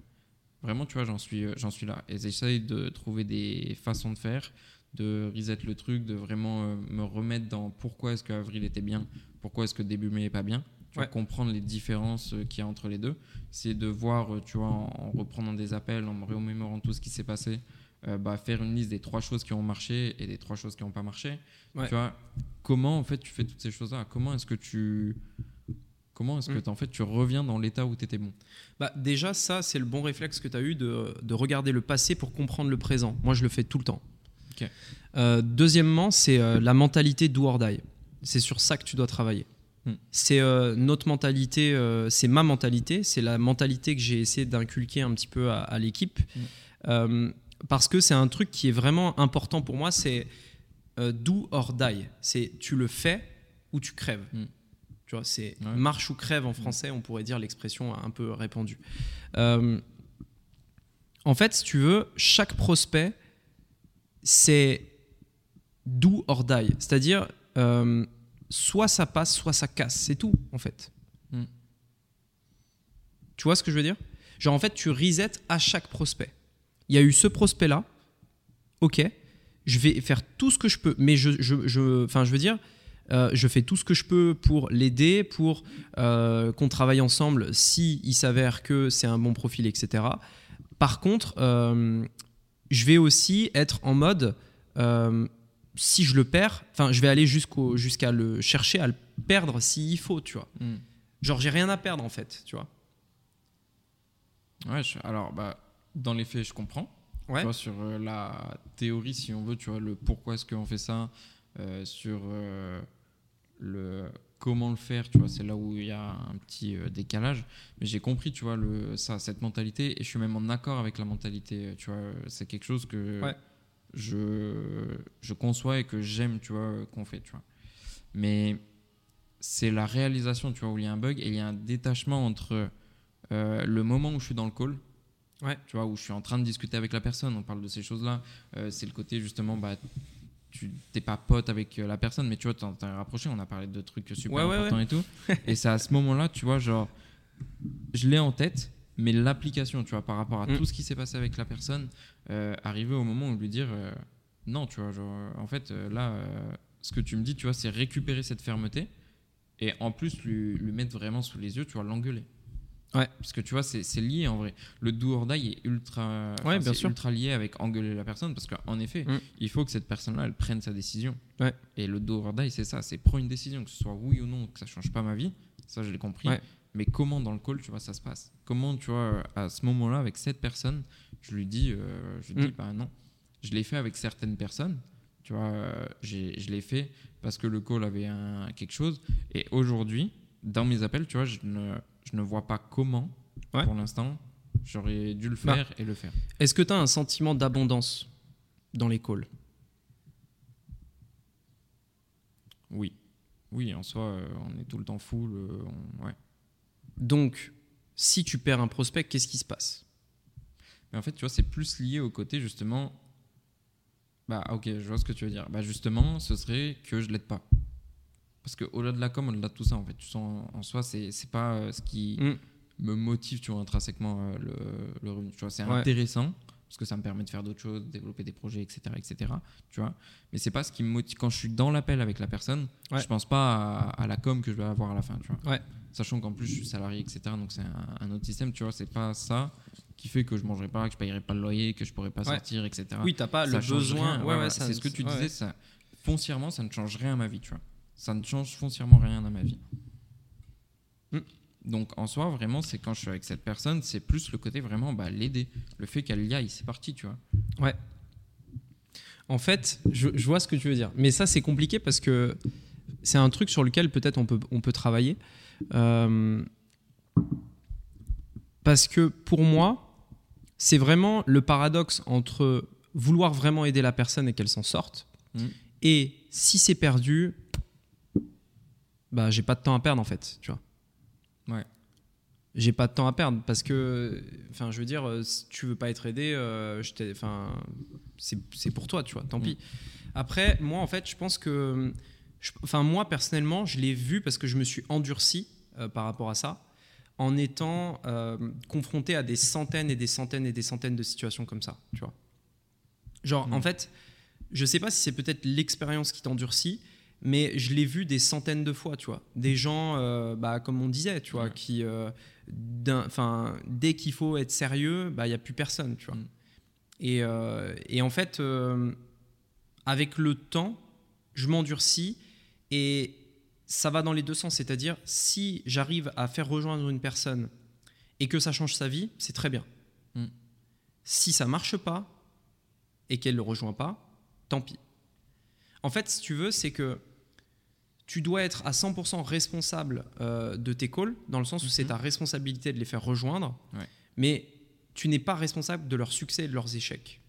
Vraiment tu vois j'en suis euh, j'en suis là. Et j'essaye de trouver des façons de faire de reset le truc, de vraiment me remettre dans pourquoi est-ce qu'avril était bien, pourquoi est-ce que début mai est pas bien. Tu comprendre les différences euh, qu'il y a entre les deux. C'est de voir, euh, tu vois, en, reprenant des appels, en me remémorant tout ce qui s'est passé, euh, bah, faire une liste des trois choses qui ont marché et des trois choses qui n'ont pas marché. Ouais. Tu vois, comment en fait tu fais toutes ces choses-là? Comment est-ce que tu comment est-ce que Mm. en fait tu reviens dans l'état où tu étais bon? Bah, déjà, ça, c'est le bon réflexe que tu as eu de, de regarder le passé pour comprendre le présent. Moi, je le fais tout le temps. Euh, deuxièmement, c'est euh, la mentalité do or die. C'est sur ça que tu dois travailler. Hmm. C'est euh, notre mentalité, c'est ma mentalité, c'est la mentalité que j'ai essayé d'inculquer un petit peu à, à l'équipe. Hmm. Parce que c'est un truc qui est vraiment important pour moi, c'est do or die. C'est tu le fais ou tu crèves. Hmm. Tu vois, c'est Ouais. marche ou crève en français, on pourrait dire l'expression un peu répandue. En fait, si tu veux, chaque prospect, c'est do or die. C'est-à-dire, euh, soit ça passe, soit ça casse. C'est tout, en fait. Mm. Tu vois ce que je veux dire? Genre, en fait, tu resets à chaque prospect. Il y a eu ce prospect-là, ok, je vais faire tout ce que je peux, mais je, je, je, enfin, je veux dire, euh, je fais tout ce que je peux pour l'aider, pour euh, qu'on travaille ensemble si il s'avère que c'est un bon profil, etc. Par contre, euh, je vais aussi être en mode, euh, si je le perds, enfin, je vais aller jusqu'au, jusqu'à le chercher à le perdre s'il faut, tu vois. Genre, j'ai rien à perdre en fait, tu vois. Ouais, je- alors bah, dans les faits, je comprends. Ouais. Tu vois, sur euh, la théorie, si on veut, tu vois, le pourquoi est-ce qu'on fait ça, euh, sur le comment le faire, tu vois, c'est là où il y a un petit euh, décalage. Mais j'ai compris, tu vois, le, ça, cette mentalité, et je suis même en accord avec la mentalité, tu vois, c'est quelque chose que Ouais. je, je conçois et que j'aime, tu vois, qu'on fait, tu vois. Mais c'est la réalisation, tu vois, où il y a un bug et il y a un détachement entre euh, le moment où je suis dans le call, Ouais. tu vois, où je suis en train de discuter avec la personne, on parle de ces choses-là, euh, c'est le côté justement, bah, tu t'es pas pote avec euh, la personne, mais tu vois, t'en t'es rapproché, on a parlé de trucs super Ouais, ouais, importants et tout. et c'est à ce moment-là, tu vois, genre, je l'ai en tête, mais l'application, tu vois, par rapport à Mm. tout ce qui s'est passé avec la personne, euh, arriver au moment où lui dire, euh, non, tu vois, genre, euh, en fait, là, euh, ce que tu me dis, tu vois, c'est récupérer cette fermeté et en plus lui, lui mettre vraiment sous les yeux, tu vois, l'engueuler. Ouais. Parce que tu vois, c'est lié en vrai. Le do or die est ultra, enfin, Ouais, bien c'est sûr. ultra lié avec engueuler la personne parce qu'en effet, Mm. il faut que cette personne-là, elle prenne sa décision. Ouais. Et le do or die, c'est ça, c'est prendre une décision, que ce soit oui ou non, que ça change pas ma vie. Ça, je l'ai compris. Ouais. Mais comment dans le call, tu vois, ça se passe? Comment, tu vois, à ce moment-là, avec cette personne, je lui dis, euh, je lui dis, Mm. bah non. Je l'ai fait avec certaines personnes, tu vois, euh, je l'ai fait parce que le call avait un, quelque chose. Et aujourd'hui, dans mes appels, tu vois, je ne, je ne vois pas comment, Ouais. pour l'instant, j'aurais dû le Bah. faire et le faire. Est-ce que tu as un sentiment d'abondance dans les calls? Oui. Oui, en soi, euh, on est tout le temps full. euh, on- ouais. Donc, si tu perds un prospect, qu'est-ce qui se passe? Mais en fait, tu vois, c'est plus lié au côté justement. Bah, ok, je vois ce que tu veux dire. Bah, justement, ce serait que je l'aide pas. Parce que au-delà de la com, au-delà de tout ça, en fait, tu sens en soi, c'est c'est pas euh, ce qui Mm. me motive, tu vois, intrinsèquement euh, le, le revenu. Tu vois, c'est Ouais. intéressant parce que ça me permet de faire d'autres choses, développer des projets, etc., etc. Tu vois, mais c'est pas ce qui me motive quand je suis dans l'appel avec la personne. Ouais. Je pense pas à, à la com que je vais avoir à la fin, tu vois. Ouais. Sachant qu'en plus je suis salarié, etc. Donc c'est un, un autre système, tu vois. C'est pas ça qui fait que je mangerai pas, que je payerai pas le loyer, que je pourrai pas Ouais. sortir, etc. Oui, t'as pas Ça le besoin. c'est ce que tu disais. Ça, foncièrement, ça ne change rien à ma vie, tu vois. Ça ne change foncièrement rien à ma vie. Mm. Donc en soi, vraiment, c'est quand je suis avec cette personne, c'est plus le côté vraiment bah, l'aider. Le fait qu'elle y aille, c'est parti, tu vois. En fait, je, je vois ce que tu veux dire. Mais ça, c'est compliqué parce que c'est un truc sur lequel peut-être on peut, on peut travailler. Euh, parce que pour moi, c'est vraiment le paradoxe entre vouloir vraiment aider la personne et qu'elle s'en sorte. Mhm. Et si c'est perdu, bah, j'ai pas de temps à perdre en fait, tu vois. Ouais. J'ai pas de temps à perdre parce que, enfin, je veux dire, euh, si tu veux pas être aidé, euh, enfin, c'est c'est pour toi, tu vois, tant pis. Après, moi, en fait, je pense que, enfin, moi, personnellement, je l'ai vu parce que je me suis endurci euh, par rapport à ça, en étant euh, confronté à des centaines et des centaines et des centaines de situations comme ça, tu vois. Genre, Mm. en fait, je sais pas si c'est peut-être l'expérience qui t'endurcit, mais je l'ai vu des centaines de fois, tu vois. Des gens, euh, bah, comme on disait, tu vois, Ouais. qui, euh, enfin, dès qu'il faut être sérieux, bah, il n'y a plus personne, tu vois. Mm. Et, euh, et en fait, avec le temps, je m'endurcis et ça va dans les deux sens. C'est-à-dire, si j'arrive à faire rejoindre une personne et que ça change sa vie, c'est très bien. Mm. Si ça marche pas et qu'elle ne le rejoint pas, tant pis. En fait, si tu veux, c'est que tu dois être à 100% responsable euh, de tes calls, dans le sens où c'est Mhm. ta responsabilité de les faire rejoindre, Ouais. mais tu n'es pas responsable de leur succès et de leurs échecs.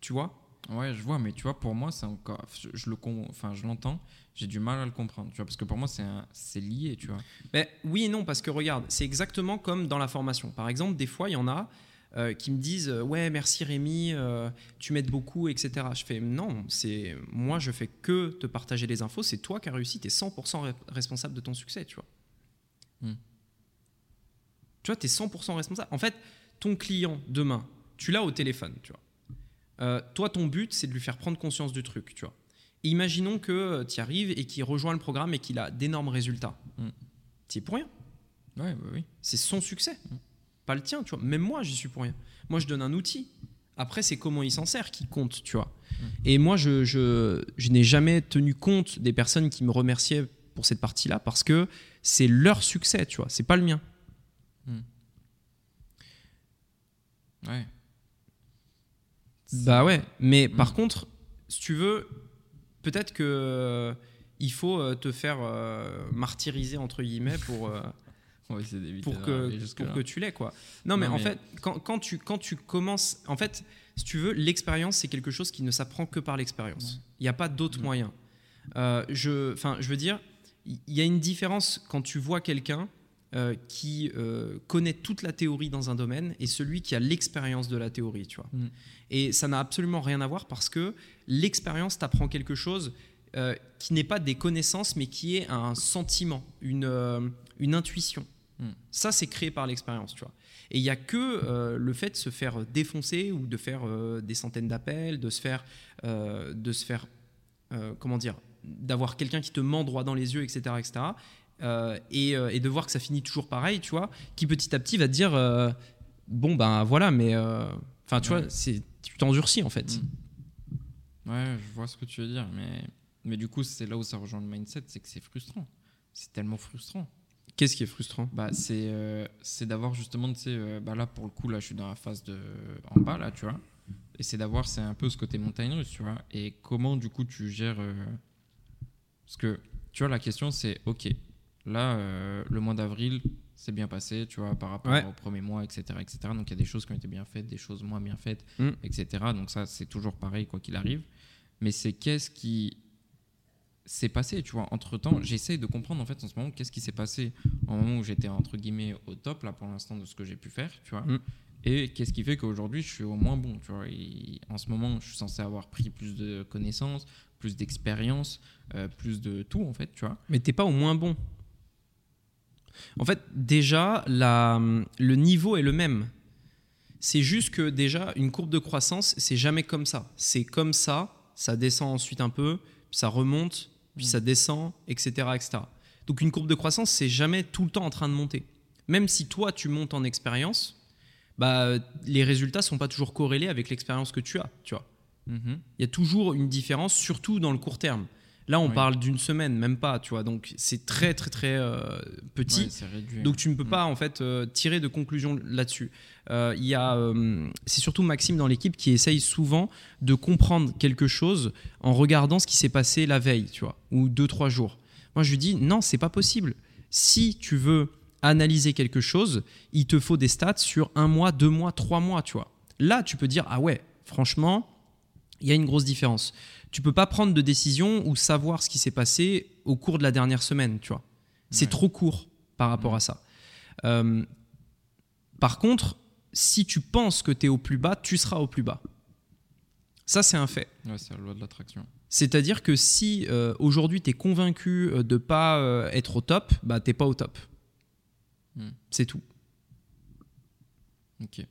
Tu vois? Ouais, je vois, mais tu vois, pour moi, c'est encore. Je, je le con- enfin, je l'entends, j'ai du mal à le comprendre, tu vois, parce que pour moi, c'est un- lié, tu vois. Mais oui et non, parce que regarde, c'est exactement comme dans la formation. Par exemple, des fois, il y en a euh, qui me disent euh, Ouais, merci Rémi, euh, tu m'aides beaucoup, etc. Je fais Non, c'est moi, je fais que te partager les infos, c'est toi qui as réussi, tu es 100% re- responsable de ton succès, tu vois. Hmm. Tu vois, tu es 100% responsable. En fait, ton client, demain, tu l'as au téléphone, tu vois. Euh, toi, ton but, c'est de lui faire prendre conscience du truc, tu vois. Imaginons que tu y arrives et qu'il rejoint le programme et qu'il a d'énormes résultats. Hmm. Es pour rien. Ouais, bah oui. C'est son succès, Mm. Pas le tien, tu vois. Même moi, j'y suis pour rien. Moi, je donne un outil. Après, c'est comment il s'en sert qui compte, tu vois. Mm. Et moi, je, je, je n'ai jamais tenu compte des personnes qui me remerciaient pour cette partie-là parce que c'est leur succès, tu vois. C'est pas le mien. Ouais. Bah ouais. Mais Mm. par contre, si tu veux, peut-être que euh, il faut euh, te faire euh, martyriser entre guillemets pour. euh, On va essayer d'éviter pour que, jusque-là. pour que tu l'aies quoi. Non mais Non, en mais- fait quand, quand tu, quand tu commences en fait si tu veux l'expérience c'est quelque chose qui ne s'apprend que par l'expérience. Il n'y a pas d'autre Ouais. moyen. Euh, je, veux dire il y a une différence quand tu vois quelqu'un euh, qui euh, connaît toute la théorie dans un domaine et celui qui a l'expérience de la théorie tu vois. Mm. Et ça n'a absolument rien à voir parce que l'expérience t'apprend quelque chose qui n'est pas des connaissances mais qui est un sentiment, une, une intuition. Mm. Ça, c'est créé par l'expérience, tu vois. Et il n'y a que euh, le fait de se faire défoncer ou de faire euh, des centaines d'appels, de se faire, euh, de se faire, comment dire, d'avoir quelqu'un qui te ment droit dans les yeux, etc., etc. et, et de voir que ça finit toujours pareil, tu vois, qui petit à petit va te dire, bon ben voilà, mais, enfin, tu Ouais. vois, c'est, tu t'endurcis en fait. Mm. Ouais, je vois ce que tu veux dire, mais, mais du coup, c'est là où ça rejoint le mindset, c'est que c'est frustrant. C'est tellement frustrant. Qu'est-ce qui est frustrant Bah, c'est euh, d'avoir justement, tu sais, euh, bah là pour le coup, là je suis dans la phase de en bas, là, tu vois. Et c'est d'avoir, c'est un peu ce côté montagne russe, tu vois. Et comment du coup tu gères. euh, Parce que, tu vois, la question c'est, ok, là, euh, le mois d'avril, c'est bien passé, tu vois, par rapport Ouais. au premier mois, etc., etc. Donc il y a des choses qui ont été bien faites, des choses moins bien faites, Mm. etc. Donc ça, c'est toujours pareil, quoi qu'il arrive. Mais c'est qu'est-ce qui s'est passé, tu vois. Entre temps, j'essaye de comprendre en fait en ce moment qu'est-ce qui s'est passé au moment où j'étais entre guillemets au top là pour l'instant de ce que j'ai pu faire, tu vois. Mm. Et qu'est-ce qui fait qu'aujourd'hui je suis au moins bon, tu vois. Et en ce moment, je suis censé avoir pris plus de connaissances, plus d'expérience, euh, plus de tout en fait, tu vois. Mais t'es pas au moins bon. En fait, déjà, la, le niveau est le même. C'est juste que déjà, une courbe de croissance, c'est jamais comme ça. C'est comme ça, ça descend ensuite un peu, puis ça remonte, puis ça descend, etc., etc. Donc une courbe de croissance, c'est jamais tout le temps en train de monter. Même si toi, tu montes en expérience, bah, les résultats sont pas toujours corrélés avec l'expérience que tu as, tu vois. Mhm. Il y a toujours une différence, surtout dans le court terme. Là, on Oui. parle d'une semaine, même pas, tu vois. Donc, c'est très, très, très euh, petit. Réduit. donc, tu ne peux Mm. pas, en fait, euh, tirer de conclusion là-dessus. Euh, Il y a, euh, c'est surtout Maxime dans l'équipe qui essaye souvent de comprendre quelque chose en regardant ce qui s'est passé la veille, tu vois, ou deux, trois jours. Moi, je lui dis, non, c'est pas possible. Si tu veux analyser quelque chose, il te faut des stats sur un mois, deux mois, trois mois, tu vois. Là, tu peux dire, ah ouais, franchement, il y a une grosse différence. Tu peux pas prendre de décision ou savoir ce qui s'est passé au cours de la dernière semaine, tu vois. C'est Ouais. trop court par rapport Ouais. à ça. Euh, par contre, si tu penses que tu es au plus bas, tu seras au plus bas. Ça, c'est un fait. Ouais, c'est la loi de l'attraction. C'est-à-dire que si euh, aujourd'hui tu es convaincu euh, de pas euh, être au top, bah t'es pas au top. Hmm. C'est tout. Ok.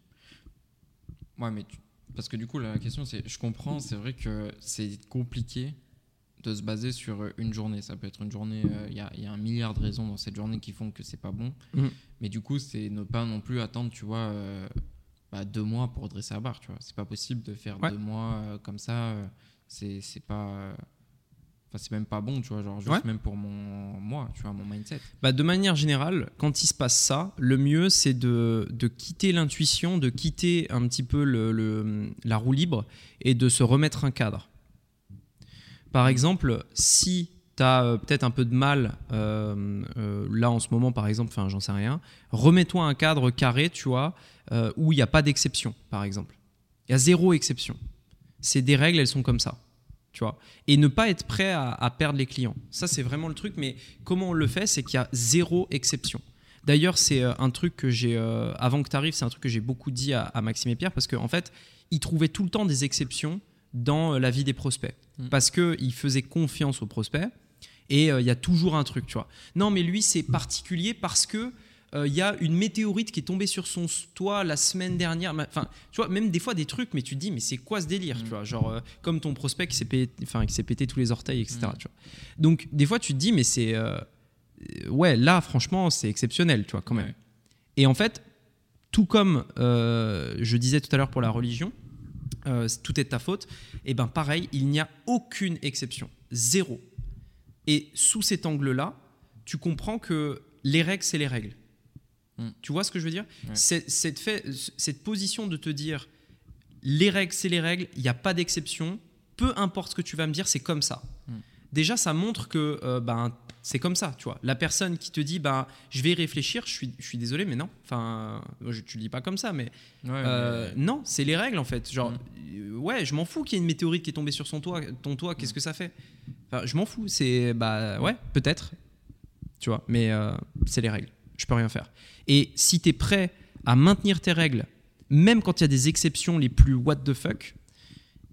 Ouais, mais tu- parce que du coup, la question c'est, je comprends, c'est vrai que c'est compliqué de se baser sur une journée. Ça peut être une journée, euh, il y, a, il y a un milliard de raisons dans cette journée qui font que c'est pas bon. Mhm. Mais du coup, c'est ne pas non plus attendre, tu vois, euh, bah, deux mois pour redresser la barre, tu vois. C'est pas possible de faire Ouais. deux mois euh, comme ça. euh, c'est c'est pas. Euh, Enfin, c'est même pas bon, tu vois. Genre, juste Ouais. même pour mon. Moi, tu vois, mon mindset. Bah, de manière générale, quand il se passe ça, le mieux c'est de, de quitter l'intuition, de quitter un petit peu le, le- la roue libre et de se remettre un cadre. Par exemple, si tu as peut-être un peu de mal, euh, euh, là en ce moment par exemple, enfin j'en sais rien, remets-toi un cadre carré, tu vois, euh, où il n'y a pas d'exception, par exemple. Il y a zéro exception. C'est des règles, elles sont comme ça. Tu vois et ne pas être prêt à, à perdre les clients. Ça, c'est vraiment le truc. Mais comment on le fait C'est qu'il y a zéro exception. D'ailleurs, c'est euh, un truc que j'ai, euh, avant que tu arrives, c'est un truc que j'ai beaucoup dit à, à Maxime et Pierre parce qu'en fait, ils trouvaient tout le temps des exceptions dans euh, la vie des prospects. Mm. Parce qu'ils faisaient confiance aux prospects et euh, il y a toujours un truc, tu vois. Non, mais lui, c'est particulier parce que euh, il y a une météorite qui est tombée sur son toit la semaine dernière. Enfin, tu vois, même des fois des trucs, mais tu te dis, mais c'est quoi ce délire, Mm. tu vois Genre, euh, comme ton prospect qui s'est pété, enfin, qui s'est pété tous les orteils, etc. Mm. Tu vois. Donc, des fois, tu te dis, mais c'est. euh, ouais, là, franchement, c'est exceptionnel, tu vois, quand même. Ouais. Et en fait, tout comme euh, je disais tout à l'heure pour la religion, euh, tout est de ta faute, et ben pareil, il n'y a aucune exception, zéro. Et sous cet angle-là, tu comprends que les règles, c'est les règles. Mm. Tu vois ce que je veux dire Ouais. Cette, fait, cette position de te dire, les règles, c'est les règles, il n'y a pas d'exception, peu importe ce que tu vas me dire, c'est comme ça. Mm. Déjà, ça montre que euh, ben, c'est comme ça, tu vois. La personne qui te dit, ben, je vais y réfléchir, je suis, je suis désolé, mais non. Enfin, je, tu le dis pas comme ça, mais Ouais, euh, non, c'est les règles en fait. Genre, Mm. euh, ouais, je m'en fous qu'il y ait une météorite qui est tombée sur son toit, ton toit, qu'est-ce que ça fait? Enfin, je m'en fous. C'est bah ouais, peut-être, tu vois, mais euh, c'est les règles. Je peux rien faire. Et si tu es prêt à maintenir tes règles, même quand il y a des exceptions les plus what the fuck,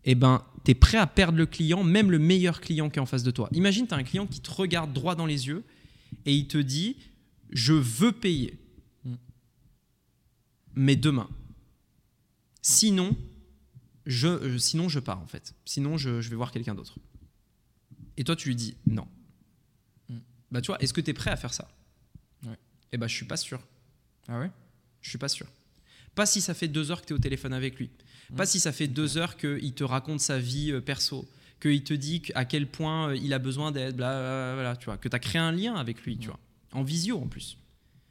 eh ben, tu es prêt à perdre le client, même le meilleur client qui est en face de toi. Imagine, tu as un client qui te regarde droit dans les yeux et il te dit Je veux payer. Mais demain. Sinon, je, euh, sinon, je pars en fait. Sinon, je, je vais voir quelqu'un d'autre. Et toi, tu lui dis non. Mm. Bah, tu vois, est-ce que tu es prêt à faire ça? Eh bah, je suis pas sûr. Ah ouais? Je suis pas sûr. Pas si ça fait deux heures que tu es au téléphone avec lui. Pas Mm. si ça fait deux heures qu'il te raconte sa vie euh, perso. Qu'il te dit à quel point euh, il a besoin d'aide, blablabla, tu vois. Que tu as créé un lien avec lui, tu vois. En visio en plus.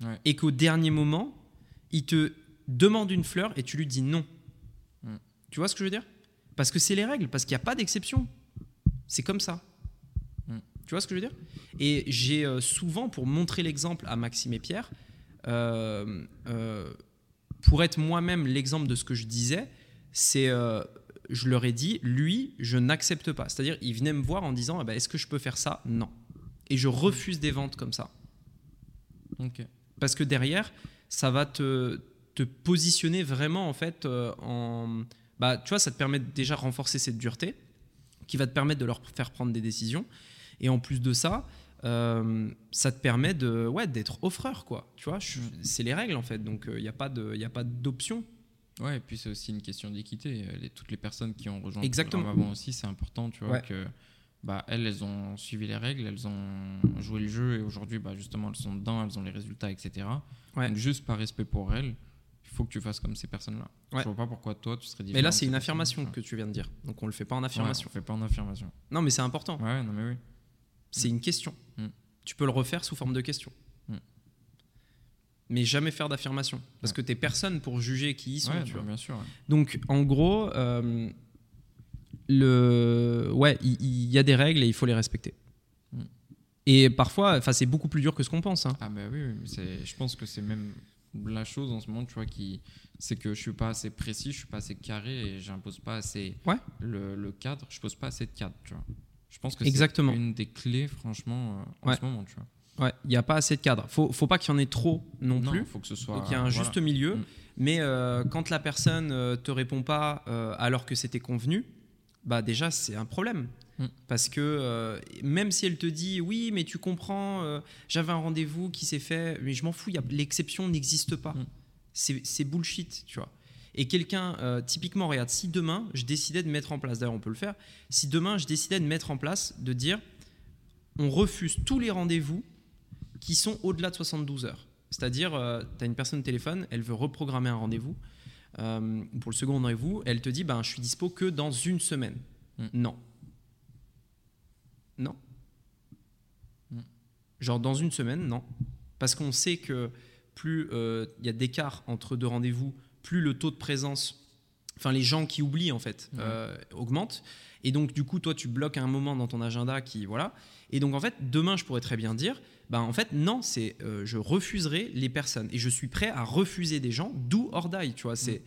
Ouais. Et qu'au dernier moment, il te demande une fleur et tu lui dis non. Mm. Tu vois ce que je veux dire? Parce que c'est les règles, parce qu'il n'y a pas d'exception. C'est comme ça. Tu vois ce que je veux dire? Et j'ai euh, souvent, pour montrer l'exemple à Maxime et Pierre, euh, euh, pour être moi-même l'exemple de ce que je disais, c'est, euh, je leur ai dit, lui, je n'accepte pas. C'est-à-dire, il venait me voir en disant, eh ben, est-ce que je peux faire ça? Non. Et je refuse des ventes comme ça. Parce que derrière, ça va te, te positionner vraiment en fait en... Bah, tu vois, ça te permet de déjà renforcer cette dureté, qui va te permettre de leur faire prendre des décisions. Et en plus de ça, euh, ça te permet de ouais, d'être offreur, quoi. Tu vois, je- c'est les règles en fait, donc il n'y a pas de- y a pas d'option. Ouais, et puis c'est aussi une question d'équité. Euh, les- Toutes les personnes qui ont rejoint Exactement. le programme avant aussi, c'est important, tu vois, Ouais. que bah, elles, elles ont suivi les règles, elles ont joué le jeu, et aujourd'hui, bah, justement, elles sont dedans, elles ont les résultats, etc. Ouais. Donc, juste par respect pour elles, il faut que tu fasses comme ces personnes-là. Ouais. Je vois pas pourquoi toi, tu serais différent. Mais là, c'est ces une affirmation que tu viens de dire, donc on le fait pas en affirmation. on fait pas en affirmation. Non, mais c'est important. Ouais, non, mais oui. C'est une question. Mm. Tu peux le refaire sous forme de question. Mm. Mais jamais faire d'affirmation. Parce Ouais. que t'es personne pour juger qui ils sont. Ouais, tu bah, vois. bien sûr. ouais. Donc, en gros, euh, le... ouais, il y, a des règles et il faut les respecter. Mm. Et parfois, c'est beaucoup plus dur que ce qu'on pense. hein. Ah bah oui, je pense que c'est même la chose en ce moment, tu vois, qui, c'est que je suis pas assez précis, je suis pas assez carré et j'impose pas assez Ouais. le, le cadre, je pose pas assez de cadre, tu vois. Je pense que c'est une des clés, franchement, euh, en Ouais. ce moment, tu vois. Ouais, il n'y a pas assez de cadre. Faut, faut pas qu'il y en ait trop non, Non, plus. il faut que ce soit. Donc il y a un voilà. juste milieu. Mm. Mais euh, quand la personne euh, te répond pas euh, alors que c'était convenu, bah déjà c'est un problème. Mm. Parce que même si elle te dit oui, mais tu comprends, j'avais un rendez-vous qui s'est fait, mais je m'en fous, l'exception n'existe pas. Mm. C'est bullshit, tu vois. Et quelqu'un, euh, typiquement, regarde, si demain je décidais de mettre en place, d'ailleurs on peut le faire, si demain je décidais de mettre en place, de dire on refuse tous les rendez-vous qui sont au-delà de 72 heures. C'est-à-dire, tu as une personne au téléphone, elle veut reprogrammer un rendez-vous. euh, pour le second rendez-vous, elle te dit ben, Je suis dispo que dans une semaine. Mm. Non. Non. Mm. Genre dans une semaine, non. Parce qu'on sait que plus euh, il y a d'écart entre deux rendez-vous, plus le taux de présence, enfin les gens qui oublient en fait, Ouais. euh, augmente. Et donc du coup, toi, tu bloques un moment dans ton agenda qui voilà. Et donc en fait, demain, je pourrais très bien dire, ben en fait non, c'est euh, je refuserai les personnes et je suis prêt à refuser des gens, d'où or die, tu vois. C'est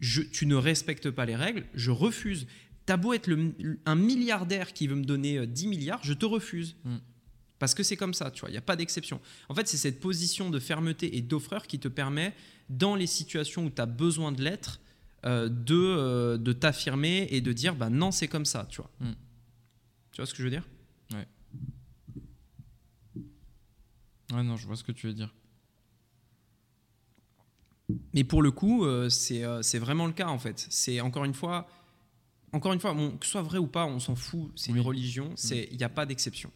je, tu ne respectes pas les règles, je refuse. T'as beau être le- un milliardaire qui veut me donner euh, 10 milliards, je te refuse. Mm. Parce que c'est comme ça, tu vois, il n'y a pas d'exception. En fait, c'est cette position de fermeté et d'offreur qui te permet, dans les situations où tu as besoin de l'être, euh, de, euh, de t'affirmer et de dire, bah non, c'est comme ça, tu vois. Mm. Tu vois ce que je veux dire? Ouais, non, je vois ce que tu veux dire. Mais pour le coup, euh, c'est vraiment le cas, en fait. C'est encore une fois, encore une fois, bon, que ce soit vrai ou pas, on s'en fout, c'est Oui. une religion, c'est il n'y a pas d'exception.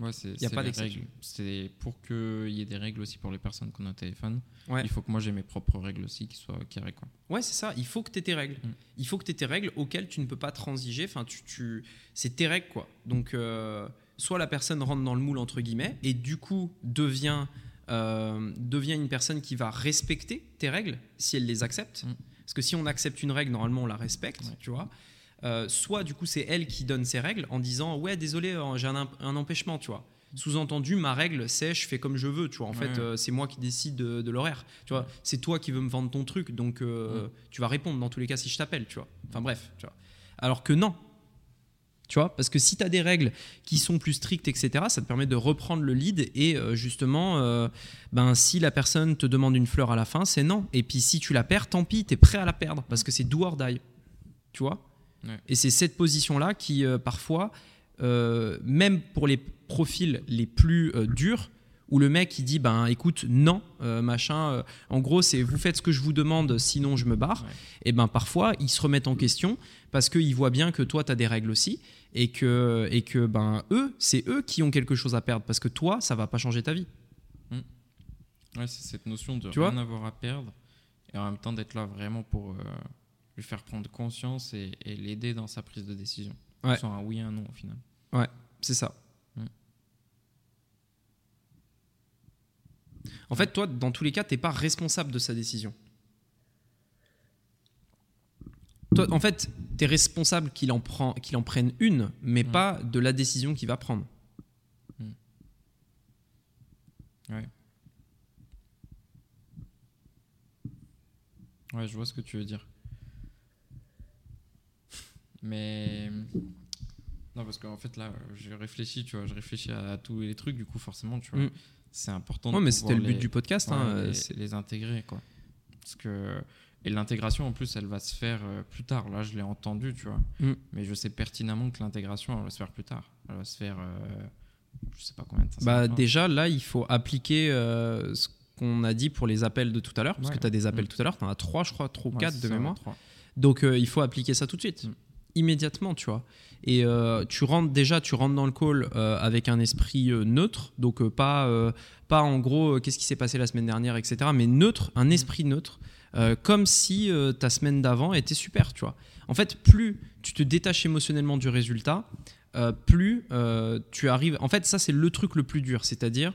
Ouais, c'est Y a pas d'exception. règles. C'est pour qu'il y ait des règles aussi pour les personnes qu'on a au téléphone. Ouais. Il faut que moi j'ai mes propres règles aussi qui soient carrées. Quoi. Ouais, c'est ça. Il faut que tu aies tes règles. Mm. Il faut que tu aies tes règles auxquelles tu ne peux pas transiger. Enfin, tu, tu... c'est tes règles, quoi. Donc, euh, soit la personne rentre dans le moule, entre guillemets, et du coup devient, euh, devient une personne qui va respecter tes règles si elle les accepte. Mm. Parce que si on accepte une règle, normalement, on la respecte, Ouais. tu vois. Euh, soit, du coup, c'est elle qui donne ses règles en disant Ouais, désolé, euh, j'ai un, empêchement, tu vois. Sous-entendu, ma règle, c'est je fais comme je veux, tu vois. En Ouais. fait, euh, c'est moi qui décide de, de l'horaire. Tu vois, c'est toi qui veux me vendre ton truc, donc euh, tu vas répondre dans tous les cas si je t'appelle, tu vois. Enfin bref, tu vois. Alors que non. Tu vois, parce que si tu as des règles qui sont plus strictes, etc., ça te permet de reprendre le lead et justement, euh, ben, si la personne te demande une fleur à la fin, c'est non. Et puis si tu la perds, tant pis, tu es prêt à la perdre parce que c'est do or die. Tu vois Ouais. Et c'est cette position-là qui, euh, parfois, euh, même pour les profils les plus euh, durs, où le mec il dit ben écoute non euh, machin euh, en gros c'est vous faites ce que je vous demande sinon je me barre Ouais. et ben parfois ils se remettent en question parce qu'ils voient bien que toi tu as des règles aussi et que et que ben eux c'est eux qui ont quelque chose à perdre parce que toi ça va pas changer ta vie Ouais, c'est cette notion de Tu rien vois avoir à perdre et en même temps d'être là vraiment pour euh, lui faire prendre conscience et, et l'aider dans sa prise de décision. Ouais. soit un oui et un non au final. c'est ça Mm. en fait toi dans tous les cas t'es pas responsable de sa décision toi, en fait, tu es responsable qu'il en, prend, qu'il en prenne une, mais Mm. pas de la décision qu'il va prendre. Ouais, je vois ce que tu veux dire. Mais. Non, parce qu'en fait, là, je réfléchis, tu vois, je réfléchis à, tous les trucs, du coup, forcément, tu vois, Mm. c'est important Ouais, de mais c'était le but les- du podcast. ouais, hein, les, c'est- les intégrer, quoi. Parce que. Et l'intégration, en plus, elle va se faire euh, plus tard. Là, je l'ai entendu, tu vois. Mm. Mais je sais pertinemment que l'intégration, elle va se faire plus tard. Elle va se faire. euh, je sais pas combien de temps. Bah, déjà, là, il faut appliquer euh, ce qu'on a dit pour les appels de tout à l'heure, parce Ouais. que tu as des appels Mm. tout à l'heure, tu en as trois, je crois, trois ou quatre de ça, mémoire. Donc, euh, il faut appliquer ça tout de suite. Immédiatement, tu vois. Et euh, tu rentres déjà, tu rentres dans le call euh, avec un esprit euh, neutre, donc pas, pas en gros, qu'est-ce qui s'est passé la semaine dernière, etc., mais neutre, un esprit neutre, comme si ta semaine d'avant était super, tu vois. En fait, plus tu te détaches émotionnellement du résultat, plus tu arrives. En fait, ça, c'est le truc le plus dur, c'est-à-dire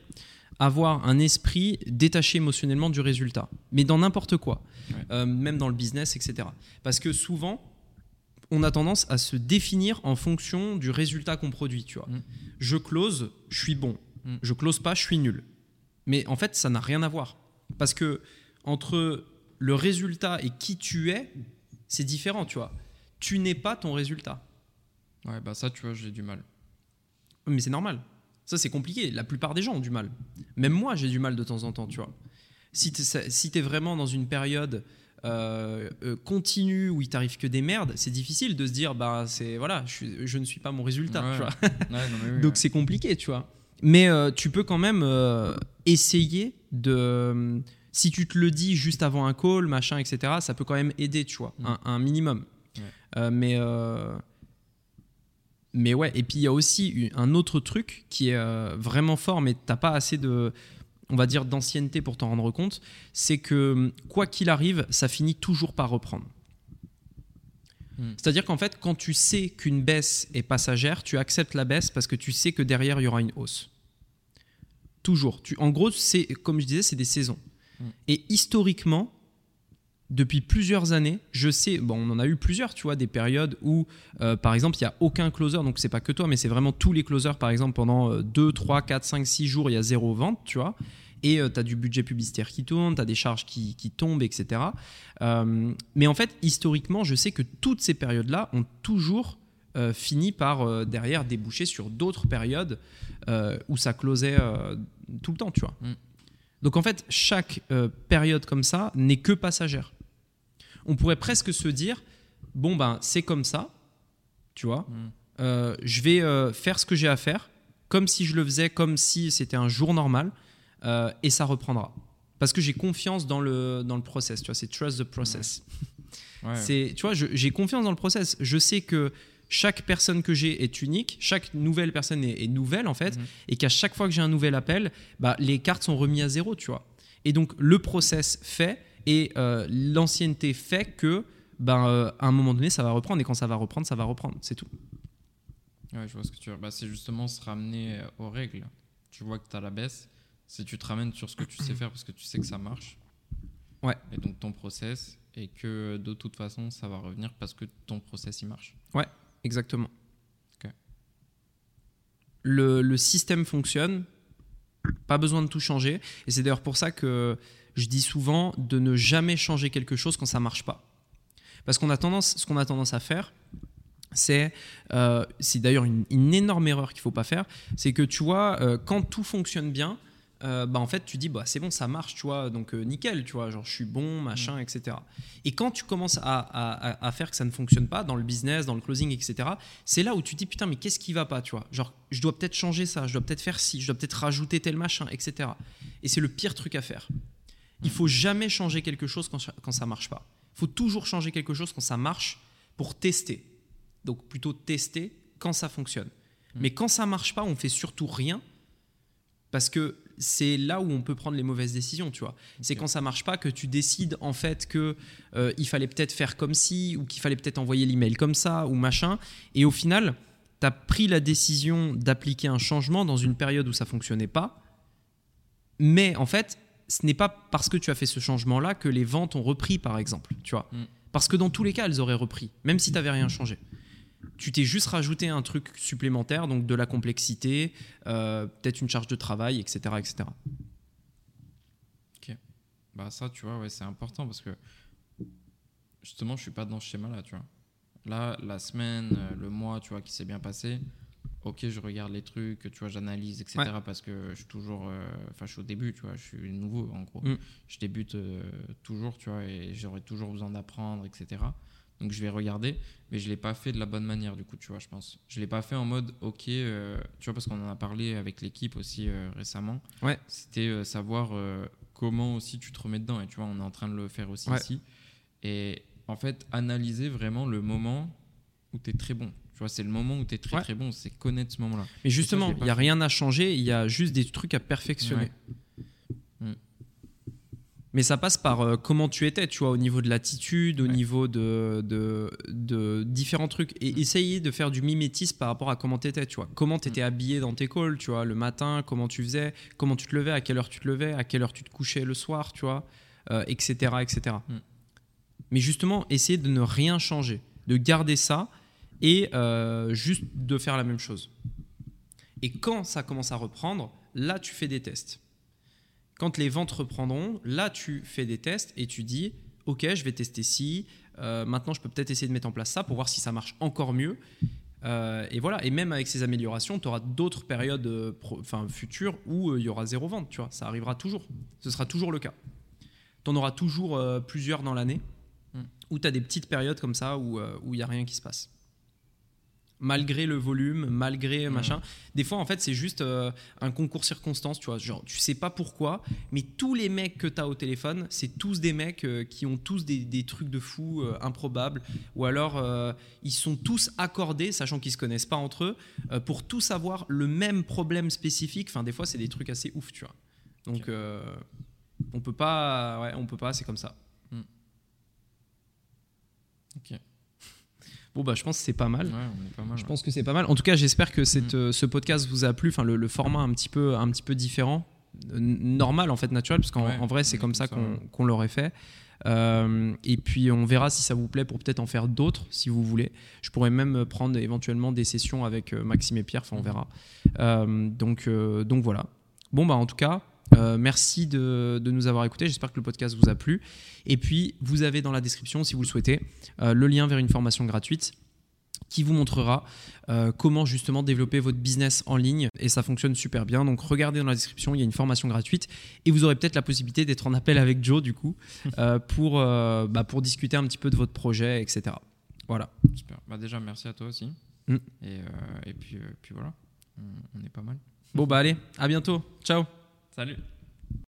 avoir un esprit détaché émotionnellement du résultat, mais dans n'importe quoi, Ouais. Même dans le business, etc. Parce que souvent, on a tendance à se définir en fonction du résultat qu'on produit, tu vois. Mm. Je close, je suis bon. Mm. Je close pas, je suis nul. Mais en fait, ça n'a rien à voir. Parce que entre le résultat et qui tu es, c'est différent, tu vois. Tu n'es pas ton résultat. Ouais, bah ça, tu vois, j'ai du mal. Mais c'est normal. Ça, c'est compliqué. La plupart des gens ont du mal. Même moi, j'ai du mal de temps en temps, tu vois. Si tu es, si vraiment dans une période euh, euh, continue où il t'arrive que des merdes, c'est difficile de se dire, bah, c'est voilà, je, suis- je ne suis pas mon résultat, Ouais. tu vois. Ouais, non, oui, Donc c'est compliqué, tu vois. Mais euh, tu peux quand même euh, essayer de. Si tu te le dis juste avant un call, machin, etc., ça peut quand même aider, tu vois, Mm. un, un minimum. Ouais. Mais. mais ouais, et puis il y a aussi un autre truc qui est vraiment fort, mais t'as pas assez de. On va dire, d'ancienneté pour t'en rendre compte, c'est que quoi qu'il arrive, ça finit toujours par reprendre. Hmm. C'est-à-dire qu'en fait, quand tu sais qu'une baisse est passagère, tu acceptes la baisse parce que tu sais que derrière, il y aura une hausse. Toujours. Tu, en gros, c'est, comme je disais, c'est des saisons. Hmm. Et historiquement, depuis plusieurs années, je sais, bon, on en a eu plusieurs, tu vois, des périodes où, euh, par exemple, il n'y a aucun closer, donc c'est pas que toi, mais c'est vraiment tous les closers, par exemple, pendant 2, 3, 4, 5, 6 jours, il y a zéro vente, tu vois, et euh, tu as du budget publicitaire qui tourne, tu as des charges qui, tombent, etc. Euh, mais en fait, historiquement, je sais que toutes ces périodes-là ont toujours fini par, derrière, déboucher sur d'autres périodes où ça closait tout le temps, tu vois. Mm. Donc en fait, chaque période comme ça n'est que passagère on pourrait presque se dire bon ben c'est comme ça, tu vois. Mm. Euh, je vais euh, faire ce que j'ai à faire, comme si je le faisais, comme si c'était un jour normal, euh, et ça reprendra. Parce que j'ai confiance dans le, dans le process, tu vois, c'est trust the process. C'est, tu vois, j'ai confiance dans le process. Je sais que chaque personne que j'ai est unique, chaque nouvelle personne est, nouvelle en fait, mm-hmm. et qu'à chaque fois que j'ai un nouvel appel, bah, les cartes sont remises à zéro, tu vois. Et donc le process fait, et euh, l'ancienneté fait que, ben, euh, à un moment donné, ça va reprendre. Et quand ça va reprendre, ça va reprendre. C'est tout. Ouais, je vois ce que tu veux. Bah, c'est justement se ramener euh, aux règles. Tu vois que tu as la baisse. Si tu te ramènes sur ce que tu sais faire parce que tu sais que ça marche. Ouais. Et donc ton process. Et que de toute façon, ça va revenir parce que ton process, il marche. Ouais, exactement. Le, le système fonctionne. Pas besoin de tout changer. Et c'est d'ailleurs pour ça que je dis souvent de ne jamais changer quelque chose quand ça marche pas. Parce qu'on a tendance, ce qu'on a tendance à faire, c'est, euh, c'est d'ailleurs une, énorme erreur qu'il faut pas faire, c'est que tu vois, euh, quand tout fonctionne bien, euh, bah en fait tu dis bah c'est bon ça marche tu vois donc nickel tu vois genre je suis bon machin etc et quand tu commences à, à, faire que ça ne fonctionne pas dans le business dans le closing etc c'est là où tu dis putain mais qu'est-ce qui va pas tu vois? Genre je dois peut-être changer ça je dois peut-être faire ci je dois peut-être rajouter tel machin etc et c'est le pire truc à faire il faut jamais changer quelque chose quand, quand ça marche pas. Il faut toujours changer quelque chose quand ça marche pour tester. Donc plutôt tester quand ça fonctionne. Mm. Mais quand ça marche pas, on fait surtout rien parce que c'est là où on peut prendre les mauvaises décisions, tu vois. C'est quand ça marche pas que tu décides en fait que euh, il fallait peut-être faire comme ci ou qu'il fallait peut-être envoyer l'email comme ça ou machin et au final, tu as pris la décision d'appliquer un changement dans une période où ça fonctionnait pas. Mais en fait, ce n'est pas parce que tu as fait ce changement-là que les ventes ont repris, par exemple. Tu vois mm. Parce que dans tous les cas, elles auraient repris, même si tu n'avais rien changé. Tu t'es juste rajouté un truc supplémentaire, donc de la complexité, euh, peut-être une charge de travail, etc. etc. Ok. Bah ça, tu vois, ouais, c'est important parce que justement, je suis pas dans ce schéma-là, tu vois. Là, la semaine, euh, le mois, tu vois, qui s'est bien passé, ok, je regarde les trucs, tu vois, j'analyse, etc. Parce que je suis toujours, euh, enfin, je suis au début, tu vois, je suis nouveau en gros. Mm. Je débute euh, toujours, tu vois, et j'aurai toujours besoin d'apprendre, etc. Donc je vais regarder, mais je l'ai pas fait de la bonne manière, du coup, tu vois, je pense. Je l'ai pas fait en mode, ok, euh, tu vois, parce qu'on en a parlé avec l'équipe aussi récemment. Ouais. C'était savoir comment aussi tu te remets dedans, et tu vois, on est en train de le faire aussi ici. Et en fait, analyser vraiment le moment où tu es très bon c'est le moment où tu es très très bon, c'est connaître ce moment-là. Mais justement, il n'y a rien à changer, il y a juste des trucs à perfectionner. Mm. Mais ça passe par euh, comment tu étais, tu vois, au niveau de l'attitude, au niveau de, de, différents trucs. Et essayer de faire du mimétisme par rapport à comment tu étais, tu vois. Comment tu étais mm. habillé dans tes calls, tu vois, le matin, comment tu faisais, comment tu te levais, à quelle heure tu te levais, à quelle heure tu te couchais le soir, tu vois, etc. Euh, etc. Mm. Mais justement, essayer de ne rien changer, de garder ça et euh, juste de faire la même chose. Et quand ça commence à reprendre, là, tu fais des tests. Quand les ventes reprendront, là, tu fais des tests et tu dis, OK, je vais tester ci, euh, maintenant, je peux peut-être essayer de mettre en place ça pour voir si ça marche encore mieux. Euh, et voilà, et même avec ces améliorations, tu auras d'autres périodes enfin, futures où il y aura zéro vente, tu vois, ça arrivera toujours. Ce sera toujours le cas. Tu en auras toujours plusieurs dans l'année, hmm. où tu as des petites périodes comme ça où il n'y a rien qui se passe malgré le volume, malgré machin. Des fois, en fait, c'est juste euh, un concours circonstance, tu vois. Genre, tu sais pas pourquoi, mais tous les mecs que tu as au téléphone, c'est tous des mecs euh, qui ont tous des, trucs de fou euh, improbables, ou alors ils sont tous accordés, sachant qu'ils se connaissent pas entre eux, pour tous avoir le même problème spécifique. Enfin, des fois, c'est des trucs assez ouf, tu vois. Donc, on peut pas, ouais, on peut pas, c'est comme ça. Hmm. Ok. Bon, bah, je pense que c'est pas mal. Ouais, on est pas mal. Je ouais. pense que c'est pas mal. En tout cas, j'espère que cette, Mhm. euh, ce podcast vous a plu. Enfin, le, le format un petit peu, un petit peu différent, normal en fait, naturel, parce qu'en Ouais, vrai, c'est comme ça ça, qu'on l'aurait fait. Euh, et puis, on verra si ça vous plaît pour peut-être en faire d'autres, si vous voulez. Je pourrais même prendre éventuellement des sessions avec euh, Maxime et Pierre. Enfin, on Mhm. verra. Euh, donc, euh, donc voilà. Bon, bah, en tout cas. Euh, merci de, de nous avoir écoutés. J'espère que le podcast vous a plu. Et puis, vous avez dans la description, si vous le souhaitez, euh, le lien vers une formation gratuite qui vous montrera euh, comment justement développer votre business en ligne et ça fonctionne super bien. Donc regardez dans la description, il y a une formation gratuite et vous aurez peut-être la possibilité d'être en appel avec Joe du coup pour, bah, pour discuter un petit peu de votre projet, etc. Voilà. Super. Bah, déjà, merci à toi aussi. Mm. Et, et puis, puis voilà, on, on est pas mal. Bon bah allez, à bientôt. Ciao. Salut.